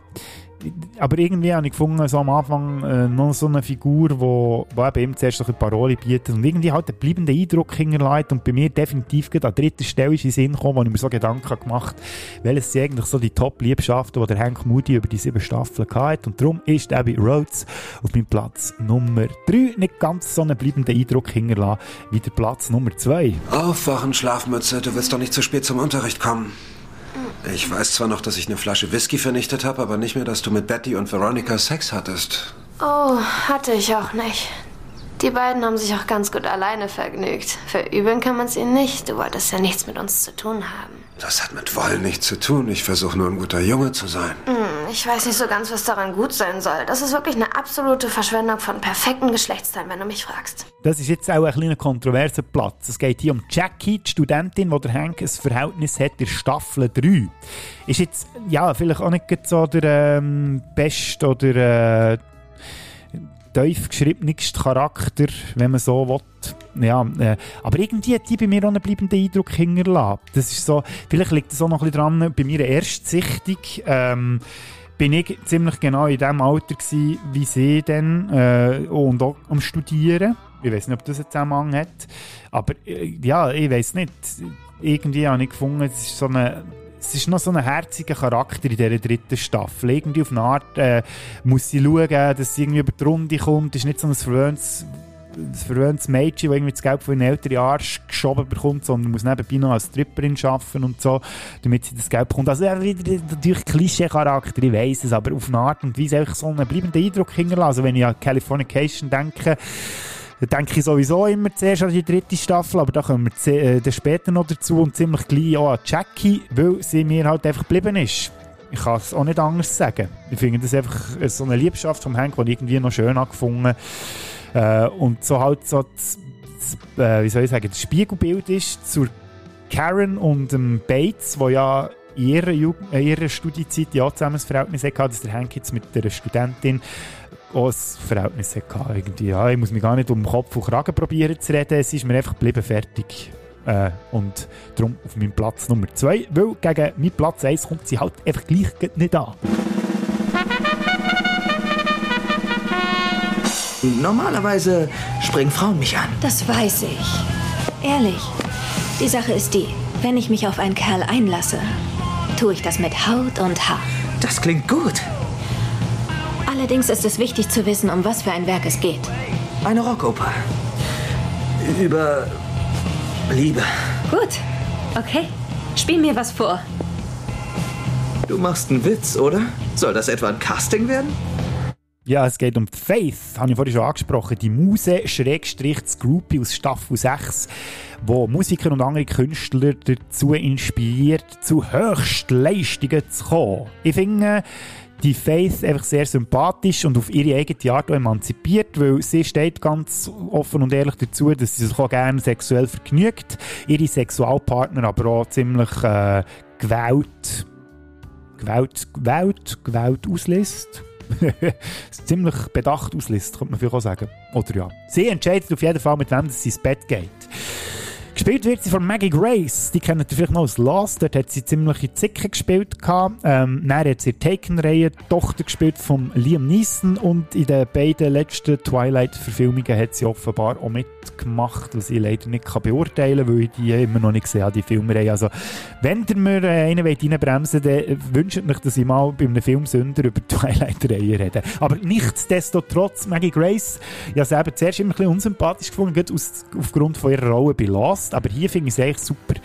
[SPEAKER 1] aber irgendwie habe ich gefunden, so am Anfang äh, noch so eine Figur, wo, wo eben ihm zuerst so eine Parole bietet und irgendwie halt einen bleibenden Eindruck hinterlässt und bei mir definitiv gerade an dritter Stelle ist in Sinn gekommen, wo ich mir so Gedanken habe gemacht welches sind eigentlich so die Top-Liebschaften, die der Hank Moody über die sieben Staffeln hatte und darum ist Abby Rhodes auf meinem Platz Nummer 3 nicht ganz so einen bleibenden Eindruck hinterlassen wie der Platz Nummer 2.
[SPEAKER 12] Aufwachen, Schlafmütze. Du willst doch nicht zu spät zum Unterricht kommen. Ich weiß zwar noch, dass ich eine Flasche Whisky vernichtet habe, aber nicht mehr, dass du mit Betty und Veronica Sex hattest.
[SPEAKER 7] Oh, hatte ich auch nicht. Die beiden haben sich auch ganz gut alleine vergnügt. Verübeln kann man es ihnen nicht. Du wolltest ja nichts mit uns zu tun haben.
[SPEAKER 12] Das hat mit Wollen nichts zu tun. Ich versuche nur ein guter Junge zu sein.
[SPEAKER 7] Hm, ich weiß nicht so ganz, was daran gut sein soll. Das ist wirklich eine absolute Verschwendung von perfekten Geschlechtsteilen, wenn du mich fragst.
[SPEAKER 1] Das ist jetzt auch ein kleiner kontroverser Platz. Es geht hier um Jackie, die Studentin, die der Hank ein Verhältnis hat in Staffel 3. Ist jetzt, ja, vielleicht auch nicht so der ähm, beste oder äh, tief geschriebenste Charakter, wenn man so will. Ja, äh, aber irgendwie hat die bei mir auch einen bleibenden Eindruck hinterlassen. Das ist so, vielleicht liegt das auch noch ein bisschen dran, bei meiner Erstsichtung, ähm, bin ich ziemlich genau in dem Alter gewesen, wie sie dann äh, und auch am Studieren. Ich weiß nicht, ob das einen Zusammenhang hat, aber äh, ja, ich weiß nicht. Irgendwie habe ich gefunden, es ist so eine es ist noch so ein herziger Charakter in dieser dritten Staffel. Irgendwie auf eine Art äh, muss sie schauen, dass sie irgendwie über die Runde kommt. Es ist nicht so ein verwöhntes, ein verwöhntes Mädchen, das irgendwie das Geld von ihren Eltern den Arsch geschoben bekommt, sondern muss nebenbei noch als Stripperin arbeiten und so, damit sie das Geld bekommt. Also ja, natürlich Klischee-Charakter, ich weiss es, aber auf eine Art und Weise einfach so einen bleibenden Eindruck hinterlassen. Also wenn ich an Californication denke, da denke ich sowieso immer zuerst an die dritte Staffel, aber da kommen wir äh, dann später noch dazu und ziemlich gleich auch an Jackie, weil sie mir halt einfach geblieben ist. Ich kann es auch nicht anders sagen. Ich finde das einfach äh, so eine Liebschaft vom Hank, die ich irgendwie noch schön angefunden äh, und so halt so das, das, äh, wie soll ich sagen, das Spiegelbild ist zur Karen und dem Bates, wo ja in ihrer, Jugend, äh, ihrer Studienzeit ja zusammen ein Verhältnis hatte, dass der Hank jetzt mit der Studentin auch ein Verhältnis hatte. Irgendwie. Ja, ich muss mich gar nicht um Kopf und Kragen probieren zu reden, es ist mir einfach geblieben fertig. Äh, und darum auf meinem Platz Nummer 2, weil gegen meinen Platz 1 kommt sie halt einfach gleich nicht an.
[SPEAKER 25] Normalerweise springen Frauen mich an.
[SPEAKER 26] Das weiß ich. Ehrlich, die Sache ist die, wenn ich mich auf einen Kerl einlasse, tue ich das mit Haut und Haar.
[SPEAKER 25] Das klingt gut.
[SPEAKER 26] Allerdings ist es wichtig zu wissen, um was für ein Werk es geht.
[SPEAKER 25] Eine Rockoper. Über Liebe.
[SPEAKER 26] Gut, okay. Spiel mir was vor.
[SPEAKER 25] Du machst einen Witz, oder? Soll das etwa ein Casting werden?
[SPEAKER 1] Ja, es geht um Faith, habe ich vorhin schon angesprochen. Die Muse Schrägstrich das Groupie aus Staffel 6, wo Musiker und andere Künstler dazu inspiriert, zu Höchstleistungen zu kommen. Ich finde die Faith einfach sehr sympathisch und auf ihre eigene Art auch emanzipiert, weil sie steht ganz offen und ehrlich dazu, dass sie sich auch gerne sexuell vergnügt, ihre Sexualpartner aber auch ziemlich äh, gewählt, gewählt, gewählt, gewählt auslässt. ziemlich bedacht auslässt, könnte man vielleicht auch sagen. Oder ja. Sie entscheidet auf jeden Fall, mit wem sie ins Bett geht. Gespielt wird sie von Maggie Grace. Die kennt ihr vielleicht noch aus Lost. Dort hat sie ziemliche Zicke gespielt. Ähm, dann hat sie Taken-Reihe Tochter gespielt von Liam Neeson und in den beiden letzten Twilight-Verfilmungen hat sie offenbar auch mitgemacht, was ich leider nicht kann beurteilen kann, weil ich die immer noch nicht gesehen habe, die Filmreihe. Also, wenn ihr mir äh, einen reinbremsen wollt, dann wünscht euch, dass ich mal bei einem Filmsünder über Twilight-Reihe rede. Aber nichtsdestotrotz, Maggie Grace, ich habe sie eben zuerst immer ein bisschen unsympathisch gefunden, aufgrund von ihrer Rolle bei Lost. Aber hier finde ich es eigentlich super,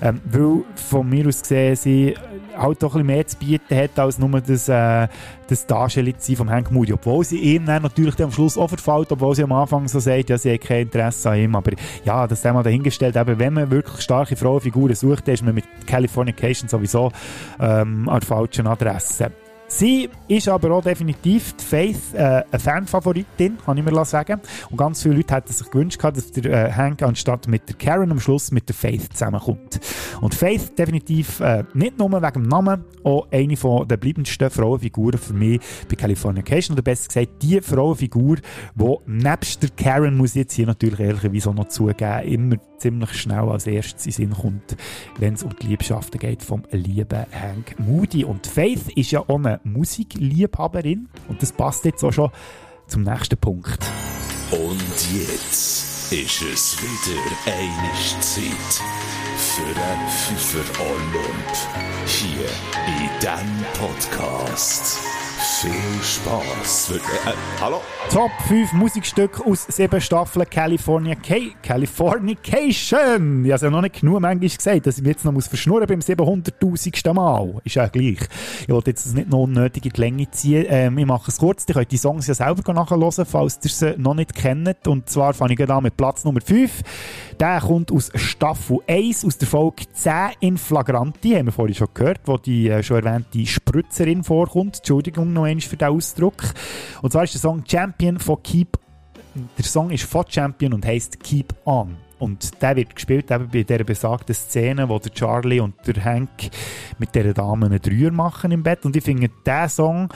[SPEAKER 1] ähm, weil von mir aus gesehen sie halt doch ein bisschen mehr zu bieten hat, als nur das, äh, das Darstellen vom Hank Moody. Obwohl sie ihm dann natürlich dann am Schluss auch verfällt, obwohl sie am Anfang so sagt, ja, sie hat kein Interesse an ihm. Aber ja, das haben wir dahingestellt, eben, wenn man wirklich starke Frauenfiguren sucht, dann ist man mit Californication sowieso ähm, an der falschen Adresse. Sie ist aber auch definitiv die Faith äh, eine Fanfavoritin, kann ich mir sagen. Und ganz viele Leute hätten sich gewünscht, dass der äh, Hank anstatt mit der Karen am Schluss mit der Faith zusammenkommt. Und Faith definitiv äh, nicht nur wegen dem Namen, auch eine der bleibendsten Frauenfiguren für mich bei Californication. Oder besser gesagt, die Frauenfigur, die nebst der Karen, muss ich jetzt hier natürlich ehrlicherweise noch zugeben, immer ziemlich schnell als erstes in Sinn kommt, wenn es um die Liebschaften geht vom lieben Hank Moody. Und Faith ist ja auch eine Musikliebhaberin und das passt jetzt auch schon zum nächsten Punkt.
[SPEAKER 8] Und jetzt ist es wieder eine Zeit für einen Pfeifer Olymp hier in diesem Podcast. Viel Spaß. Äh, hallo?
[SPEAKER 1] Top 5 Musikstücke aus 7 Staffeln California K Californication. Ich habe es ja noch nicht genug manchmal gesagt, dass ich mich jetzt noch muss verschnurren beim 700.000. Mal. Ist ja gleich. Ich wollte jetzt nicht noch unnötig in die Länge ziehen. Ähm, ich mache es kurz. Ihr könnt die Songs ja selber nachhören, falls ihr sie noch nicht kennt. Und zwar fange ich an mit Platz Nummer 5. Der kommt aus Staffel 1, aus der Folge 10 in Flagranti, haben wir vorhin schon gehört, wo die äh, schon erwähnte Spritzerin vorkommt. Entschuldigung noch einmal für den Ausdruck. Und zwar ist der Song Champion von Keep. Der Song ist von Champion und heißt Keep On. Und der wird gespielt eben bei dieser besagten Szene, wo der Charlie und der Hank mit dieser Dame einen Dreier machen im Bett. Und ich finde, diesen Song,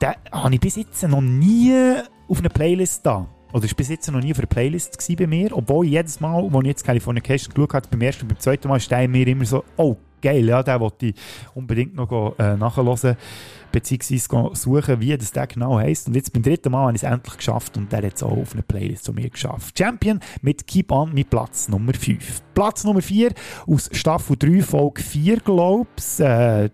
[SPEAKER 1] den habe ich bis jetzt noch nie auf einer Playlist da. Oder ist bis jetzt noch nie auf einer Playlist bei mir. Obwohl jedes Mal, als ich jetzt Californication geschaut habe, beim ersten und beim zweiten Mal, steht mir immer so, oh, geil, ja, den wollte ich unbedingt noch äh, nachhören beziehungsweise suchen, wie das der genau heisst. Und jetzt beim dritten Mal habe ich es endlich geschafft und der hat es auch auf eine Playlist zu mir geschafft. Champion mit Keep On mit Platz Nummer 5. Platz Nummer 4 aus Staffel 3, Folge 4, glaube ich. Äh,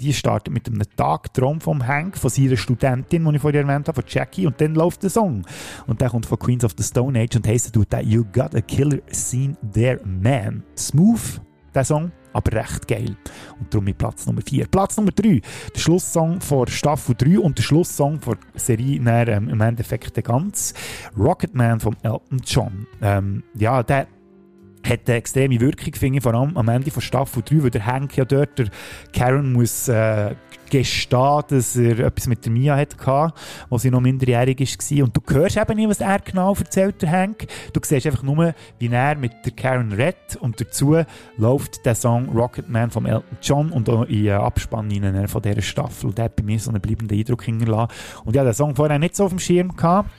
[SPEAKER 1] die startet mit einem Tagtraum vom Hank, von seiner Studentin, die ich vorhin erwähnt habe, von Jackie. Und dann läuft der Song. Und der kommt von Queens of the Stone Age und heisst, You got a killer scene there, man. Smooth, der Song aber recht geil. Und darum mit Platz Nummer 4. Platz Nummer 3, der Schlusssong von Staffel 3 und der Schlusssong von Serie dann, ähm, im Endeffekt der ganz Rocketman von Elton John. Ähm, ja, der hat eine extreme Wirkung, finde ich, vor allem am Ende von Staffel 3, weil der Hank ja dort, der Karen muss äh, gestehen, dass er etwas mit der Mia hatte, als sie noch minderjährig war. Und du hörst eben nicht, was er genau erzählt, der Hank. Du siehst einfach nur, wie er mit der Karen redet und dazu läuft der Song Rocketman von Elton John und auch in Abspann von dieser Staffel. Und der hat bei mir so einen bleibenden Eindruck hinterlassen. Und ja, den Song vorher nicht so auf dem Schirm.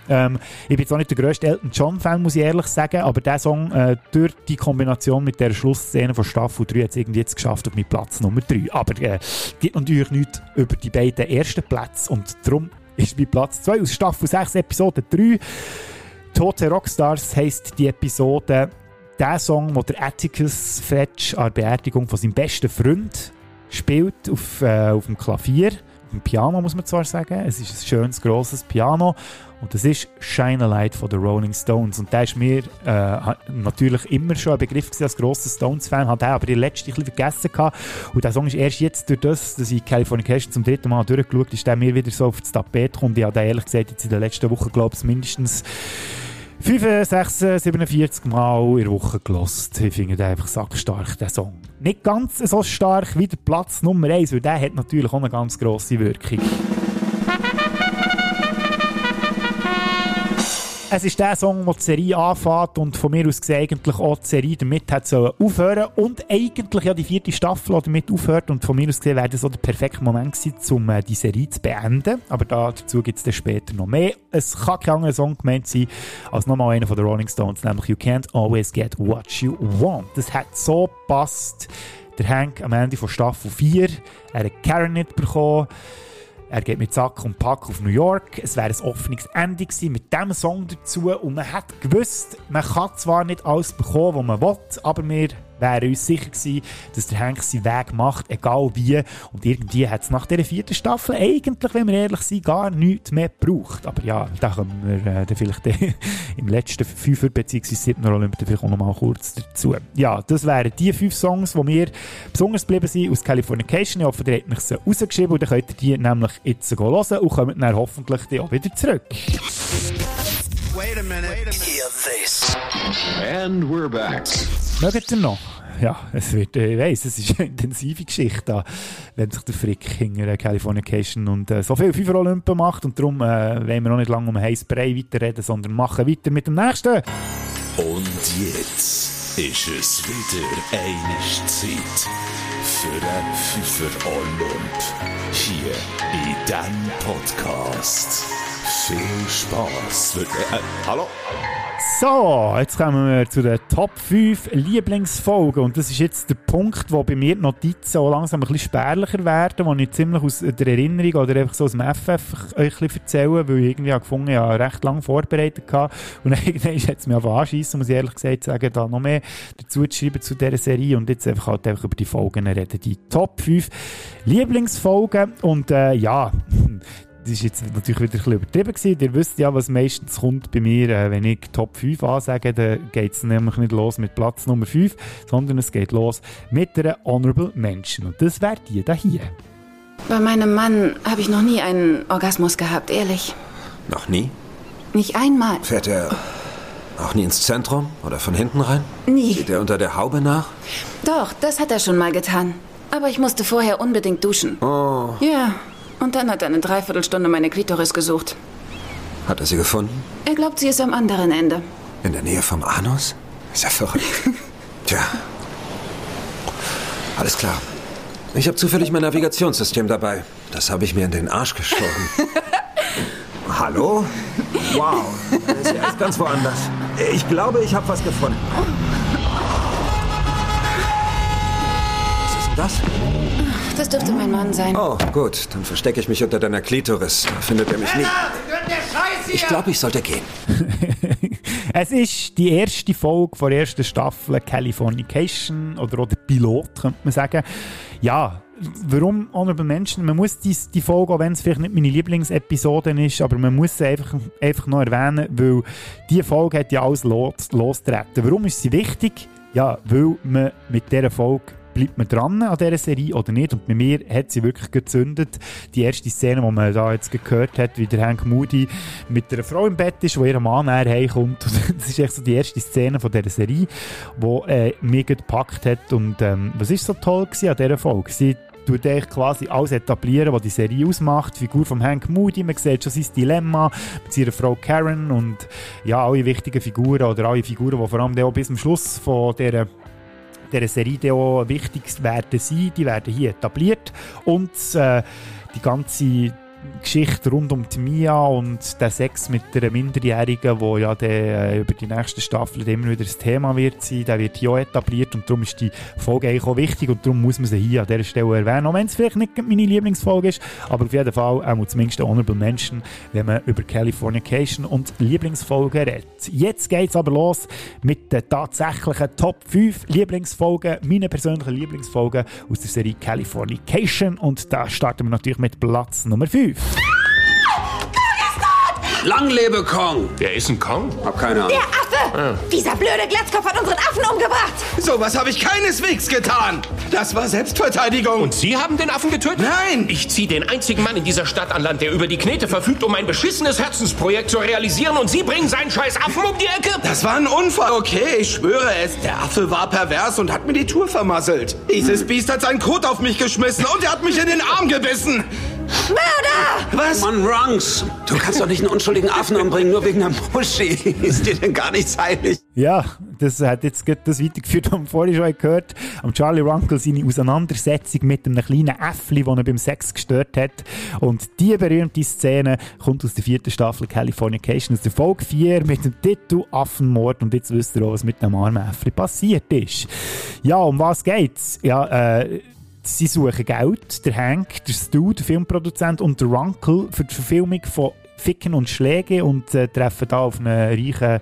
[SPEAKER 1] Ähm, ich bin jetzt auch nicht der grösste Elton John-Fan, muss ich ehrlich sagen, aber der Song äh, durch die Kombination mit der Schlussszene von Staffel 3 hat es irgendwie jetzt geschafft auf meinen Platz Nummer 3. Aber äh, gibt natürlich nichts über die beiden ersten Plätze. Und darum ist bei Platz 2 aus Staffel 6, Episode 3 Tote Rockstars heisst die Episode. Der Song, wo der Atticus Fetch an der Beerdigung von seinem besten Freund spielt auf, äh, auf dem Klavier ein Piano, muss man zwar sagen. Es ist ein schönes, grosses Piano. Und das ist Shine a Light von den Rolling Stones. Und der ist mir äh, natürlich immer schon ein Begriff gewesen, als grosser Stones-Fan, hat er aber die letzte ein vergessen gehabt. Und der Song ist erst jetzt durch das, dass ich Californication zum dritten Mal durchgeschaut ist der mir wieder so auf das Tapet gekommen. Ich habe ehrlich gesagt jetzt in der letzten Woche, glaube ich, mindestens 5, 6, 47 Mal in der Woche gelost. Ich finde den einfach sackstark, den Song. Nicht ganz so stark wie der Platz Nummer 1, weil der hat natürlich auch eine ganz grosse Wirkung. Es ist der Song, der die Serie anfängt und von mir aus gesehen eigentlich auch die Serie damit hat aufhören und eigentlich ja die vierte Staffel damit aufhört und von mir aus gesehen wäre das so der perfekte Moment gewesen, um äh, die Serie zu beenden. Aber da, dazu gibt es dann später noch mehr. Es kann kein anderer Song gemeint sein als nochmal einer von den Rolling Stones, nämlich You Can't Always Get What You Want. Das hat so gepasst. Der Hank am Ende von Staffel 4, er hat Karen nicht bekommen. Er geht mit Sack und Pack auf New York. Es wäre ein offenes Ende gewesen mit diesem Song dazu. Und man hat gewusst, man kann zwar nicht alles bekommen, was man will, aber wir wären uns sicher gewesen, dass der Hank seinen Weg macht, egal wie. Und irgendwie hat es nach dieser vierten Staffel eigentlich, wenn wir ehrlich sind, gar nichts mehr gebraucht. Aber ja, da kommen wir äh, dann vielleicht im letzten Fünfer bzw. siebten Olymp vielleicht auch noch mal kurz dazu. Ja, das wären die fünf Songs, die mir besonders geblieben sind aus Californication. Ich hoffe, ihr habt mich sie rausgeschrieben und dann könnt ihr die nämlich jetzt hören und kommt dann hoffentlich dann auch wieder zurück.
[SPEAKER 8] Wait a minute. Hear this. And we're back.
[SPEAKER 1] Mögt ihr noch? Ja, es wird, ich weiss, es ist eine intensive Geschichte, da, wenn sich der Frick hinter Californication und äh, so viel FIFA Olympen macht und darum äh, wollen wir noch nicht lange um heiß Brei weiterreden, sondern machen weiter mit dem nächsten.
[SPEAKER 8] Und jetzt ist es wieder eine Zeit für einen FIFA Olymp hier in diesem Podcast. Viel Spaß. Äh, hallo?
[SPEAKER 1] So, jetzt kommen wir zu den Top 5 Lieblingsfolgen. Und das ist jetzt der Punkt, wo bei mir die Notizen auch langsam ein bisschen spärlicher werden, wo ich ziemlich aus der Erinnerung oder einfach so aus dem FF euch erzähle, weil ich irgendwie habe gefunden ja recht lange vorbereitet hatte. Und irgendwann hat es mich einfach anschiessen, muss ich ehrlich gesagt sagen, da noch mehr dazu zu schreiben zu dieser Serie und jetzt einfach halt einfach über die Folgen reden. Die Top 5 Lieblingsfolgen und äh, ja, das ist jetzt natürlich wieder ein bisschen übertrieben gewesen. Ihr wisst ja, was meistens kommt bei mir, äh, wenn ich Top 5 ansage, dann geht es nämlich nicht los mit Platz Nummer 5, sondern es geht los mit einer Honorable Mention. Und das wäre die da hier.
[SPEAKER 27] Bei meinem Mann habe ich noch nie einen Orgasmus gehabt, ehrlich.
[SPEAKER 12] Noch nie?
[SPEAKER 27] Nicht einmal.
[SPEAKER 12] Fährt er auch nie ins Zentrum oder von hinten rein?
[SPEAKER 27] Nie.
[SPEAKER 12] Geht er unter der Haube nach?
[SPEAKER 27] Doch, das hat er schon mal getan. Aber ich musste vorher unbedingt duschen.
[SPEAKER 12] Oh.
[SPEAKER 27] Ja, und dann hat er eine Dreiviertelstunde meine Klitoris gesucht.
[SPEAKER 12] Hat er sie gefunden?
[SPEAKER 27] Er glaubt, sie ist am anderen Ende.
[SPEAKER 12] In der Nähe vom Anus? Ist ja verrückt. Tja. Alles klar. Ich habe zufällig mein Navigationssystem dabei. Das habe ich mir in den Arsch geschoben. Hallo? Wow. Sie ist ganz woanders. Ich glaube, ich habe was gefunden. Was ist denn das?
[SPEAKER 27] Das dürfte mein Mann sein.
[SPEAKER 12] Oh, gut. Dann verstecke ich mich unter deiner Klitoris. Da findet er mich nie. Ich glaube, ich sollte gehen.
[SPEAKER 1] es ist die erste Folge der ersten Staffel Californication oder auch der Pilot, könnte man sagen. Ja, warum Honorable Menschen? Man muss die, die Folge, auch wenn es vielleicht nicht meine Lieblingsepisode ist, aber man muss sie einfach, einfach noch erwähnen, weil die Folge hat ja alles los, losgetreten. Warum ist sie wichtig? Ja, weil man mit dieser Folge bleibt man dran an dieser Serie oder nicht? Und bei mir hat sie wirklich gezündet. Die erste Szene, die man da jetzt gehört hat, wie der Hank Moody mit einer Frau im Bett ist, wo ihr Mann heimkommt. das ist echt so die erste Szene von dieser Serie, die äh, mich gepackt hat. Und ähm, was ist so toll an dieser Folge? Sie tut eigentlich quasi alles etablieren, was die Serie ausmacht. Die Figur von Hank Moody, man sieht schon sein Dilemma mit seiner Frau Karen und ja, alle wichtigen Figuren oder alle Figuren, die vor allem auch bis zum Schluss von dieser dieser Serie auch wichtig werden sein. Die werden hier etabliert und äh, die ganze Geschichte rund um die Mia und den Sex mit der Minderjährigen, wo ja der, äh, über die nächste Staffel immer wieder das Thema wird sein, der wird auch etabliert und darum ist die Folge eigentlich auch wichtig und darum muss man sie hier an dieser Stelle erwähnen, auch wenn es vielleicht nicht meine Lieblingsfolge ist, aber auf jeden Fall auch zumindest ein Honorable Mention, wenn man über Californication und Lieblingsfolgen redet. Jetzt geht es aber los mit den tatsächlichen Top 5 Lieblingsfolgen, meine persönlichen Lieblingsfolgen aus der Serie Californication und da starten wir natürlich mit Platz Nummer 5.
[SPEAKER 11] Lang lebe Kong!
[SPEAKER 20] Wer ist ein Kong?
[SPEAKER 11] Hab keine Ahnung.
[SPEAKER 24] Der Affe! Dieser blöde Glatzkopf hat unseren Affen umgebracht!
[SPEAKER 9] So was habe ich keineswegs getan! Das war Selbstverteidigung!
[SPEAKER 20] Und Sie haben den Affen getötet?
[SPEAKER 9] Nein!
[SPEAKER 20] Ich ziehe den einzigen Mann in dieser Stadt an Land, der über die Knete verfügt, um ein beschissenes Herzensprojekt zu realisieren und Sie bringen seinen scheiß Affen um die Ecke?
[SPEAKER 9] Das war ein Unfall, okay, ich schwöre es. Der Affe war pervers und hat mir die Tour vermasselt. Dieses Biest hat seinen Kot auf mich geschmissen und er hat mich in den Arm gebissen.
[SPEAKER 7] Mörder!
[SPEAKER 12] Was? Mann, Runks! Du kannst doch nicht einen unschuldigen Affen umbringen, nur wegen einer Muschi. Ist dir denn gar nichts heilig?
[SPEAKER 1] Ja, das hat jetzt das weitergeführt, was wir vorhin schon gehört haben. Charlie Runkle seine Auseinandersetzung mit einem kleinen Äffli, den er beim Sex gestört hat. Und diese berühmte Szene kommt aus der vierten Staffel Californication, aus der Folge 4 mit dem Titel Affenmord. Und jetzt wisst ihr auch, was mit dem armen Äffli passiert ist. Ja, um was geht's? Ja, äh, sie suchen Geld. Der Hank, der Stu, der Filmproduzent und der Runkle für die Verfilmung von Ficken und Schläge und äh, treffen da auf einen reichen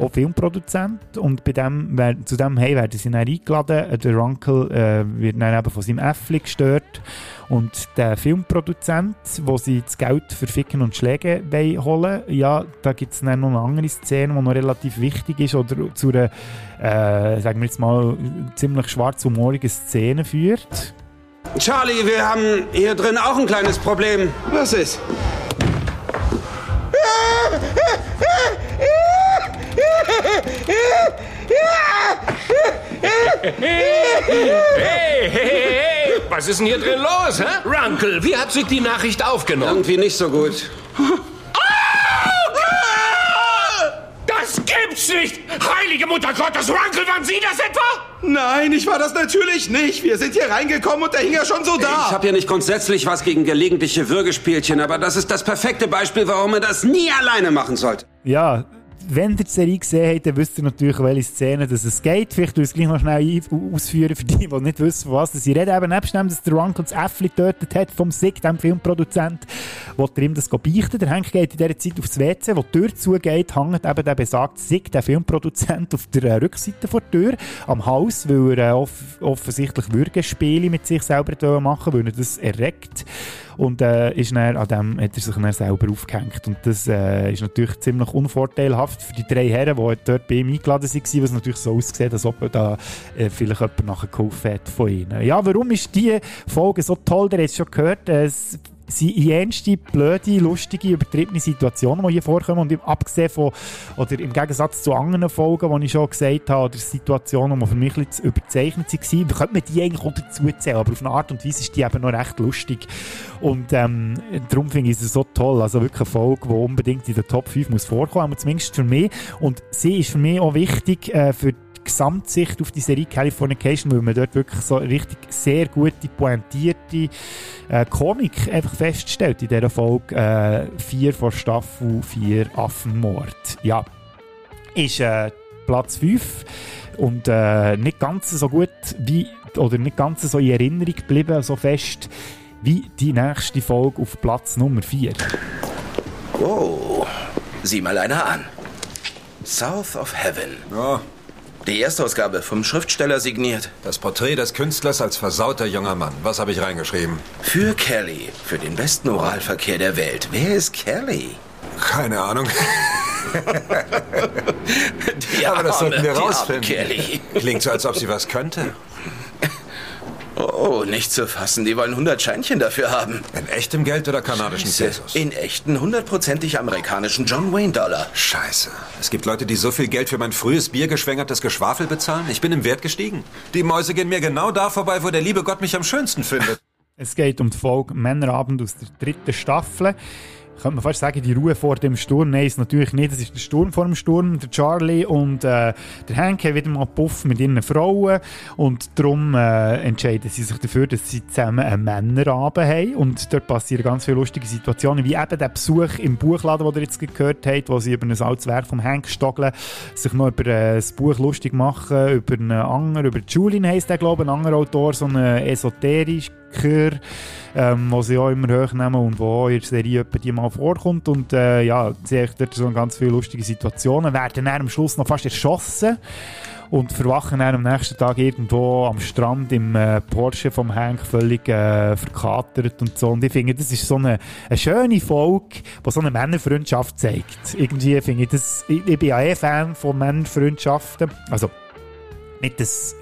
[SPEAKER 1] auch Filmproduzent und bei dem, zu dem hey, werden sie dann eingeladen. Der Runkle äh, wird dann eben von seinem Äffli gestört und der Filmproduzent, wo sie das Geld für Ficken und Schläge holen ja, da gibt es dann noch eine andere Szene, die noch relativ wichtig ist oder zu einer, äh, sagen wir jetzt mal, ziemlich schwarzhumorigen Szene führt.
[SPEAKER 12] Charlie, wir haben hier drin auch ein kleines Problem.
[SPEAKER 9] Was ist?
[SPEAKER 20] Hey, hey, hey, was ist denn hier drin los, hä? Runkle, wie hat sich die Nachricht aufgenommen?
[SPEAKER 12] Irgendwie nicht so gut.
[SPEAKER 20] Das gibt's nicht! Heilige Mutter Gottes, Runkle, waren Sie das etwa?
[SPEAKER 9] Nein, ich war das natürlich nicht. Wir sind hier reingekommen und der hing ja schon so da.
[SPEAKER 12] Ich habe ja nicht grundsätzlich was gegen gelegentliche Würgespielchen, aber das ist das perfekte Beispiel, warum er das nie alleine machen sollte.
[SPEAKER 1] Ja, wenn ihr die Serie gesehen habt, dann wisst ihr natürlich, welche Szene dass es geht. Vielleicht tue ich es gleich noch schnell ausführen für die, die nicht wissen, was das ist. Ich rede eben nebst dem, dass der Runkle das Äffli getötet hat vom Sick, dem Filmproduzent, wo er ihm das beichten. Der Henk geht in dieser Zeit aufs WC, wo die Tür zugeht, hängt eben der besagte Sick, der Filmproduzent, auf der Rückseite der Tür am Haus, weil er off offensichtlich Würgespiele mit sich selber machen weil er das erregt und äh, ist dann, an dem hat er sich dann selber aufgehängt. Und das äh, ist natürlich ziemlich unvorteilhaft für die drei Herren, die dort bei ihm eingeladen waren, was natürlich so aussieht, als ob da äh, vielleicht jemand nachher geholfen hat von ihnen. Ja, warum ist diese Folge so toll? Der hat es schon gehört, es sind jenste blöde, lustige, übertriebene Situationen, die hier vorkommen. Und abgesehen von, oder im Gegensatz zu anderen Folgen, die ich schon gesagt habe, oder Situationen, die für mich ein bisschen überzeichnet waren, könnte man die eigentlich auch dazu zählen. Aber auf eine Art und Weise ist die eben noch recht lustig. Und ähm, darum finde ich es so toll. Also wirklich eine Folge, die unbedingt in den Top 5 muss vorkommen, zumindest für mich. Und sie ist für mich auch wichtig äh, für Gesamtsicht auf die Serie Californication, weil man dort wirklich so richtig sehr gute, pointierte äh, Komik einfach feststellt in dieser Folge äh, 4 von Staffel 4 Affenmord. Ja, ist äh, Platz 5 und äh, nicht ganz so gut wie, oder nicht ganz so in Erinnerung geblieben, so fest wie die nächste Folge auf Platz Nummer 4.
[SPEAKER 28] Oh, sieh mal einer an. South of Heaven.
[SPEAKER 12] Ja,
[SPEAKER 28] die Erstausgabe vom Schriftsteller signiert.
[SPEAKER 12] Das Porträt des Künstlers als versauter junger Mann. Was habe ich reingeschrieben?
[SPEAKER 28] Für Kelly. Für den besten Oralverkehr der Welt. Wer ist Kelly?
[SPEAKER 12] Keine Ahnung.
[SPEAKER 28] die
[SPEAKER 12] Aber das sollten wir rausfinden.
[SPEAKER 28] Kelly.
[SPEAKER 12] Klingt so, als ob sie was könnte.
[SPEAKER 28] Oh, nicht zu fassen. Die wollen 100 Scheinchen dafür haben.
[SPEAKER 12] In echtem Geld oder kanadischen
[SPEAKER 28] Scheiße.
[SPEAKER 12] Pesos?
[SPEAKER 28] In echten, hundertprozentig amerikanischen John Wayne Dollar.
[SPEAKER 12] Scheiße. Es gibt Leute, die so viel Geld für mein frühes biergeschwängertes Geschwafel bezahlen. Ich bin im Wert gestiegen. Die Mäuse gehen mir genau da vorbei, wo der liebe Gott mich am schönsten findet.
[SPEAKER 1] Es geht um die Folge Männerabend aus der dritten Staffel. Könnte man fast sagen, die Ruhe vor dem Sturm. Nein, ist natürlich nicht. Es ist der Sturm vor dem Sturm. Der Charlie und äh, der Hank haben wieder mal Puff mit ihren Frauen. Und darum äh, entscheiden sie sich dafür, dass sie zusammen einen Männerabend haben. Und dort passieren ganz viele lustige Situationen, wie eben der Besuch im Buchladen, den ihr jetzt gehört habt, wo sie über ein altes Werk vom Hank stogeln, sich noch über äh, das Buch lustig machen, über einen anderen, über Julien heisst der, glaube ich, ein anderer Autor, so ein esoterisch ähm, was sie auch immer hochnehmen und wo auch in der Serie die mal vorkommt. Und äh, ja, sie haben dort so ganz viele lustige Situationen, werden dann am Schluss noch fast erschossen und verwachen dann am nächsten Tag irgendwo am Strand im äh, Porsche vom Hank völlig äh, verkatert und so. Und ich finde, das ist so eine, eine schöne Folge, die so eine Männerfreundschaft zeigt. Irgendwie finde ich das, ich, ich bin ja eh Fan von Männerfreundschaften. Also, nicht das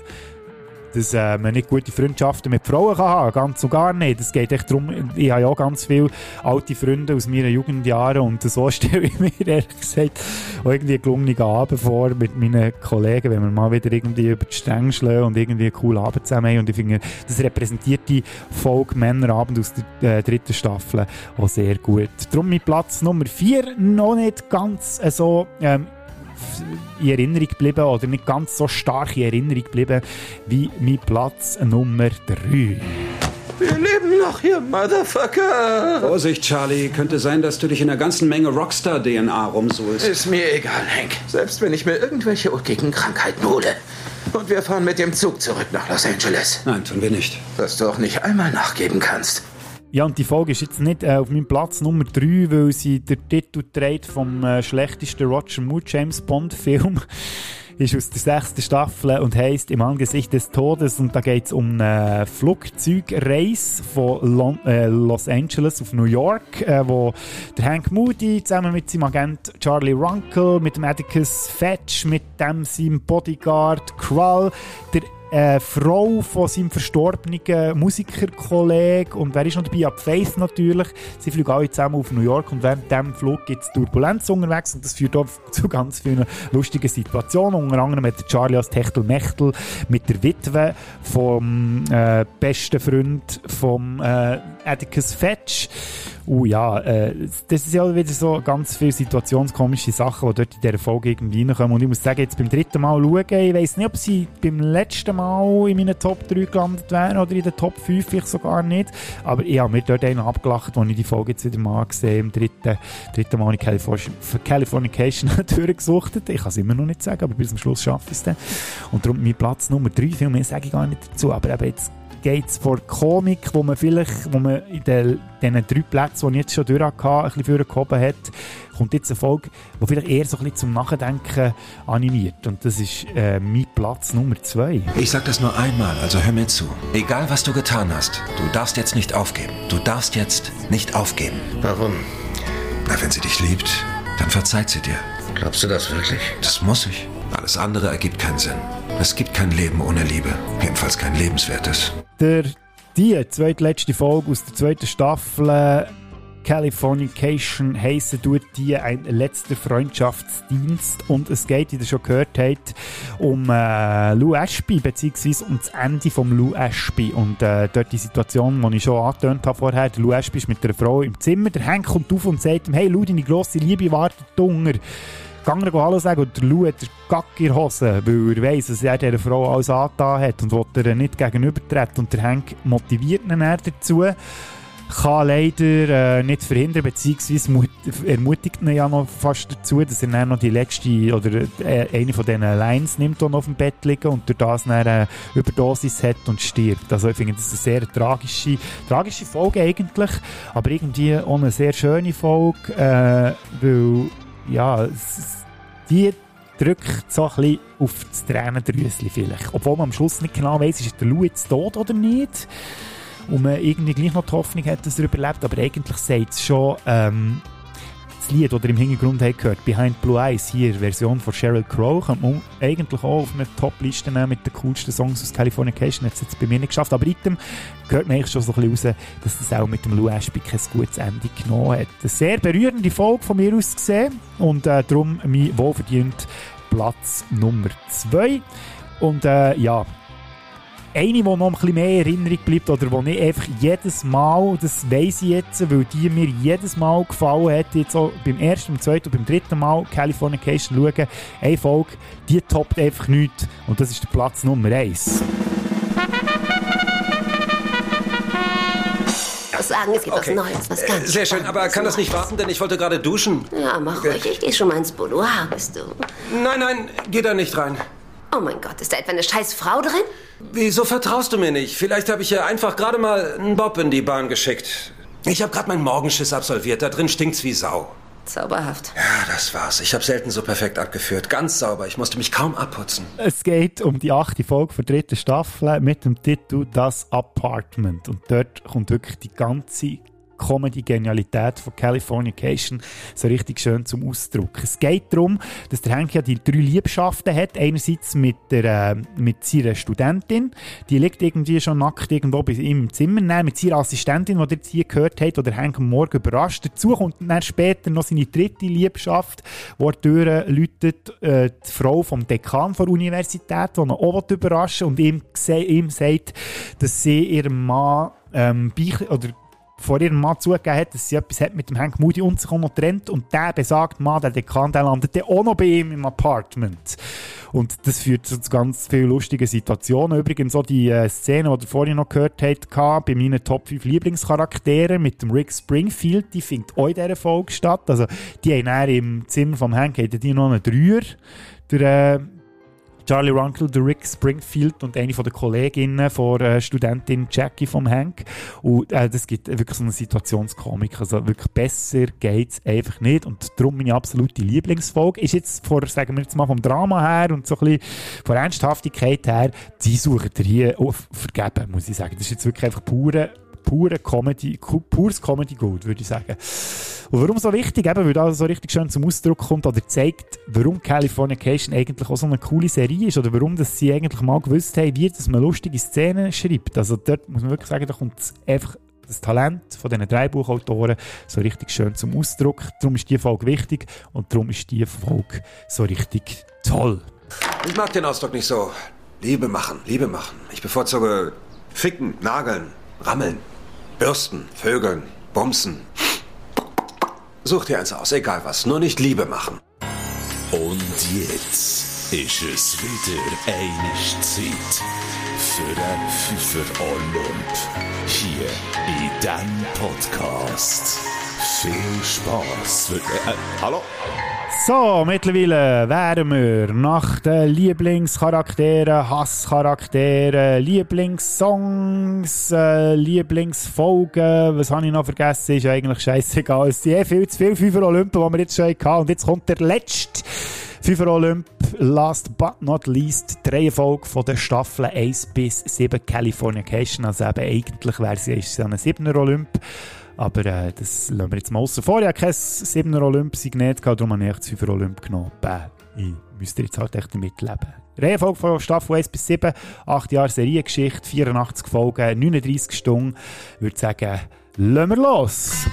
[SPEAKER 1] dass äh, man nicht gute Freundschaften mit Frauen kann haben ganz und gar nicht. Es geht echt darum, ich habe ja auch ganz viele alte Freunde aus meinen Jugendjahren und so stelle ich mir ehrlich gesagt auch irgendwie einen gelungenen Abend vor mit meinen Kollegen, wenn wir mal wieder irgendwie über die Stränge schlagen und irgendwie einen coolen Abend zusammen haben und ich finde, das repräsentiert die Folge Männerabend aus der äh, dritten Staffel auch sehr gut. Darum mein Platz Nummer 4 noch nicht ganz so ähm, in Erinnerung geblieben oder nicht ganz so stark in Erinnerung geblieben wie mein Platz Nummer 3.
[SPEAKER 28] Wir leben noch hier, Motherfucker.
[SPEAKER 11] Vorsicht, Charlie. Könnte sein, dass du dich in einer ganzen Menge Rockstar-DNA rumsuhlst.
[SPEAKER 28] Ist mir egal, Hank. Selbst wenn ich mir irgendwelche ulkigen Krankheiten hole. Und wir fahren mit dem Zug zurück nach Los Angeles.
[SPEAKER 11] Nein, tun wir nicht.
[SPEAKER 28] Dass du auch nicht einmal nachgeben kannst.
[SPEAKER 1] Ja, und die Folge ist jetzt nicht äh, auf meinem Platz Nummer 3, weil sie der Titel trägt vom äh, schlechtesten Roger Moore James Bond Film. ist aus der sechsten Staffel und heisst Im Angesicht des Todes. Und da geht es um eine Flugzeugreise von Lon äh, Los Angeles auf New York, äh, wo der Hank Moody zusammen mit seinem Agent Charlie Runkle, mit dem Atticus Fetch, mit dem seinem Bodyguard Krull, der äh, Frau von seinem verstorbenen Musikerkollegen und wer ist noch dabei? Ab Faith natürlich. Sie fliegen alle zusammen auf New York und während diesem Flug gibt es Turbulenz unterwegs und das führt auch zu ganz vielen lustigen Situationen. Unter anderem mit Charlie als Techtel-Mechtel, mit der Witwe vom äh, besten Freund vom äh, Atticus Fetch uh, ja, äh, das ist ja wieder so ganz viele situationskomische Sachen, die dort in dieser Folge irgendwie reinkommen. Und ich muss sagen, jetzt beim dritten Mal schauen, ich weiß nicht, ob sie beim letzten Mal in meinen Top 3 gelandet wären oder in den Top 5 vielleicht sogar nicht. Aber ich habe mir dort einen abgelacht, als ich die Folge jetzt wieder mal gesehen im dritten, dritten Mal in California, Californication durchgesucht Ich kann es immer noch nicht sagen, aber bis zum Schluss schaffe ich es dann. Und darum mein Platz Nummer 3, viel mehr sage ich gar nicht dazu, aber eben jetzt geht es vor Komik, wo man vielleicht, wo man in den, diesen drei Plätzen, die ich jetzt schon durch hatte, ein bisschen vorgehoben hat, kommt jetzt eine Folge, die vielleicht eher so ein bisschen zum Nachdenken animiert. Und das ist äh, mein Platz Nummer zwei.
[SPEAKER 10] Ich sag das nur einmal, also hör mir zu. Egal, was du getan hast, du darfst jetzt nicht aufgeben. Du darfst jetzt nicht aufgeben.
[SPEAKER 28] Warum?
[SPEAKER 10] Na, wenn sie dich liebt, dann verzeiht sie dir.
[SPEAKER 28] Glaubst du das wirklich?
[SPEAKER 10] Das muss ich. Alles andere ergibt keinen Sinn. Es gibt kein Leben ohne Liebe. Jedenfalls kein lebenswertes.
[SPEAKER 1] Der, die zweitletzte Folge aus der zweiten Staffel Californication heissen tut die ein letzter Freundschaftsdienst und es geht, wie ihr schon gehört habt, um äh, Lou Ashby beziehungsweise um das Ende von Lou Ashby und äh, dort die Situation, die ich schon angetönt habe vorher, Lou Ashby ist mit einer Frau im Zimmer, der Hank kommt auf und sagt ihm, hey Lou, deine grosse Liebe wartet Hunger gegangen Hallo sagen und der Lou hat den in Hose, weil er weiss, dass er dieser Frau alles angetan hat und will ihr nicht gegenübertreten. Und der Hank motiviert ihn dazu kann leider äh, nicht verhindern, beziehungsweise ermutigt ihn ja noch fast dazu, dass er dann noch die letzte oder äh, eine von diesen Lines nimmt und auf dem Bett liegen und durch das eine Überdosis hat und stirbt. Also ich finde das eine sehr tragische, tragische Folge eigentlich, aber irgendwie auch eine sehr schöne Folge, äh, weil ja, die drückt so ein bisschen auf das Tränendrüschen vielleicht. Obwohl man am Schluss nicht genau weiss, ist der Lou jetzt tot oder nicht. Und man irgendwie gleich noch die Hoffnung hat, dass er überlebt. Aber eigentlich sagt es schon, ähm, das Lied, das ihr im Hintergrund habt gehört, Behind Blue Eyes, hier, Version von Sheryl Crow, kann man eigentlich auch auf eine Top-Liste nehmen mit den coolsten Songs aus Californication. Hat es jetzt bei mir nicht geschafft. Aber item hört man eigentlich schon so ein bisschen raus, dass das auch mit dem Lou Ashby kein gutes Ende genommen hat. Eine sehr berührende Folge von mir aus gesehen und äh, darum mein wohlverdient Platz Nummer 2. Und äh, ja, eine, die noch ein bisschen mehr in Erinnerung bleibt oder die nicht einfach jedes Mal, das weiss ich jetzt, weil die mir jedes Mal gefallen hat, jetzt auch beim ersten, beim zweiten und beim dritten Mal Californication schauen, eine Folge, die toppt einfach nichts und das ist der Platz Nummer 1.
[SPEAKER 24] sagen, es gibt
[SPEAKER 12] okay.
[SPEAKER 24] was Neues, was ganz
[SPEAKER 12] äh, Sehr schön, aber kann das nicht warten, denn ich wollte gerade duschen.
[SPEAKER 24] Ja, mach ruhig, ich gehe schon mal ins Boudoir, bist du.
[SPEAKER 12] Nein, nein, geh da nicht rein.
[SPEAKER 24] Oh mein Gott, ist da etwa eine scheiß Frau drin?
[SPEAKER 12] Wieso vertraust du mir nicht? Vielleicht habe ich ja einfach gerade mal einen Bob in die Bahn geschickt. Ich habe gerade meinen Morgenschiss absolviert. Da drin stinkt's wie Sau.
[SPEAKER 24] Zauberhaft.
[SPEAKER 12] Ja, das war's. Ich habe selten so perfekt abgeführt. Ganz sauber. Ich musste mich kaum abputzen.
[SPEAKER 1] Es geht um die achte Folge der dritten Staffel mit dem Titel Das Apartment. Und dort kommt wirklich die ganze Comedy-Genialität von Californication so richtig schön zum Ausdruck. Es geht darum, dass der Hank ja die drei Liebschaften hat. Einerseits mit, der, äh, mit seiner Studentin, die liegt irgendwie schon nackt irgendwo bei ihm im Zimmer, dann mit seiner Assistentin, die jetzt hier gehört habt, oder Hank am Morgen überrascht. Dazu kommt dann später noch seine dritte Liebschaft, wo er läutet, äh, die Frau vom Dekan der Universität, die ihn auch überraschen und ihm, ihm sagt, dass sie ihrem Mann ähm, oder vor ihrem Mann zugegeben hat, dass sie etwas hat mit dem Hank Moody und sich auch noch trennt. Und der besagt Mann, der Dekan, der landet dann auch noch bei ihm im Apartment. Und das führt zu ganz vielen lustigen Situationen. Übrigens auch die äh, Szene, die ihr vorhin noch gehört habt, bei meinen Top 5 Lieblingscharakteren mit dem Rick Springfield, die findet auch in dieser Folge statt. Also die haben im Zimmer vom Hank die noch einen Dreier. Der, äh, Charlie Runkle, der Rick Springfield und eine von der Kolleginnen von äh, Studentin Jackie vom Hank. Und äh, das gibt wirklich so eine Situationskomik. Also wirklich besser geht es einfach nicht. Und darum meine absolute Lieblingsfolge ist jetzt, vor, sagen wir jetzt mal vom Drama her und so ein bisschen von Ernsthaftigkeit her, die suchen hier auch vergeben, muss ich sagen. Das ist jetzt wirklich einfach pure pure Comedy, pures Comedy Gold, würde ich sagen. Und warum so wichtig? Eben, weil das so richtig schön zum Ausdruck kommt oder zeigt, warum Californication eigentlich auch so eine coole Serie ist oder warum dass sie eigentlich mal gewusst haben, wie dass man lustige Szenen schreibt. Also dort muss man wirklich sagen, da kommt einfach das Talent von diesen drei Buchautoren so richtig schön zum Ausdruck. Darum ist die Folge wichtig und darum ist die Folge so richtig toll.
[SPEAKER 12] Ich mag den Ausdruck nicht so. Liebe machen, Liebe machen. Ich bevorzuge ficken, nageln, rammeln. Bürsten, Vögeln, Bumsen. Such dir eins aus, egal was, nur nicht Liebe machen.
[SPEAKER 8] Und jetzt ist es wieder eine Zeit für den Pfeifer Olymp. Hier in diesem Podcast. Viel Spaß. Äh, hallo?
[SPEAKER 1] So, mittlerweile wären wir nach den Lieblingscharakteren, Hasscharakteren, Lieblingssongs, äh, Lieblingsfolgen, was habe ich noch vergessen, ist eigentlich scheißegal. Es sind eh viel zu viele Fünfer Olympen, die wir jetzt schon hatten. Und jetzt kommt der letzte Fünfer Olymp, last but not least, die Reihenfolge von der Staffel 1 bis 7 Californication. Also eben eigentlich wäre sie ist ein 7er Olymp. Aber äh, das lassen wir jetzt mal außen vor. Ich habe kein 7er Olymp-Signet darum habe ich das 5er Olymp genommen. Bäh, ich müsste jetzt halt echt damit leben. Reihenfolge von Staffel 1 bis 7, 8 Jahre Seriengeschichte, 84 Folgen, 39 Stunden. Ich würde sagen, lassen wir los!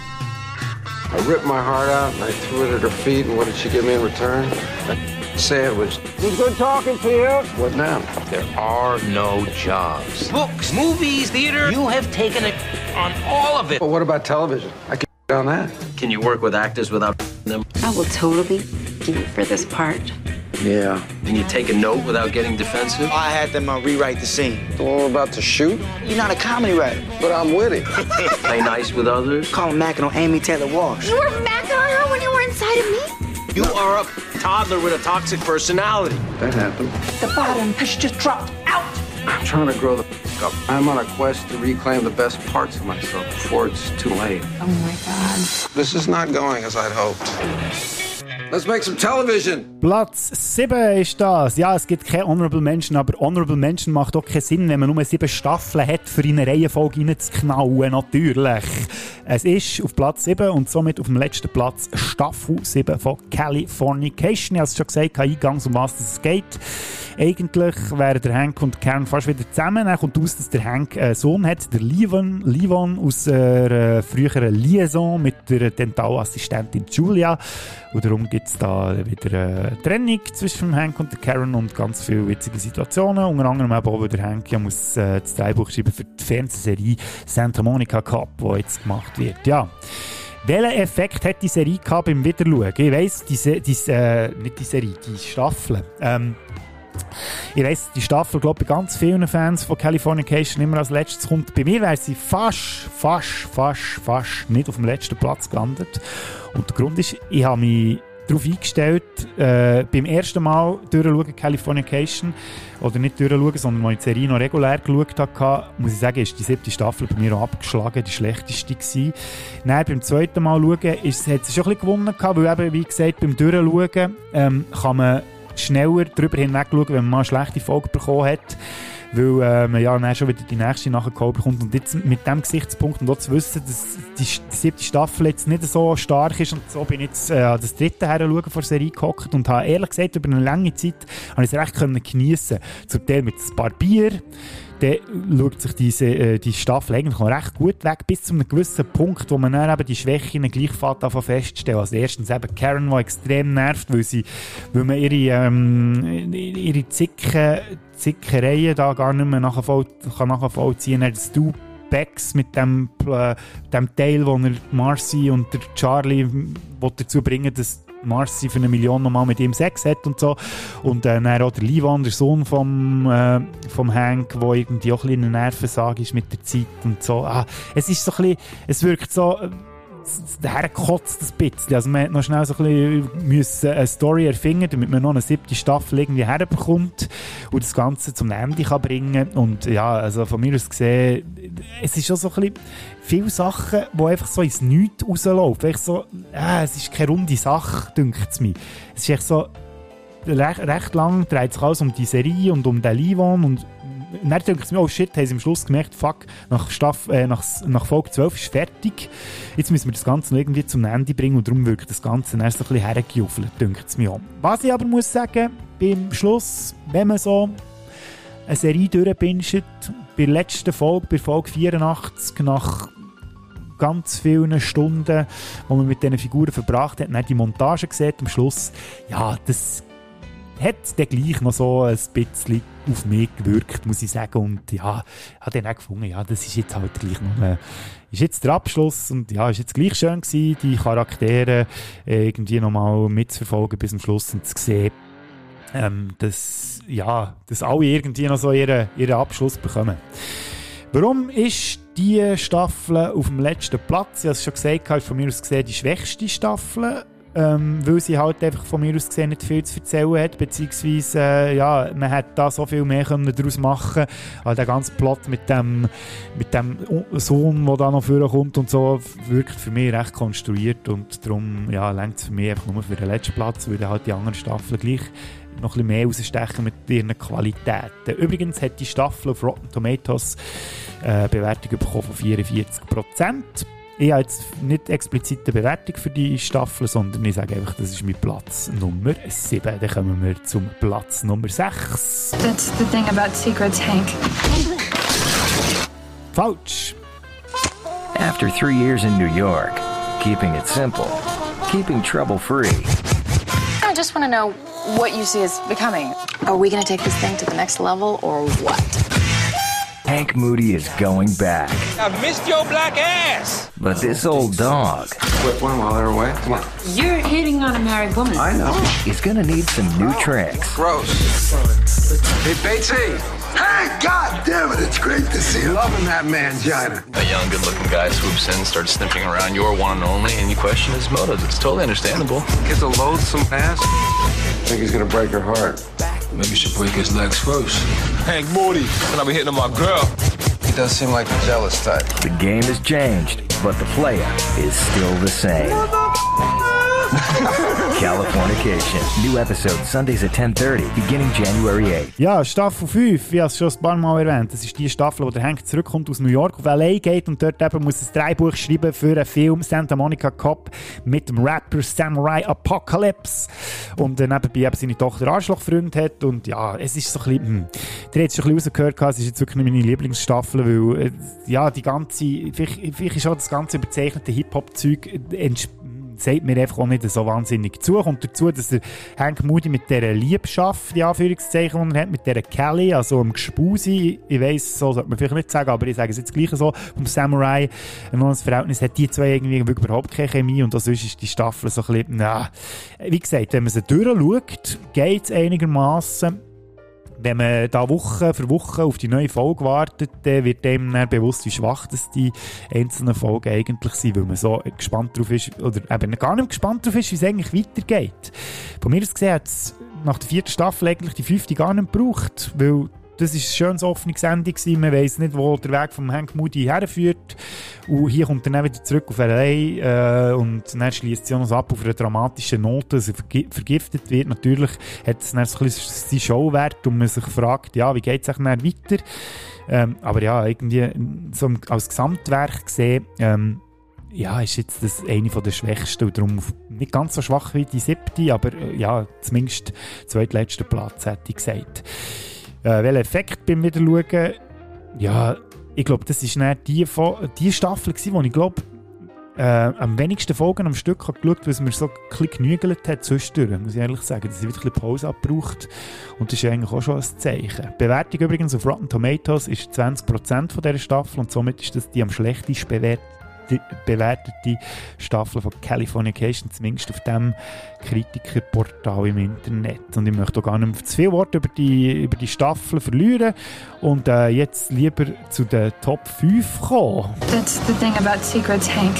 [SPEAKER 29] I ripped my heart out and I threw it at her feet, and what did she give me in return? Say it was. It good talking to you. What now?
[SPEAKER 20] There are no jobs. Books, movies, theater. You have taken it on all of it.
[SPEAKER 29] Well, what about television? I can on that.
[SPEAKER 20] Can you work with actors without them?
[SPEAKER 30] I will totally do it for this part.
[SPEAKER 29] Yeah.
[SPEAKER 20] Can you take a note without getting defensive?
[SPEAKER 31] I had them uh, rewrite the scene.
[SPEAKER 29] The one we're about to shoot?
[SPEAKER 31] You're not a comedy writer.
[SPEAKER 29] But I'm witty.
[SPEAKER 20] Play nice with others?
[SPEAKER 31] Call him Mackin on Amy Taylor Walsh.
[SPEAKER 30] You were macking on her when you were inside of me?
[SPEAKER 20] You are a toddler with a toxic personality.
[SPEAKER 29] That happened.
[SPEAKER 30] The bottom has just dropped out.
[SPEAKER 29] I'm trying to grow the up. I'm on a quest to reclaim the best parts of myself before it's too late.
[SPEAKER 30] Oh my God.
[SPEAKER 29] This is not going as I'd hoped. Let's make some television.
[SPEAKER 1] Platz 7 ist das. Ja, es gibt keine Honorable Menschen, aber Honorable Menschen macht auch keinen Sinn, wenn man nur sieben Staffeln hat, für eine Reihenfolge reinzuknallen, natürlich. Es ist auf Platz 7 und somit auf dem letzten Platz Staffel 7 von Californication. Ich habe es schon gesagt, eingangs, um was es geht. Eigentlich wären der Hank und Karen fast wieder zusammen. Dann kommt aus, dass der Hank einen Sohn hat, der Livon, Livon aus einer früheren Liaison mit der Dentalassistentin Julia. Und darum gibt es da wieder eine Trennung zwischen Hank und Karen und ganz viele witzige Situationen. Unter anderem eben auch, weil der Hank ja muss äh, das Drehbuch schreiben für die Fernsehserie Santa Monica Cup, die jetzt gemacht wird. Ja. Welchen Effekt hat die Serie gehabt beim Wiederschauen? Ich weiss, die, die, äh, nicht die Serie, die Staffel. Ähm, ich weiss, die Staffel, glaube ich, bei ganz vielen Fans von Californication immer als letztes kommt. Bei mir wäre sie fast, fast, fast, fast nicht auf dem letzten Platz gelandet. Und der Grund ist, ich habe mich darauf eingestellt, äh, beim ersten Mal durchschauen Californication, oder nicht durchschauen, sondern mal die Serie noch regulär geschaut habe, muss ich sagen, ist die siebte Staffel bei mir auch abgeschlagen, die schlechteste gewesen. Dann beim zweiten Mal schauen, ist, hat sie schon ein bisschen gewonnen gehabt, weil eben, wie gesagt, beim Durchschauen ähm, kann man schneller darüber hinweg schauen, wenn man mal eine schlechte Folge bekommen hat. Weil äh, man ja dann schon wieder die nächste nachgeholt bekommt. Und jetzt mit dem Gesichtspunkt und auch zu wissen, dass die, siebte Staffel jetzt nicht so stark ist und so bin ich jetzt äh, an das dritte her vor der Serie gehockt und habe ehrlich gesagt über eine lange Zeit habe ich es recht können geniessen. Zum Teil mit ein paar Bier, dann schaut sich diese, äh, die Staffel eigentlich noch recht gut weg, bis zu einem gewissen Punkt, wo man dann eben die Schwächen gleich davon feststellen. Also erstens eben Karen, die extrem nervt, weil, sie, weil man ihre, ähm, ihre Zicken, Zickereien da gar nicht mehr nachvoll, kann nachvollziehen kann. Das Du Bex mit dem, äh, dem Teil, wo er Marcy und der Charlie will dazu bringen dass Marcy für eine Million nochmal mit ihm Sex hat und so. Und äh, dann auch der Livan, der Sohn vom, äh, vom Hank, der irgendwie auch ein bisschen eine Nervensage ist mit der Zeit und so. Ah, es ist so ein bisschen, es wirkt so... Äh, daher kotzt ein bisschen. Also man hat noch schnell so ein bisschen eine Story erfinden, damit man noch eine siebte Staffel irgendwie herbekommt und das Ganze zum Ende kann bringen. Und ja, also von mir aus gesehen, es ist schon so ein bisschen viele Sachen, die einfach so ins Nichts rauslaufen. So, äh, es ist keine runde Sache, dünkt es mir. Es ist echt so, recht, recht lang dreht sich alles um die Serie und um den Livon und dann denke ich mir, oh shit, haben sie am Schluss gemerkt, fuck, nach, Staff, äh, nach, nach Folge 12 ist fertig. Jetzt müssen wir das Ganze noch irgendwie zum Ende bringen und darum wirkt das Ganze erst ein bisschen hergejuffelt, denke es mir auch. Was ich aber muss sagen, beim Schluss, wenn man so eine Serie durchpinscht, bei der letzten Folge, bei Folge 84, nach ganz vielen Stunden, die man mit diesen Figuren verbracht hat, dann die Montage gesehen am Schluss, ja, das hat dann gleich noch so ein bisschen auf mich gewirkt, muss ich sagen. Und ja, habe dann auch gefunden, ja, das ist jetzt halt gleich noch ist jetzt der Abschluss und ja, ist jetzt gleich schön gewesen, die Charaktere äh, irgendwie nochmal mitzuverfolgen bis zum Schluss und zu sehen, ähm, dass, ja, dass alle irgendwie noch so ihren, ihren Abschluss bekommen. Warum ist die Staffel auf dem letzten Platz? Ich habe es schon gesagt, ist von mir aus gesehen die schwächste Staffel ähm, weil sie halt einfach von mir aus gesehen nicht viel zu erzählen hat, beziehungsweise äh, ja, man hätte da so viel mehr können daraus machen können. der ganze Plot mit dem, mit dem Sohn, der da noch vorkommt und so, wirkt für mich recht konstruiert und darum ja, längt es für mich einfach nur für den letzten Platz, weil halt die anderen Staffeln gleich noch ein bisschen mehr rausstechen mit ihren Qualitäten. Übrigens hat die Staffel auf Rotten Tomatoes äh, Bewertung bekommen von 44 Prozent ich habe jetzt nicht explizit eine Bewertung für die Staffel, sondern ich sage einfach, das ist mein Platz Nummer 7. Dann kommen wir zum Platz Nummer 6.
[SPEAKER 32] That's the thing about Secrets, Hank.
[SPEAKER 1] Falsch.
[SPEAKER 33] After three years in New York, keeping it simple, keeping trouble free.
[SPEAKER 34] I just want to know what you see us becoming. Are we going to take this thing to the next level or what?
[SPEAKER 33] Hank Moody is going back.
[SPEAKER 35] I've missed your black ass.
[SPEAKER 33] But this old dog.
[SPEAKER 29] Whip one while they're away. Come on.
[SPEAKER 30] You're hitting on a married woman.
[SPEAKER 29] I know.
[SPEAKER 33] He's gonna need some new oh. tricks.
[SPEAKER 29] Gross. Hey, Batesy. Hey, God damn it, it's great to see you. Loving that mangina.
[SPEAKER 36] A young, good-looking guy swoops in, starts sniffing around your one and only, and you question his motives. It's totally understandable.
[SPEAKER 29] Kid's a loathsome ass. I think he's gonna break her heart.
[SPEAKER 9] Maybe you should break his legs first.
[SPEAKER 35] Hank Moody, and I'll be hitting on my girl.
[SPEAKER 29] He does seem like a jealous type.
[SPEAKER 33] The game has changed, but the player is still the same. Californication. New episode Sundays at 10.30, beginning January 8th.
[SPEAKER 1] Ja, Staffel 5, ich habe es schon ein paar Mal erwähnt. Das ist die Staffel, wo der Hank zurückkommt aus New York auf L.A. geht und dort eben muss ein Dreibuch schreiben für einen Film Santa Monica Cop mit dem Rapper Samurai Apocalypse. Und äh, nebenbei eben seine Tochter Arschlochfreund hat. Und ja, es ist so ein bisschen, hm, der hat schon ein bisschen rausgehört, es ist jetzt wirklich meine Lieblingsstaffel, weil äh, ja, die ganze, vielleicht, vielleicht ist auch das ganze überzeichnete Hip-Hop-Zeug entspricht sagt mir einfach auch nicht so wahnsinnig zu. Kommt dazu, dass der Hank Moody mit dieser Liebschaft, die Anführungszeichen, die er hat, mit dieser Kelly, also dem Gespusi, ich weiss, so sollte man vielleicht nicht sagen, aber ich sage es jetzt gleich so, vom Samurai, noch ein Verhältnis hat die zwei irgendwie überhaupt keine Chemie und sonst ist die Staffel so ein bisschen, na, wie gesagt, wenn man sie durchschaut, geht es einigermaßen wenn man da Woche für Woche auf die neue Folge wartet, wird einem dann bewusst, wie schwach das die einzelnen Folgen eigentlich sind, weil man so gespannt drauf ist, oder eben gar nicht gespannt drauf ist, wie es eigentlich weitergeht. Von mir aus gesehen hat es nach der vierten Staffel eigentlich die fünfte gar nicht gebraucht, weil das ist ein schönes offenes Ende. Man weiss nicht, wo der Weg von Hank Moody herführt. Und hier kommt er dann wieder zurück auf L.A. Äh, und dann schließt sie ab auf eine dramatische Note, dass er vergi vergiftet wird. Natürlich hat es dann ein seinen Showwert und man sich fragt, ja, wie geht es dann weiter? Ähm, aber ja, irgendwie so als Gesamtwerk gesehen, ähm, ja, ist jetzt das eine der schwächsten und darum nicht ganz so schwach wie die siebte, aber äh, ja, zumindest zweitletzter Platz, hätte ich gesagt. Äh, welcher Effekt beim Wiederschauen? Ja, ich glaube, das war die, die Staffel, gewesen, wo ich glaube, äh, am wenigsten Folgen am Stück habe geschaut, weil es mir so ein genügelt hat zwischendurch, muss ich ehrlich sagen, dass ich wieder ein bisschen Pause abgebraucht und das ist eigentlich auch schon ein Zeichen. Die Bewertung übrigens auf Rotten Tomatoes ist 20% von dieser Staffel und somit ist das die am schlechtesten bewertete bewertete Staffel von Californication, zumindest auf dem Kritikerportal im Internet. Und ich möchte auch gar nicht zu viel Worte über die, über die Staffel verlieren und äh, jetzt lieber zu den Top 5 kommen.
[SPEAKER 32] That's the thing about secrets, Hank.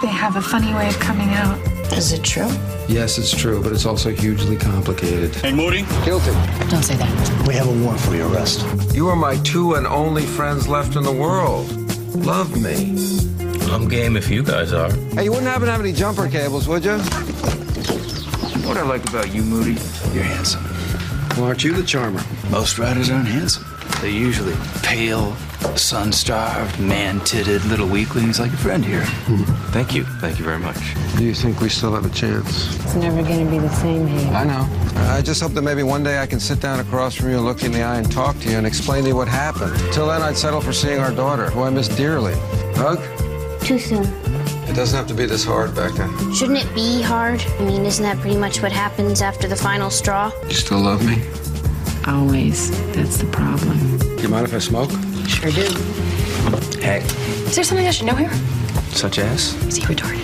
[SPEAKER 32] They have a funny way of coming out.
[SPEAKER 24] Is it true?
[SPEAKER 29] Yes, it's true, but it's also hugely complicated.
[SPEAKER 35] Hey, Moody.
[SPEAKER 29] Guilty.
[SPEAKER 24] Don't say that.
[SPEAKER 31] We have a warrant for your arrest.
[SPEAKER 29] You are my two and only friends left in the world. Love me.
[SPEAKER 35] I'm game if you guys are.
[SPEAKER 29] Hey, you wouldn't happen to have any jumper cables, would you?
[SPEAKER 35] What I like about you, Moody,
[SPEAKER 31] You're handsome.
[SPEAKER 29] Well, aren't you the charmer?
[SPEAKER 31] Most riders aren't handsome. They're usually pale, sun-starved, man-titted little weaklings like your friend here. Mm-hmm.
[SPEAKER 36] Thank you. Thank you very much.
[SPEAKER 29] Do you think we still have a chance?
[SPEAKER 37] It's never going to be the same here.
[SPEAKER 29] I know. I just hope that maybe one day I can sit down across from you, and look you in the eye, and talk to you and explain to you what happened. Till then, I'd settle for seeing our daughter, who I miss dearly. Hug?
[SPEAKER 38] Too soon.
[SPEAKER 29] It doesn't have to be this hard, back Becca.
[SPEAKER 38] Shouldn't it be hard? I mean, isn't that pretty much what happens after the final straw?
[SPEAKER 29] You still love me?
[SPEAKER 37] Always. That's the problem.
[SPEAKER 29] You mind if I smoke?
[SPEAKER 37] Sure do.
[SPEAKER 31] Hey,
[SPEAKER 24] Is there something I should know here?
[SPEAKER 31] such as?
[SPEAKER 24] Is he retarded?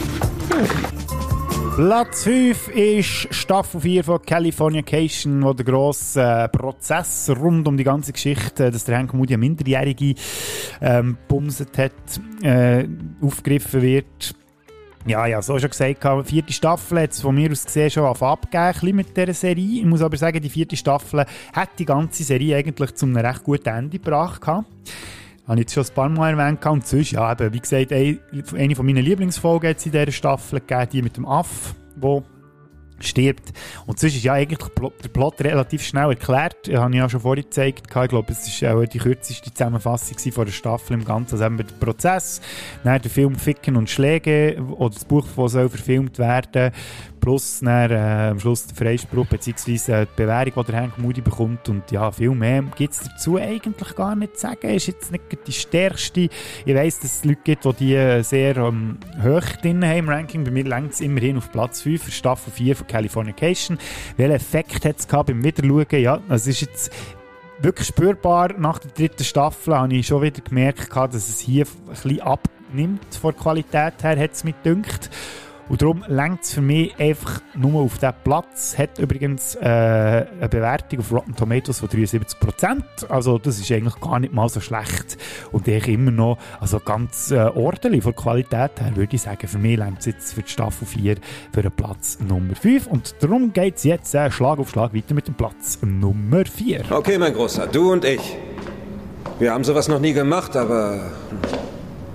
[SPEAKER 1] Platz 5 ist Staffel 4 von Californication, wo der grosse äh, Prozess rund um die ganze Geschichte, dass der Hank Moody eine Minderjährige ähm, bumset hat, äh, aufgegriffen wird. Ja, ja, so schon gesagt, die vierte Staffel hat es von mir aus gesehen schon auf abgegeben mit dieser Serie. Ich muss aber sagen, die vierte Staffel hat die ganze Serie eigentlich zu einem recht guten Ende gebracht. Habe ich jetzt schon ein paar Mal erwähnt. Und sonst, ja, eben, wie gesagt, eine, eine von meinen Lieblingsfolgen hat es in dieser Staffel gegeben, die mit dem Aff, wo stirbt. Und sonst ist ja eigentlich der Plot relativ schnell erklärt. Das habe ich ja schon vorhin gezeigt. Ich glaube, es war auch die kürzeste Zusammenfassung von der Staffel im Ganzen. Also eben der Prozess, dann der Film Ficken und Schläge oder das Buch, das soll verfilmt werden plus dann, äh, am Schluss der Freispruch bzw. die Bewährung, die der Hank Moody bekommt. Und ja, viel mehr gibt es dazu eigentlich gar nicht zu sagen. Ist jetzt nicht die stärkste. Ich weiss, dass es Leute gibt, die die äh, sehr ähm, hoch drin haben im Ranking. Bei mir längt es immerhin auf Platz 5 für Staffel 4 von Californication. Welchen Effekt hat es beim Wiederschauen? Ja, es ist jetzt wirklich spürbar. Nach der dritten Staffel habe ich schon wieder gemerkt, dass es hier ein bisschen abnimmt von der Qualität her, hat es mir gedünkt. Und darum längt es für mich einfach nur auf diesen Platz. Hat übrigens äh, eine Bewertung auf Rotten Tomatoes von 73%. Also das ist eigentlich gar nicht mal so schlecht. Und ich immer noch also ganz äh, ordentlich von Qualität her, würde ich sagen. Für mich längt es jetzt für die Staffel 4 für den Platz Nummer 5. Und darum geht es jetzt äh, Schlag auf Schlag weiter mit dem Platz Nummer 4.
[SPEAKER 12] Okay, mein Großer, du und ich. Wir haben sowas noch nie gemacht, aber hm,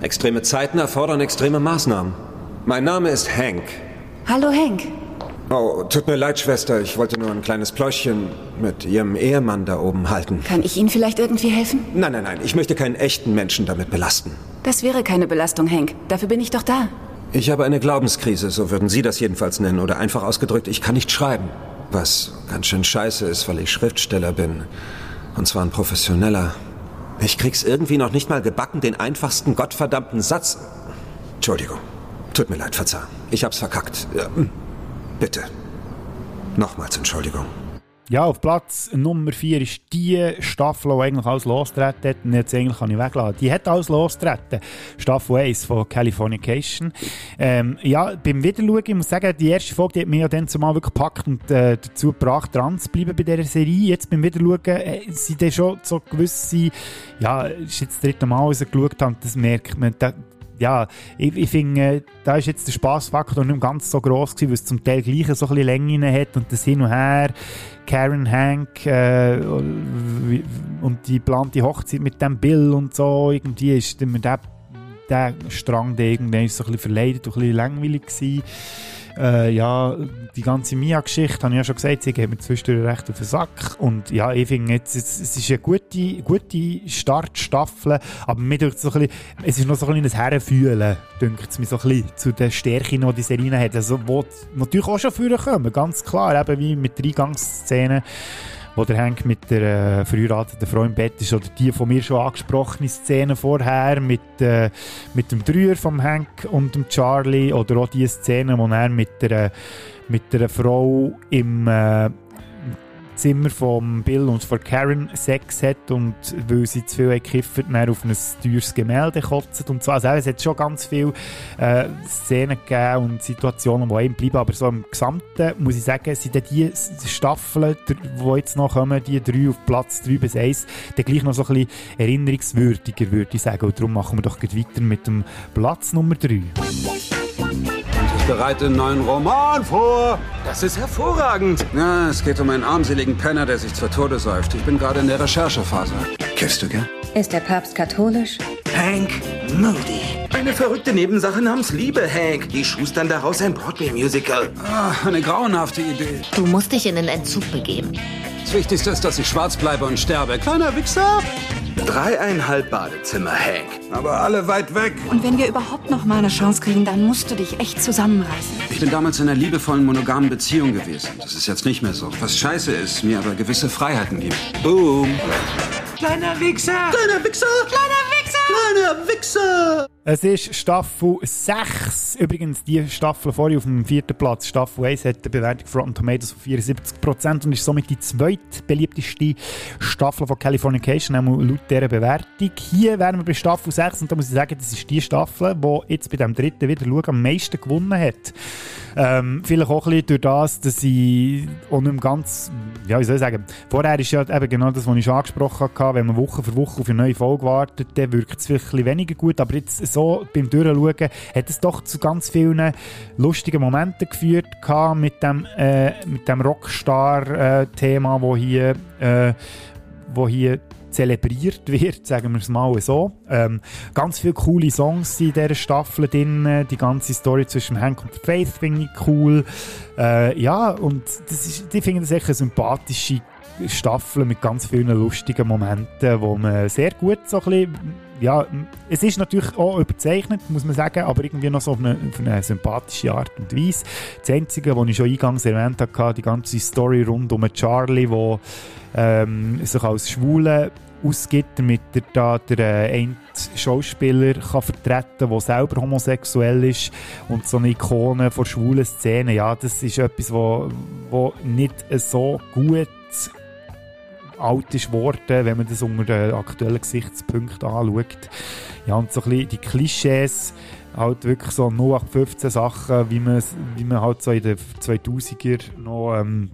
[SPEAKER 12] extreme Zeiten erfordern extreme Maßnahmen. Mein Name ist Hank.
[SPEAKER 27] Hallo Hank.
[SPEAKER 12] Oh, tut mir leid, Schwester. Ich wollte nur ein kleines Pläuschchen mit Ihrem Ehemann da oben halten.
[SPEAKER 27] Kann ich Ihnen vielleicht irgendwie helfen?
[SPEAKER 12] Nein, nein, nein. Ich möchte keinen echten Menschen damit belasten.
[SPEAKER 27] Das wäre keine Belastung, Hank. Dafür bin ich doch da.
[SPEAKER 12] Ich habe eine Glaubenskrise, so würden Sie das jedenfalls nennen. Oder einfach ausgedrückt, ich kann nicht schreiben. Was ganz schön scheiße ist, weil ich Schriftsteller bin. Und zwar ein professioneller. Ich krieg's irgendwie noch nicht mal gebacken, den einfachsten gottverdammten Satz. Entschuldigung. Tut mir leid, verzeih. Ich hab's verkackt. Hm. bitte. Nochmals Entschuldigung.
[SPEAKER 1] Ja, auf Platz Nummer 4 ist die Staffel, die eigentlich alles losgetreten hat. Und jetzt eigentlich kann ich wegladen. Die hat alles losgetreten. Staffel 1 von Californication. Ähm, ja, beim Wiederschauen, ich muss sagen, die erste Folge die hat mich ja dann zumal wirklich gepackt und äh, dazu gebracht, dran zu bleiben bei dieser Serie. Jetzt beim Wiederschauen äh, sind dann schon so gewisse, ja, ist jetzt das dritte Mal, als ich geschaut habe, das merkt man, da, ja, ich, ich finde, äh, da ist jetzt der Spaßfaktor nicht ganz so groß gewesen, weil es zum Teil gleich so ein bisschen Länge hat und das Hin und Her. Karen Hank äh, und die geplante Hochzeit mit dem Bill und so, irgendwie ist mir der, der Strang der irgendwann so ein bisschen verleidet und ein bisschen langweilig gewesen. Äh, ja, die ganze Mia-Geschichte, habe ich ja schon gesagt, sie geht mir zwischendurch recht auf den Sack. Und ja, ich finde jetzt, es, es ist eine gute, gute Startstaffel, aber mir denkt so ein bisschen, es ist noch so ein kleines Herrenfühlen, denkt es mir so ein bisschen, zu den Stärken, die die Serie hat. Also, wo natürlich auch schon führen kommen, ganz klar, eben wie mit der Eingangsszene wo der Hank mit der äh, verheirateten Frau im Bett ist, oder die von mir schon angesprochene Szene vorher mit, äh, mit dem Dreier vom Hank und dem Charlie, oder auch die Szene, wo er mit der, mit der Frau im äh, Zimmer von Bill und von Karen Sex hat und weil sie zu viel gekifft dann auf ein teures Gemälde kotzt und so. Also es hat schon ganz viele äh, Szenen gegeben und Situationen, die einem bleiben, aber so im Gesamten muss ich sagen, sind die Staffeln, die jetzt noch kommen, die drei auf Platz 3 bis 1, dann gleich noch so ein bisschen erinnerungswürdiger, würde ich sagen. Und darum machen wir doch weiter mit dem Platz Nummer 3.
[SPEAKER 29] Ich bereite einen neuen Roman vor.
[SPEAKER 28] Das ist hervorragend.
[SPEAKER 29] Ja, es geht um einen armseligen Penner, der sich zur Tode säuft. Ich bin gerade in der Recherchephase.
[SPEAKER 10] Kiffst du gern?
[SPEAKER 24] Ist der Papst katholisch?
[SPEAKER 28] Hank Moody. Eine verrückte Nebensache namens Liebe, Hank. Die schustern daraus ein Broadway-Musical.
[SPEAKER 29] Ah, eine grauenhafte Idee.
[SPEAKER 24] Du musst dich in den Entzug begeben.
[SPEAKER 29] Das Wichtigste ist, dass ich schwarz bleibe und sterbe. Kleiner Wichser.
[SPEAKER 28] Dreieinhalb Badezimmer, Hank.
[SPEAKER 29] Aber alle weit weg.
[SPEAKER 39] Und wenn wir überhaupt noch mal eine Chance kriegen, dann musst du dich echt zusammenreißen.
[SPEAKER 29] Ich bin damals in einer liebevollen, monogamen Beziehung gewesen. Das ist jetzt nicht mehr so. Was scheiße ist, mir aber gewisse Freiheiten gibt. Boom.
[SPEAKER 28] Kleiner Wichser.
[SPEAKER 29] Kleiner Wichser.
[SPEAKER 28] Kleiner Wichser.
[SPEAKER 29] Kleiner Wichser.
[SPEAKER 1] Es ist Staffel 6. Übrigens, die Staffel vorher auf dem vierten Platz. Staffel 1 hat eine Bewertung von Rotten Tomatoes von 74% und ist somit die zweitbeliebteste Staffel von Californication, einmal laut dieser Bewertung. Hier wären wir bei Staffel 6 und da muss ich sagen, das ist die Staffel, die jetzt bei dem dritten wieder schauen, am meisten gewonnen hat. Ähm, vielleicht auch ein bisschen durch das, dass ich nicht mehr ganz, ja, wie soll ich sagen, vorher ist ja eben genau das, was ich schon angesprochen habe, wenn man Woche für Woche auf eine neue Folge wartet, dann wirkt es vielleicht ein bisschen weniger gut, aber jetzt so beim Durchschauen hat es doch zu ganz vielen lustigen Momenten geführt mit dem, äh, mit dem Rockstar-Thema, wo hier, äh, wo hier zelebriert wird, sagen wir es mal so. Ähm, ganz viele coole Songs in dieser Staffel drin. Die ganze Story zwischen Hank und Faith finde ich cool. Äh, ja, und das ist, ich finde das echt eine sympathische Staffel mit ganz vielen lustigen Momenten, wo man sehr gut so ein bisschen, ja, es ist natürlich auch überzeichnet, muss man sagen, aber irgendwie noch so auf eine, auf eine sympathische Art und Weise. Das Einzige, was ich schon eingangs erwähnt habe, die ganze Story rund um Charlie, der ähm, sich als Schwule ausgibt, damit er da den äh, einen Schauspieler kann vertreten der selber homosexuell ist und so eine Ikone von schwulen Szenen, ja, das ist etwas, wo nicht so gut alt ist worden, wenn man das unter den aktuellen Gesichtspunkten anschaut. Ja, und so ein bisschen die Klischees, halt wirklich so 0815 Sachen, wie man, wie man halt so in den 2000er noch ähm,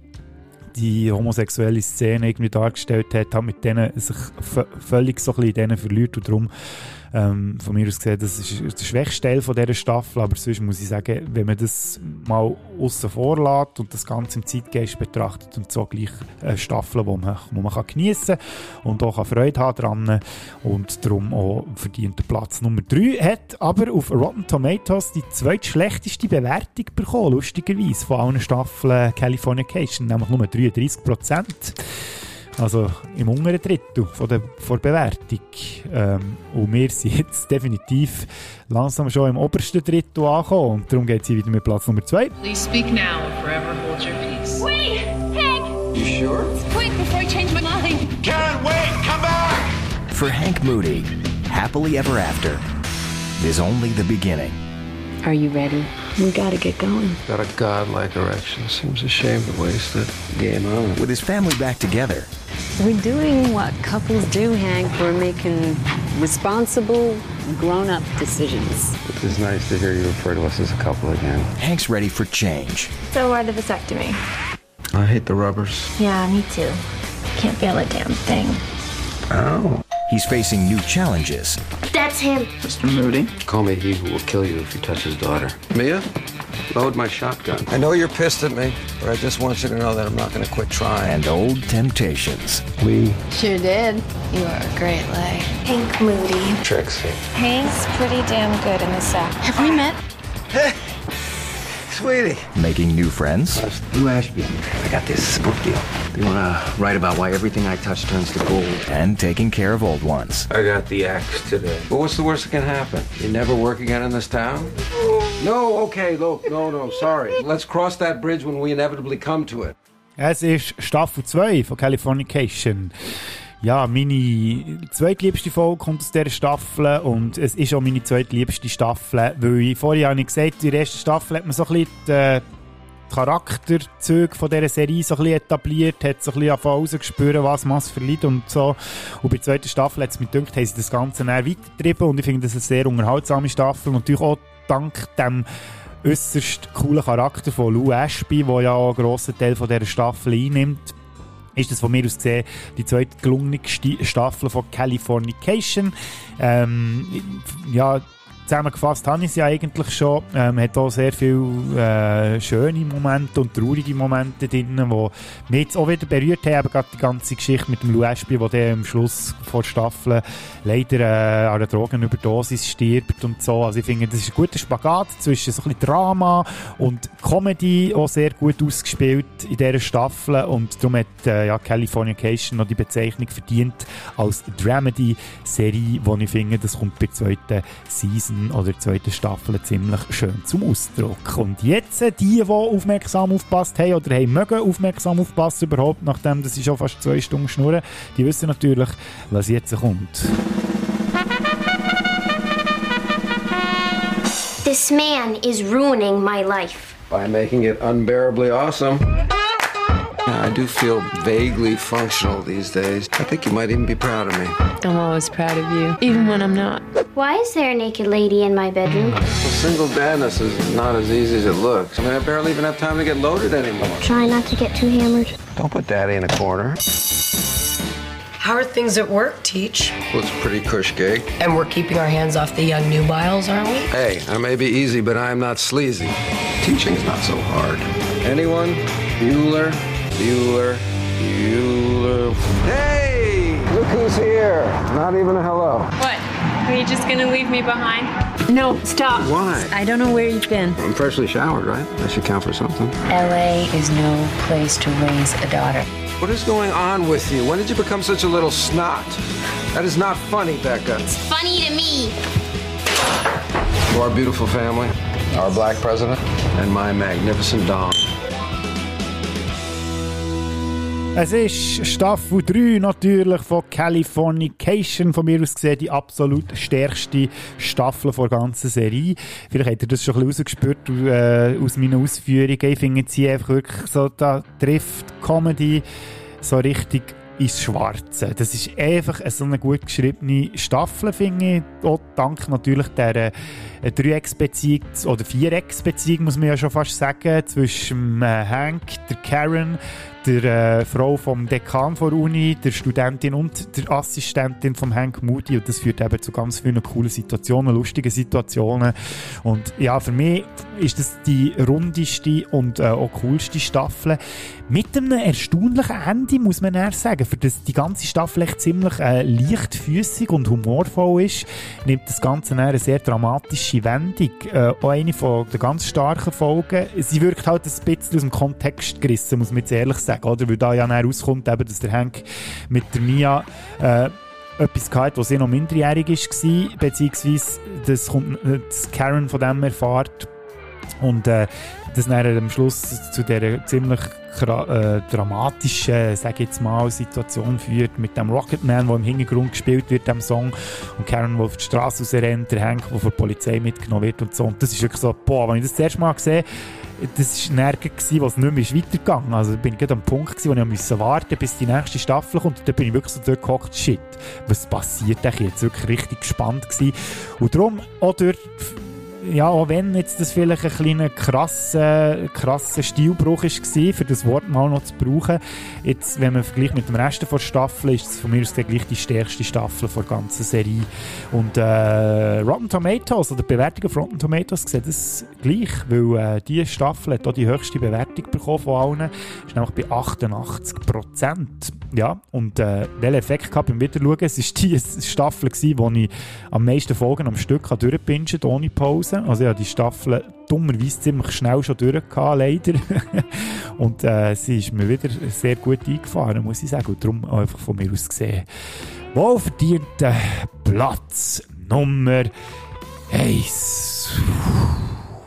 [SPEAKER 1] die homosexuelle Szene irgendwie dargestellt hat, hat mit denen sich völlig so ein bisschen in denen verliert und darum ähm, von mir aus gesehen, das ist der schwächste Teil von dieser Staffel, aber sonst muss ich sagen, wenn man das mal außen vor lässt und das Ganze im Zeitgeist betrachtet und so gleich eine Staffel, wo man, wo man kann geniessen und auch Freude haben dran und darum auch verdient Platz Nummer 3 hat aber auf Rotten Tomatoes die zweitschlechteste Bewertung bekommen, lustigerweise, von allen Staffeln Californication, nämlich nur 33 Prozent. Also im unteren Drittel von der, von der Bewertung. Ähm, und wir sind jetzt definitiv langsam schon im obersten Drittel angekommen. Und darum geht es wieder mit Platz Nummer 2.
[SPEAKER 30] Please speak now or forever hold your peace.
[SPEAKER 40] Wait! Hank!
[SPEAKER 11] You sure?
[SPEAKER 40] Quick, before I change my mind!
[SPEAKER 11] Karen, wait! Come back!
[SPEAKER 33] For Hank Moody, happily ever after is only the beginning.
[SPEAKER 37] Are you ready? We gotta get going.
[SPEAKER 29] Got a godlike erection. Seems a shame to waste it. Game on.
[SPEAKER 33] With his family back together,
[SPEAKER 37] We're doing what couples do, Hank. We're making responsible, grown up decisions.
[SPEAKER 29] It's nice to hear you refer to us as a couple again.
[SPEAKER 33] Hank's ready for change.
[SPEAKER 41] So why the vasectomy?
[SPEAKER 29] I hate the rubbers.
[SPEAKER 41] Yeah, me too. Can't feel a damn thing.
[SPEAKER 29] Ow.
[SPEAKER 33] He's facing new challenges.
[SPEAKER 38] That's him.
[SPEAKER 35] Mr. Moody.
[SPEAKER 29] Call me he who will kill you if you touch his daughter. Mia, load my shotgun. I know you're pissed at me, but I just want you to know that I'm not going to quit trying.
[SPEAKER 33] and old temptations.
[SPEAKER 29] We
[SPEAKER 42] Sure did. You are a great lay.
[SPEAKER 38] Hank Moody.
[SPEAKER 29] Trixie.
[SPEAKER 42] Hank's pretty damn good in the sack. Have we met?
[SPEAKER 29] Sweetie.
[SPEAKER 33] Making new friends
[SPEAKER 35] Lou Ashby. I got this book deal. They want to write about why everything I touch turns to gold.
[SPEAKER 33] and taking care of old ones.
[SPEAKER 29] I got the axe today. But what's the worst that can happen? You never work again in this town? No, okay, look, no, no, sorry. Let's cross that bridge when we inevitably come to it.
[SPEAKER 1] Es ist Staffel 2 von Californication. Ja, meine zweitliebste Folge kommt aus dieser Staffel und es ist auch meine zweitliebste Staffel, weil ich vorher habe ich gesagt, in der ersten Staffel hat man so ein bisschen die, äh, Charakterzüge von dieser Serie so ein bisschen etabliert, hat so ein bisschen rausgespürt, was man verliert und so. Und bei der zweiten Staffel hat es mir gedacht, haben sie das Ganze dann weitergetrieben und ich finde das eine sehr unterhaltsame Staffel und natürlich auch dank dem äußerst coolen Charakter von Lou Ashby, der ja auch einen grossen Teil von dieser Staffel einnimmt, ist das von mir aus gesehen die zweite gelungenste Staffel von Californication. Ähm, ja, zusammengefasst habe ich es ja eigentlich schon. Ähm, hat auch sehr viele äh, schöne Momente und traurige Momente drin, die mich jetzt auch wieder berührt haben. Eben gerade die ganze Geschichte mit dem Ashby, der am Schluss vor Staffel leider äh, an einer Drogenüberdosis stirbt und so. Also ich finde, das ist ein guter Spagat zwischen so ein bisschen Drama und Comedy, auch sehr gut ausgespielt in dieser Staffel und darum hat äh, ja, Californication noch die Bezeichnung verdient als Dramedy-Serie, wo ich finde, das kommt bei der zweiten Season oder der zweiten Staffel ziemlich schön zum Ausdruck. Und jetzt, äh, die, die aufmerksam aufpasst haben oder haben mögen aufmerksam aufpassen überhaupt, nachdem das ist schon fast zwei Stunden schnurren, die wissen natürlich, was jetzt kommt.
[SPEAKER 38] This man is ruining my life.
[SPEAKER 29] By making it unbearably awesome. Yeah, I do feel vaguely functional these days. I think you might even be proud of me.
[SPEAKER 37] I'm always proud of you, even when I'm not.
[SPEAKER 38] Why is there a naked lady in my bedroom?
[SPEAKER 29] Well, single dadness is not as easy as it looks. I mean, I barely even have time to get loaded anymore.
[SPEAKER 38] Try not to get too hammered.
[SPEAKER 29] Don't put daddy in a corner.
[SPEAKER 43] How are things at work, Teach?
[SPEAKER 29] Well, it's pretty cush gig.
[SPEAKER 43] And we're keeping our hands off the young nubiles, aren't we?
[SPEAKER 29] Hey, I may be easy, but I am not sleazy. Teaching's not so hard. Anyone? Bueller? Bueller? Bueller? Hey! Look who's here. Not even a hello.
[SPEAKER 37] What? Are you just gonna leave me behind? No, stop.
[SPEAKER 29] Why?
[SPEAKER 37] I don't know where you've been.
[SPEAKER 29] I'm freshly showered, right? That should count for something.
[SPEAKER 42] LA is no place to raise a daughter.
[SPEAKER 29] What is going on with you? When did you become such a little snot? That is not funny, Becca.
[SPEAKER 38] It's funny to me.
[SPEAKER 29] To our beautiful family, our black president, and my magnificent dog.
[SPEAKER 1] Es ist Staffel 3 natürlich von Californication, von mir aus gesehen die absolut stärkste Staffel der ganzen Serie. Vielleicht habt ihr das schon ein bisschen rausgespürt äh, aus meinen Ausführungen. Ich finde hier einfach wirklich so, da trifft Comedy so richtig ins Schwarze. Das ist einfach eine so eine gut geschriebene Staffel, finde ich. Auch dank natürlich der äh, Dreiecksbeziehung oder Vierecksbeziehung, muss man ja schon fast sagen, zwischen äh, Hank, der Karen, der äh, Frau vom Dekan der Uni, der Studentin und der Assistentin von Hank Moody. Und das führt eben zu ganz vielen coolen Situationen, lustigen Situationen. Und ja, für mich ist das die rundeste und äh, auch coolste Staffel mit einem erstaunlichen Ende, muss man eher sagen, für das die ganze Staffel echt ziemlich äh, leichtfüßig und humorvoll ist, nimmt das Ganze eine sehr dramatische Wendung, äh, auch eine von den ganz starken Folgen. Sie wirkt halt ein bisschen aus dem Kontext gerissen, muss man jetzt ehrlich sagen, oder? Weil da ja dann rauskommt, eben, dass der Hank mit der Mia äh, etwas gehabt, wo sie noch minderjährig war, beziehungsweise das kommt, dass Karen von dem erfährt und äh, das dann am Schluss zu dieser ziemlich äh, dramatischen, sage jetzt mal, Situation führt mit dem Rocketman, der im Hintergrund gespielt wird, dem Song und Karen, der auf die Straße rausrennt, der Hank, der von der Polizei mitgenommen wird und so. Und das ist wirklich so, boah, wenn ich das, das erste Mal gesehen das war nirgends, wo es nicht mehr weitergegangen Also bin ich gerade am Punkt, gewesen, wo ich musste warten bis die nächste Staffel kommt. Und da bin ich wirklich so dort gehockt, shit, was passiert? War jetzt wirklich richtig gespannt. Gewesen. Und darum, auch durch ja, auch wenn jetzt das vielleicht ein kleiner krasser, krasser Stilbruch war, für das Wort mal noch zu brauchen, jetzt, wenn man vergleicht mit dem Rest der Staffel, ist es von mir aus gleich die stärkste Staffel der ganzen Serie. Und äh, Rotten Tomatoes, oder die Bewertung von Rotten Tomatoes, sieht das gleich, weil äh, diese Staffel hat auch die höchste Bewertung bekommen von allen, ist nämlich bei 88 Prozent. Ja, und äh, welchen Effekt gehabt beim Wiederschauen? Es war die Staffel, gewesen, wo ich am meisten Folgen am Stück durchbingen ohne Pause. Also ja, die Staffel dummerweise ziemlich schnell schon durch leider. und äh, sie ist mir wieder sehr gut eingefahren, muss ich sagen. Und darum einfach von mir aus gesehen. Wohlverdienter Platz Nummer 1.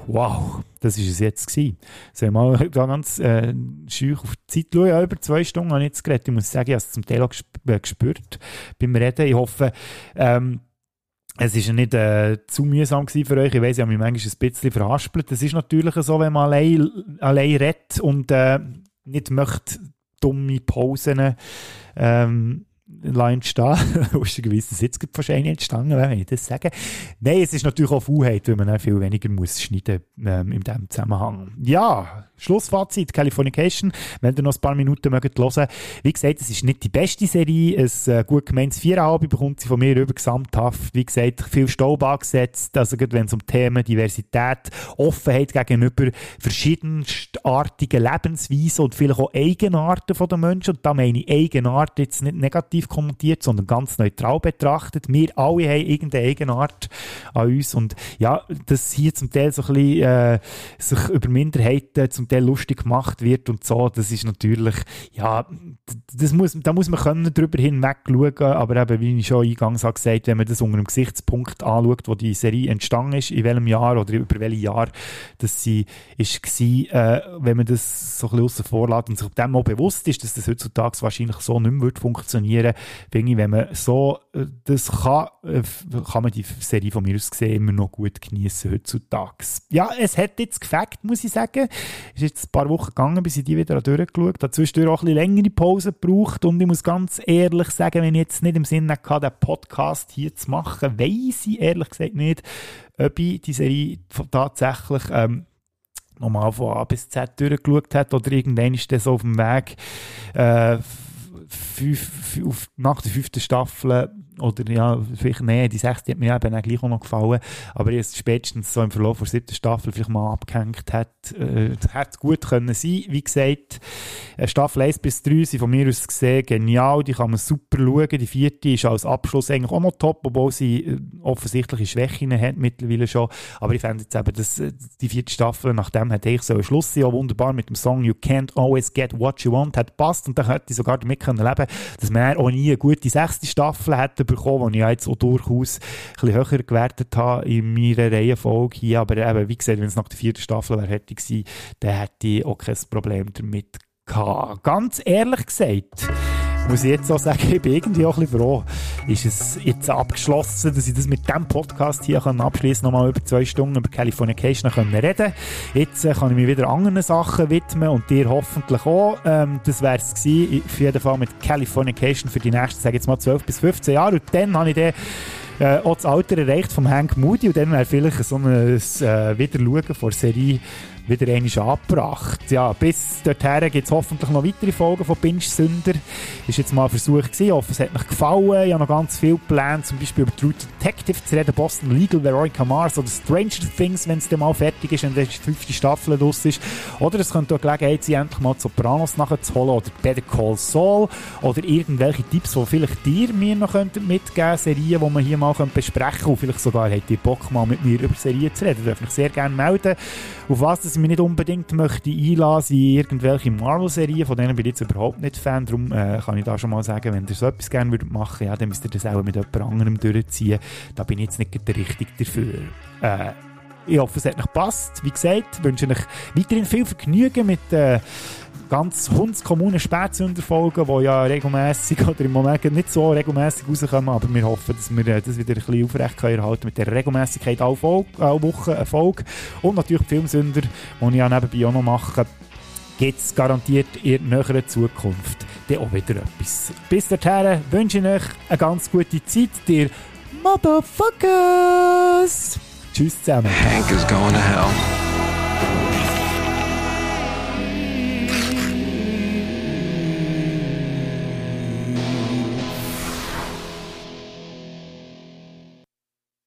[SPEAKER 1] Wow das war es jetzt gewesen. Soll ich mal ganz äh, scheu auf die Zeit schauen? Ja, über zwei Stunden habe ich jetzt geredet. Ich muss sagen, ich habe es zum Teil auch äh, gespürt beim Reden. Ich hoffe, ähm, es war ja nicht äh, zu mühsam für euch. Ich weiss, ich habe mich manchmal ein bisschen verhaspelt. Das ist natürlich so, wenn man allein, allein redet und äh, nicht möchte dumme Pausen ähm, entstehen. Lustigerweise ist jetzt wahrscheinlich entstanden, wenn ich das sage. Nein, es ist natürlich auch Faulheit, weil man viel weniger muss schneiden ähm, in diesem Zusammenhang. Ja, Schlussfazit, Californication, wenn ihr noch ein paar Minuten mögt hören. Wie gesagt, es ist nicht die beste Serie, ein äh, gut gemeintes Viererhalb bekommt sie von mir über gesamthaft. Wie gesagt, viel Staub angesetzt, also gerade wenn es um Themen Diversität, Offenheit gegenüber verschiedenartigen Lebensweisen und vielleicht auch Eigenarten von den Menschen, und da meine ich Eigenart jetzt nicht negativ kommentiert, sondern ganz neutral betrachtet. Wir alle haben irgendeine Eigenart an uns und ja, dass hier zum Teil so ein bisschen äh, sich über Minderheiten zum Teil lustig gemacht wird und so, das ist natürlich, ja, das muss, da muss man können drüber hinweg schauen, aber eben, wie ich schon eingangs habe gesagt, wenn man das unter einem Gesichtspunkt anschaut, wo die Serie entstanden ist, in welchem Jahr oder über welches Jahr das sie ist war, äh, wenn man das so ein bisschen aussen und sich dem auch bewusst ist, dass das heutzutage wahrscheinlich so nicht mehr funktionieren, ich, wenn man so äh, das kann, äh, kann man die Serie von mir aus gesehen immer noch gut genießen heutzutage. Ja, es hat jetzt gefällt, muss ich sagen ist jetzt ein paar Wochen gegangen, bis ich die wieder durchgeschaut habe. Zwischendurch auch ein bisschen längere Pause gebraucht und ich muss ganz ehrlich sagen, wenn ich jetzt nicht im Sinne hatte, den Podcast hier zu machen, weiss ich ehrlich gesagt nicht, ob ich die Serie tatsächlich ähm, nochmal von A bis Z durchgeschaut hat oder irgendwann ist das auf dem Weg äh, fünf, auf, nach der fünften Staffel oder ja, vielleicht, nee, die sechste hat mir eben auch gleich auch noch gefallen, aber jetzt spätestens so im Verlauf der siebten Staffel vielleicht mal abgehängt hat, äh, hätte gut können sein. Wie gesagt, Staffel 1 bis 3 sind von mir aus gesehen genial, die kann man super schauen. Die vierte ist als Abschluss eigentlich auch noch top, obwohl sie äh, offensichtliche Schwächen hat mittlerweile schon, aber ich fände jetzt eben, dass äh, die vierte Staffel, nachdem hat eigentlich so ein Schluss sein, auch wunderbar mit dem Song You Can't Always Get What You Want, hat passt und dann hätte ich sogar damit können leben, dass man auch nie eine gute sechste Staffel hätte bekommen, die ich jetzt auch durchaus ein höher gewertet habe in meiner Reihenfolge hier. Aber eben, wie gesagt, wenn es nach der vierten Staffel wäre, hätte gewesen, dann hätte ich auch kein Problem damit gehabt. Ganz ehrlich gesagt, muss ich jetzt auch sagen, ich bin irgendwie auch ein bisschen froh, ist es jetzt abgeschlossen, dass ich das mit diesem Podcast hier abschließen nochmal über zwei Stunden über Californication können reden? Jetzt äh, kann ich mich wieder anderen Sachen widmen und dir hoffentlich auch. Ähm, das wäre es gewesen, auf jeden Fall mit Californication für die nächsten, sage jetzt mal 12 bis 15 Jahre. Und dann habe ich dann äh, auch das Alter erreicht vom Hank Moody. Und dann wäre vielleicht so ein äh, Wiederschauen von Serie wieder einmal angebracht. Ja, bis dorthin gibt es hoffentlich noch weitere Folgen von Binge Sünder. Ist jetzt mal ein Versuch gewesen. Ich hoffe, es hat euch gefallen. Ich habe noch ganz viele Pläne, zum Beispiel über True Detective zu reden, Boston Legal, Veronica Mars oder Stranger Things, wenn es dann mal fertig ist und die fünfte Staffel draus ist. Oder es könnte auch Gelegenheit sein, endlich mal Sopranos nachzuholen oder Better Call Saul oder irgendwelche Tipps, die vielleicht ihr mir noch mitgeben könntet, Serien, die wir hier mal besprechen können und vielleicht sogar habt ihr Bock mal mit mir über Serien zu reden. Dürft mich sehr gerne melden. Auf was dass ich mich nicht unbedingt möchte einlassen in irgendwelche Marvel-Serien, von denen bin ich jetzt überhaupt nicht Fan, darum äh, kann ich da schon mal sagen, wenn ihr so etwas gerne würdet machen, ja, dann müsst ihr das auch mit jemand anderem durchziehen. Da bin ich jetzt nicht der Richtige dafür. Äh, ich hoffe, es hat euch gepasst. Wie gesagt, wünsche euch weiterhin viel Vergnügen mit äh, ganz hundskommunen Spätsünderfolgen, die ja regelmäßig oder im Moment nicht so regelmäßig rauskommen, aber wir hoffen, dass wir das wieder ein bisschen aufrecht können erhalten mit der Regelmäßigkeit alle, Folge, alle Wochen Erfolg und natürlich die Filmsünder, die ich ja nebenbei auch noch mache gibt es garantiert in näherer Zukunft dann auch wieder etwas. Bis dahin wünsche ich euch eine ganz gute Zeit, dir Motherfuckers! Tschüss zusammen.
[SPEAKER 29] Hank is going to hell.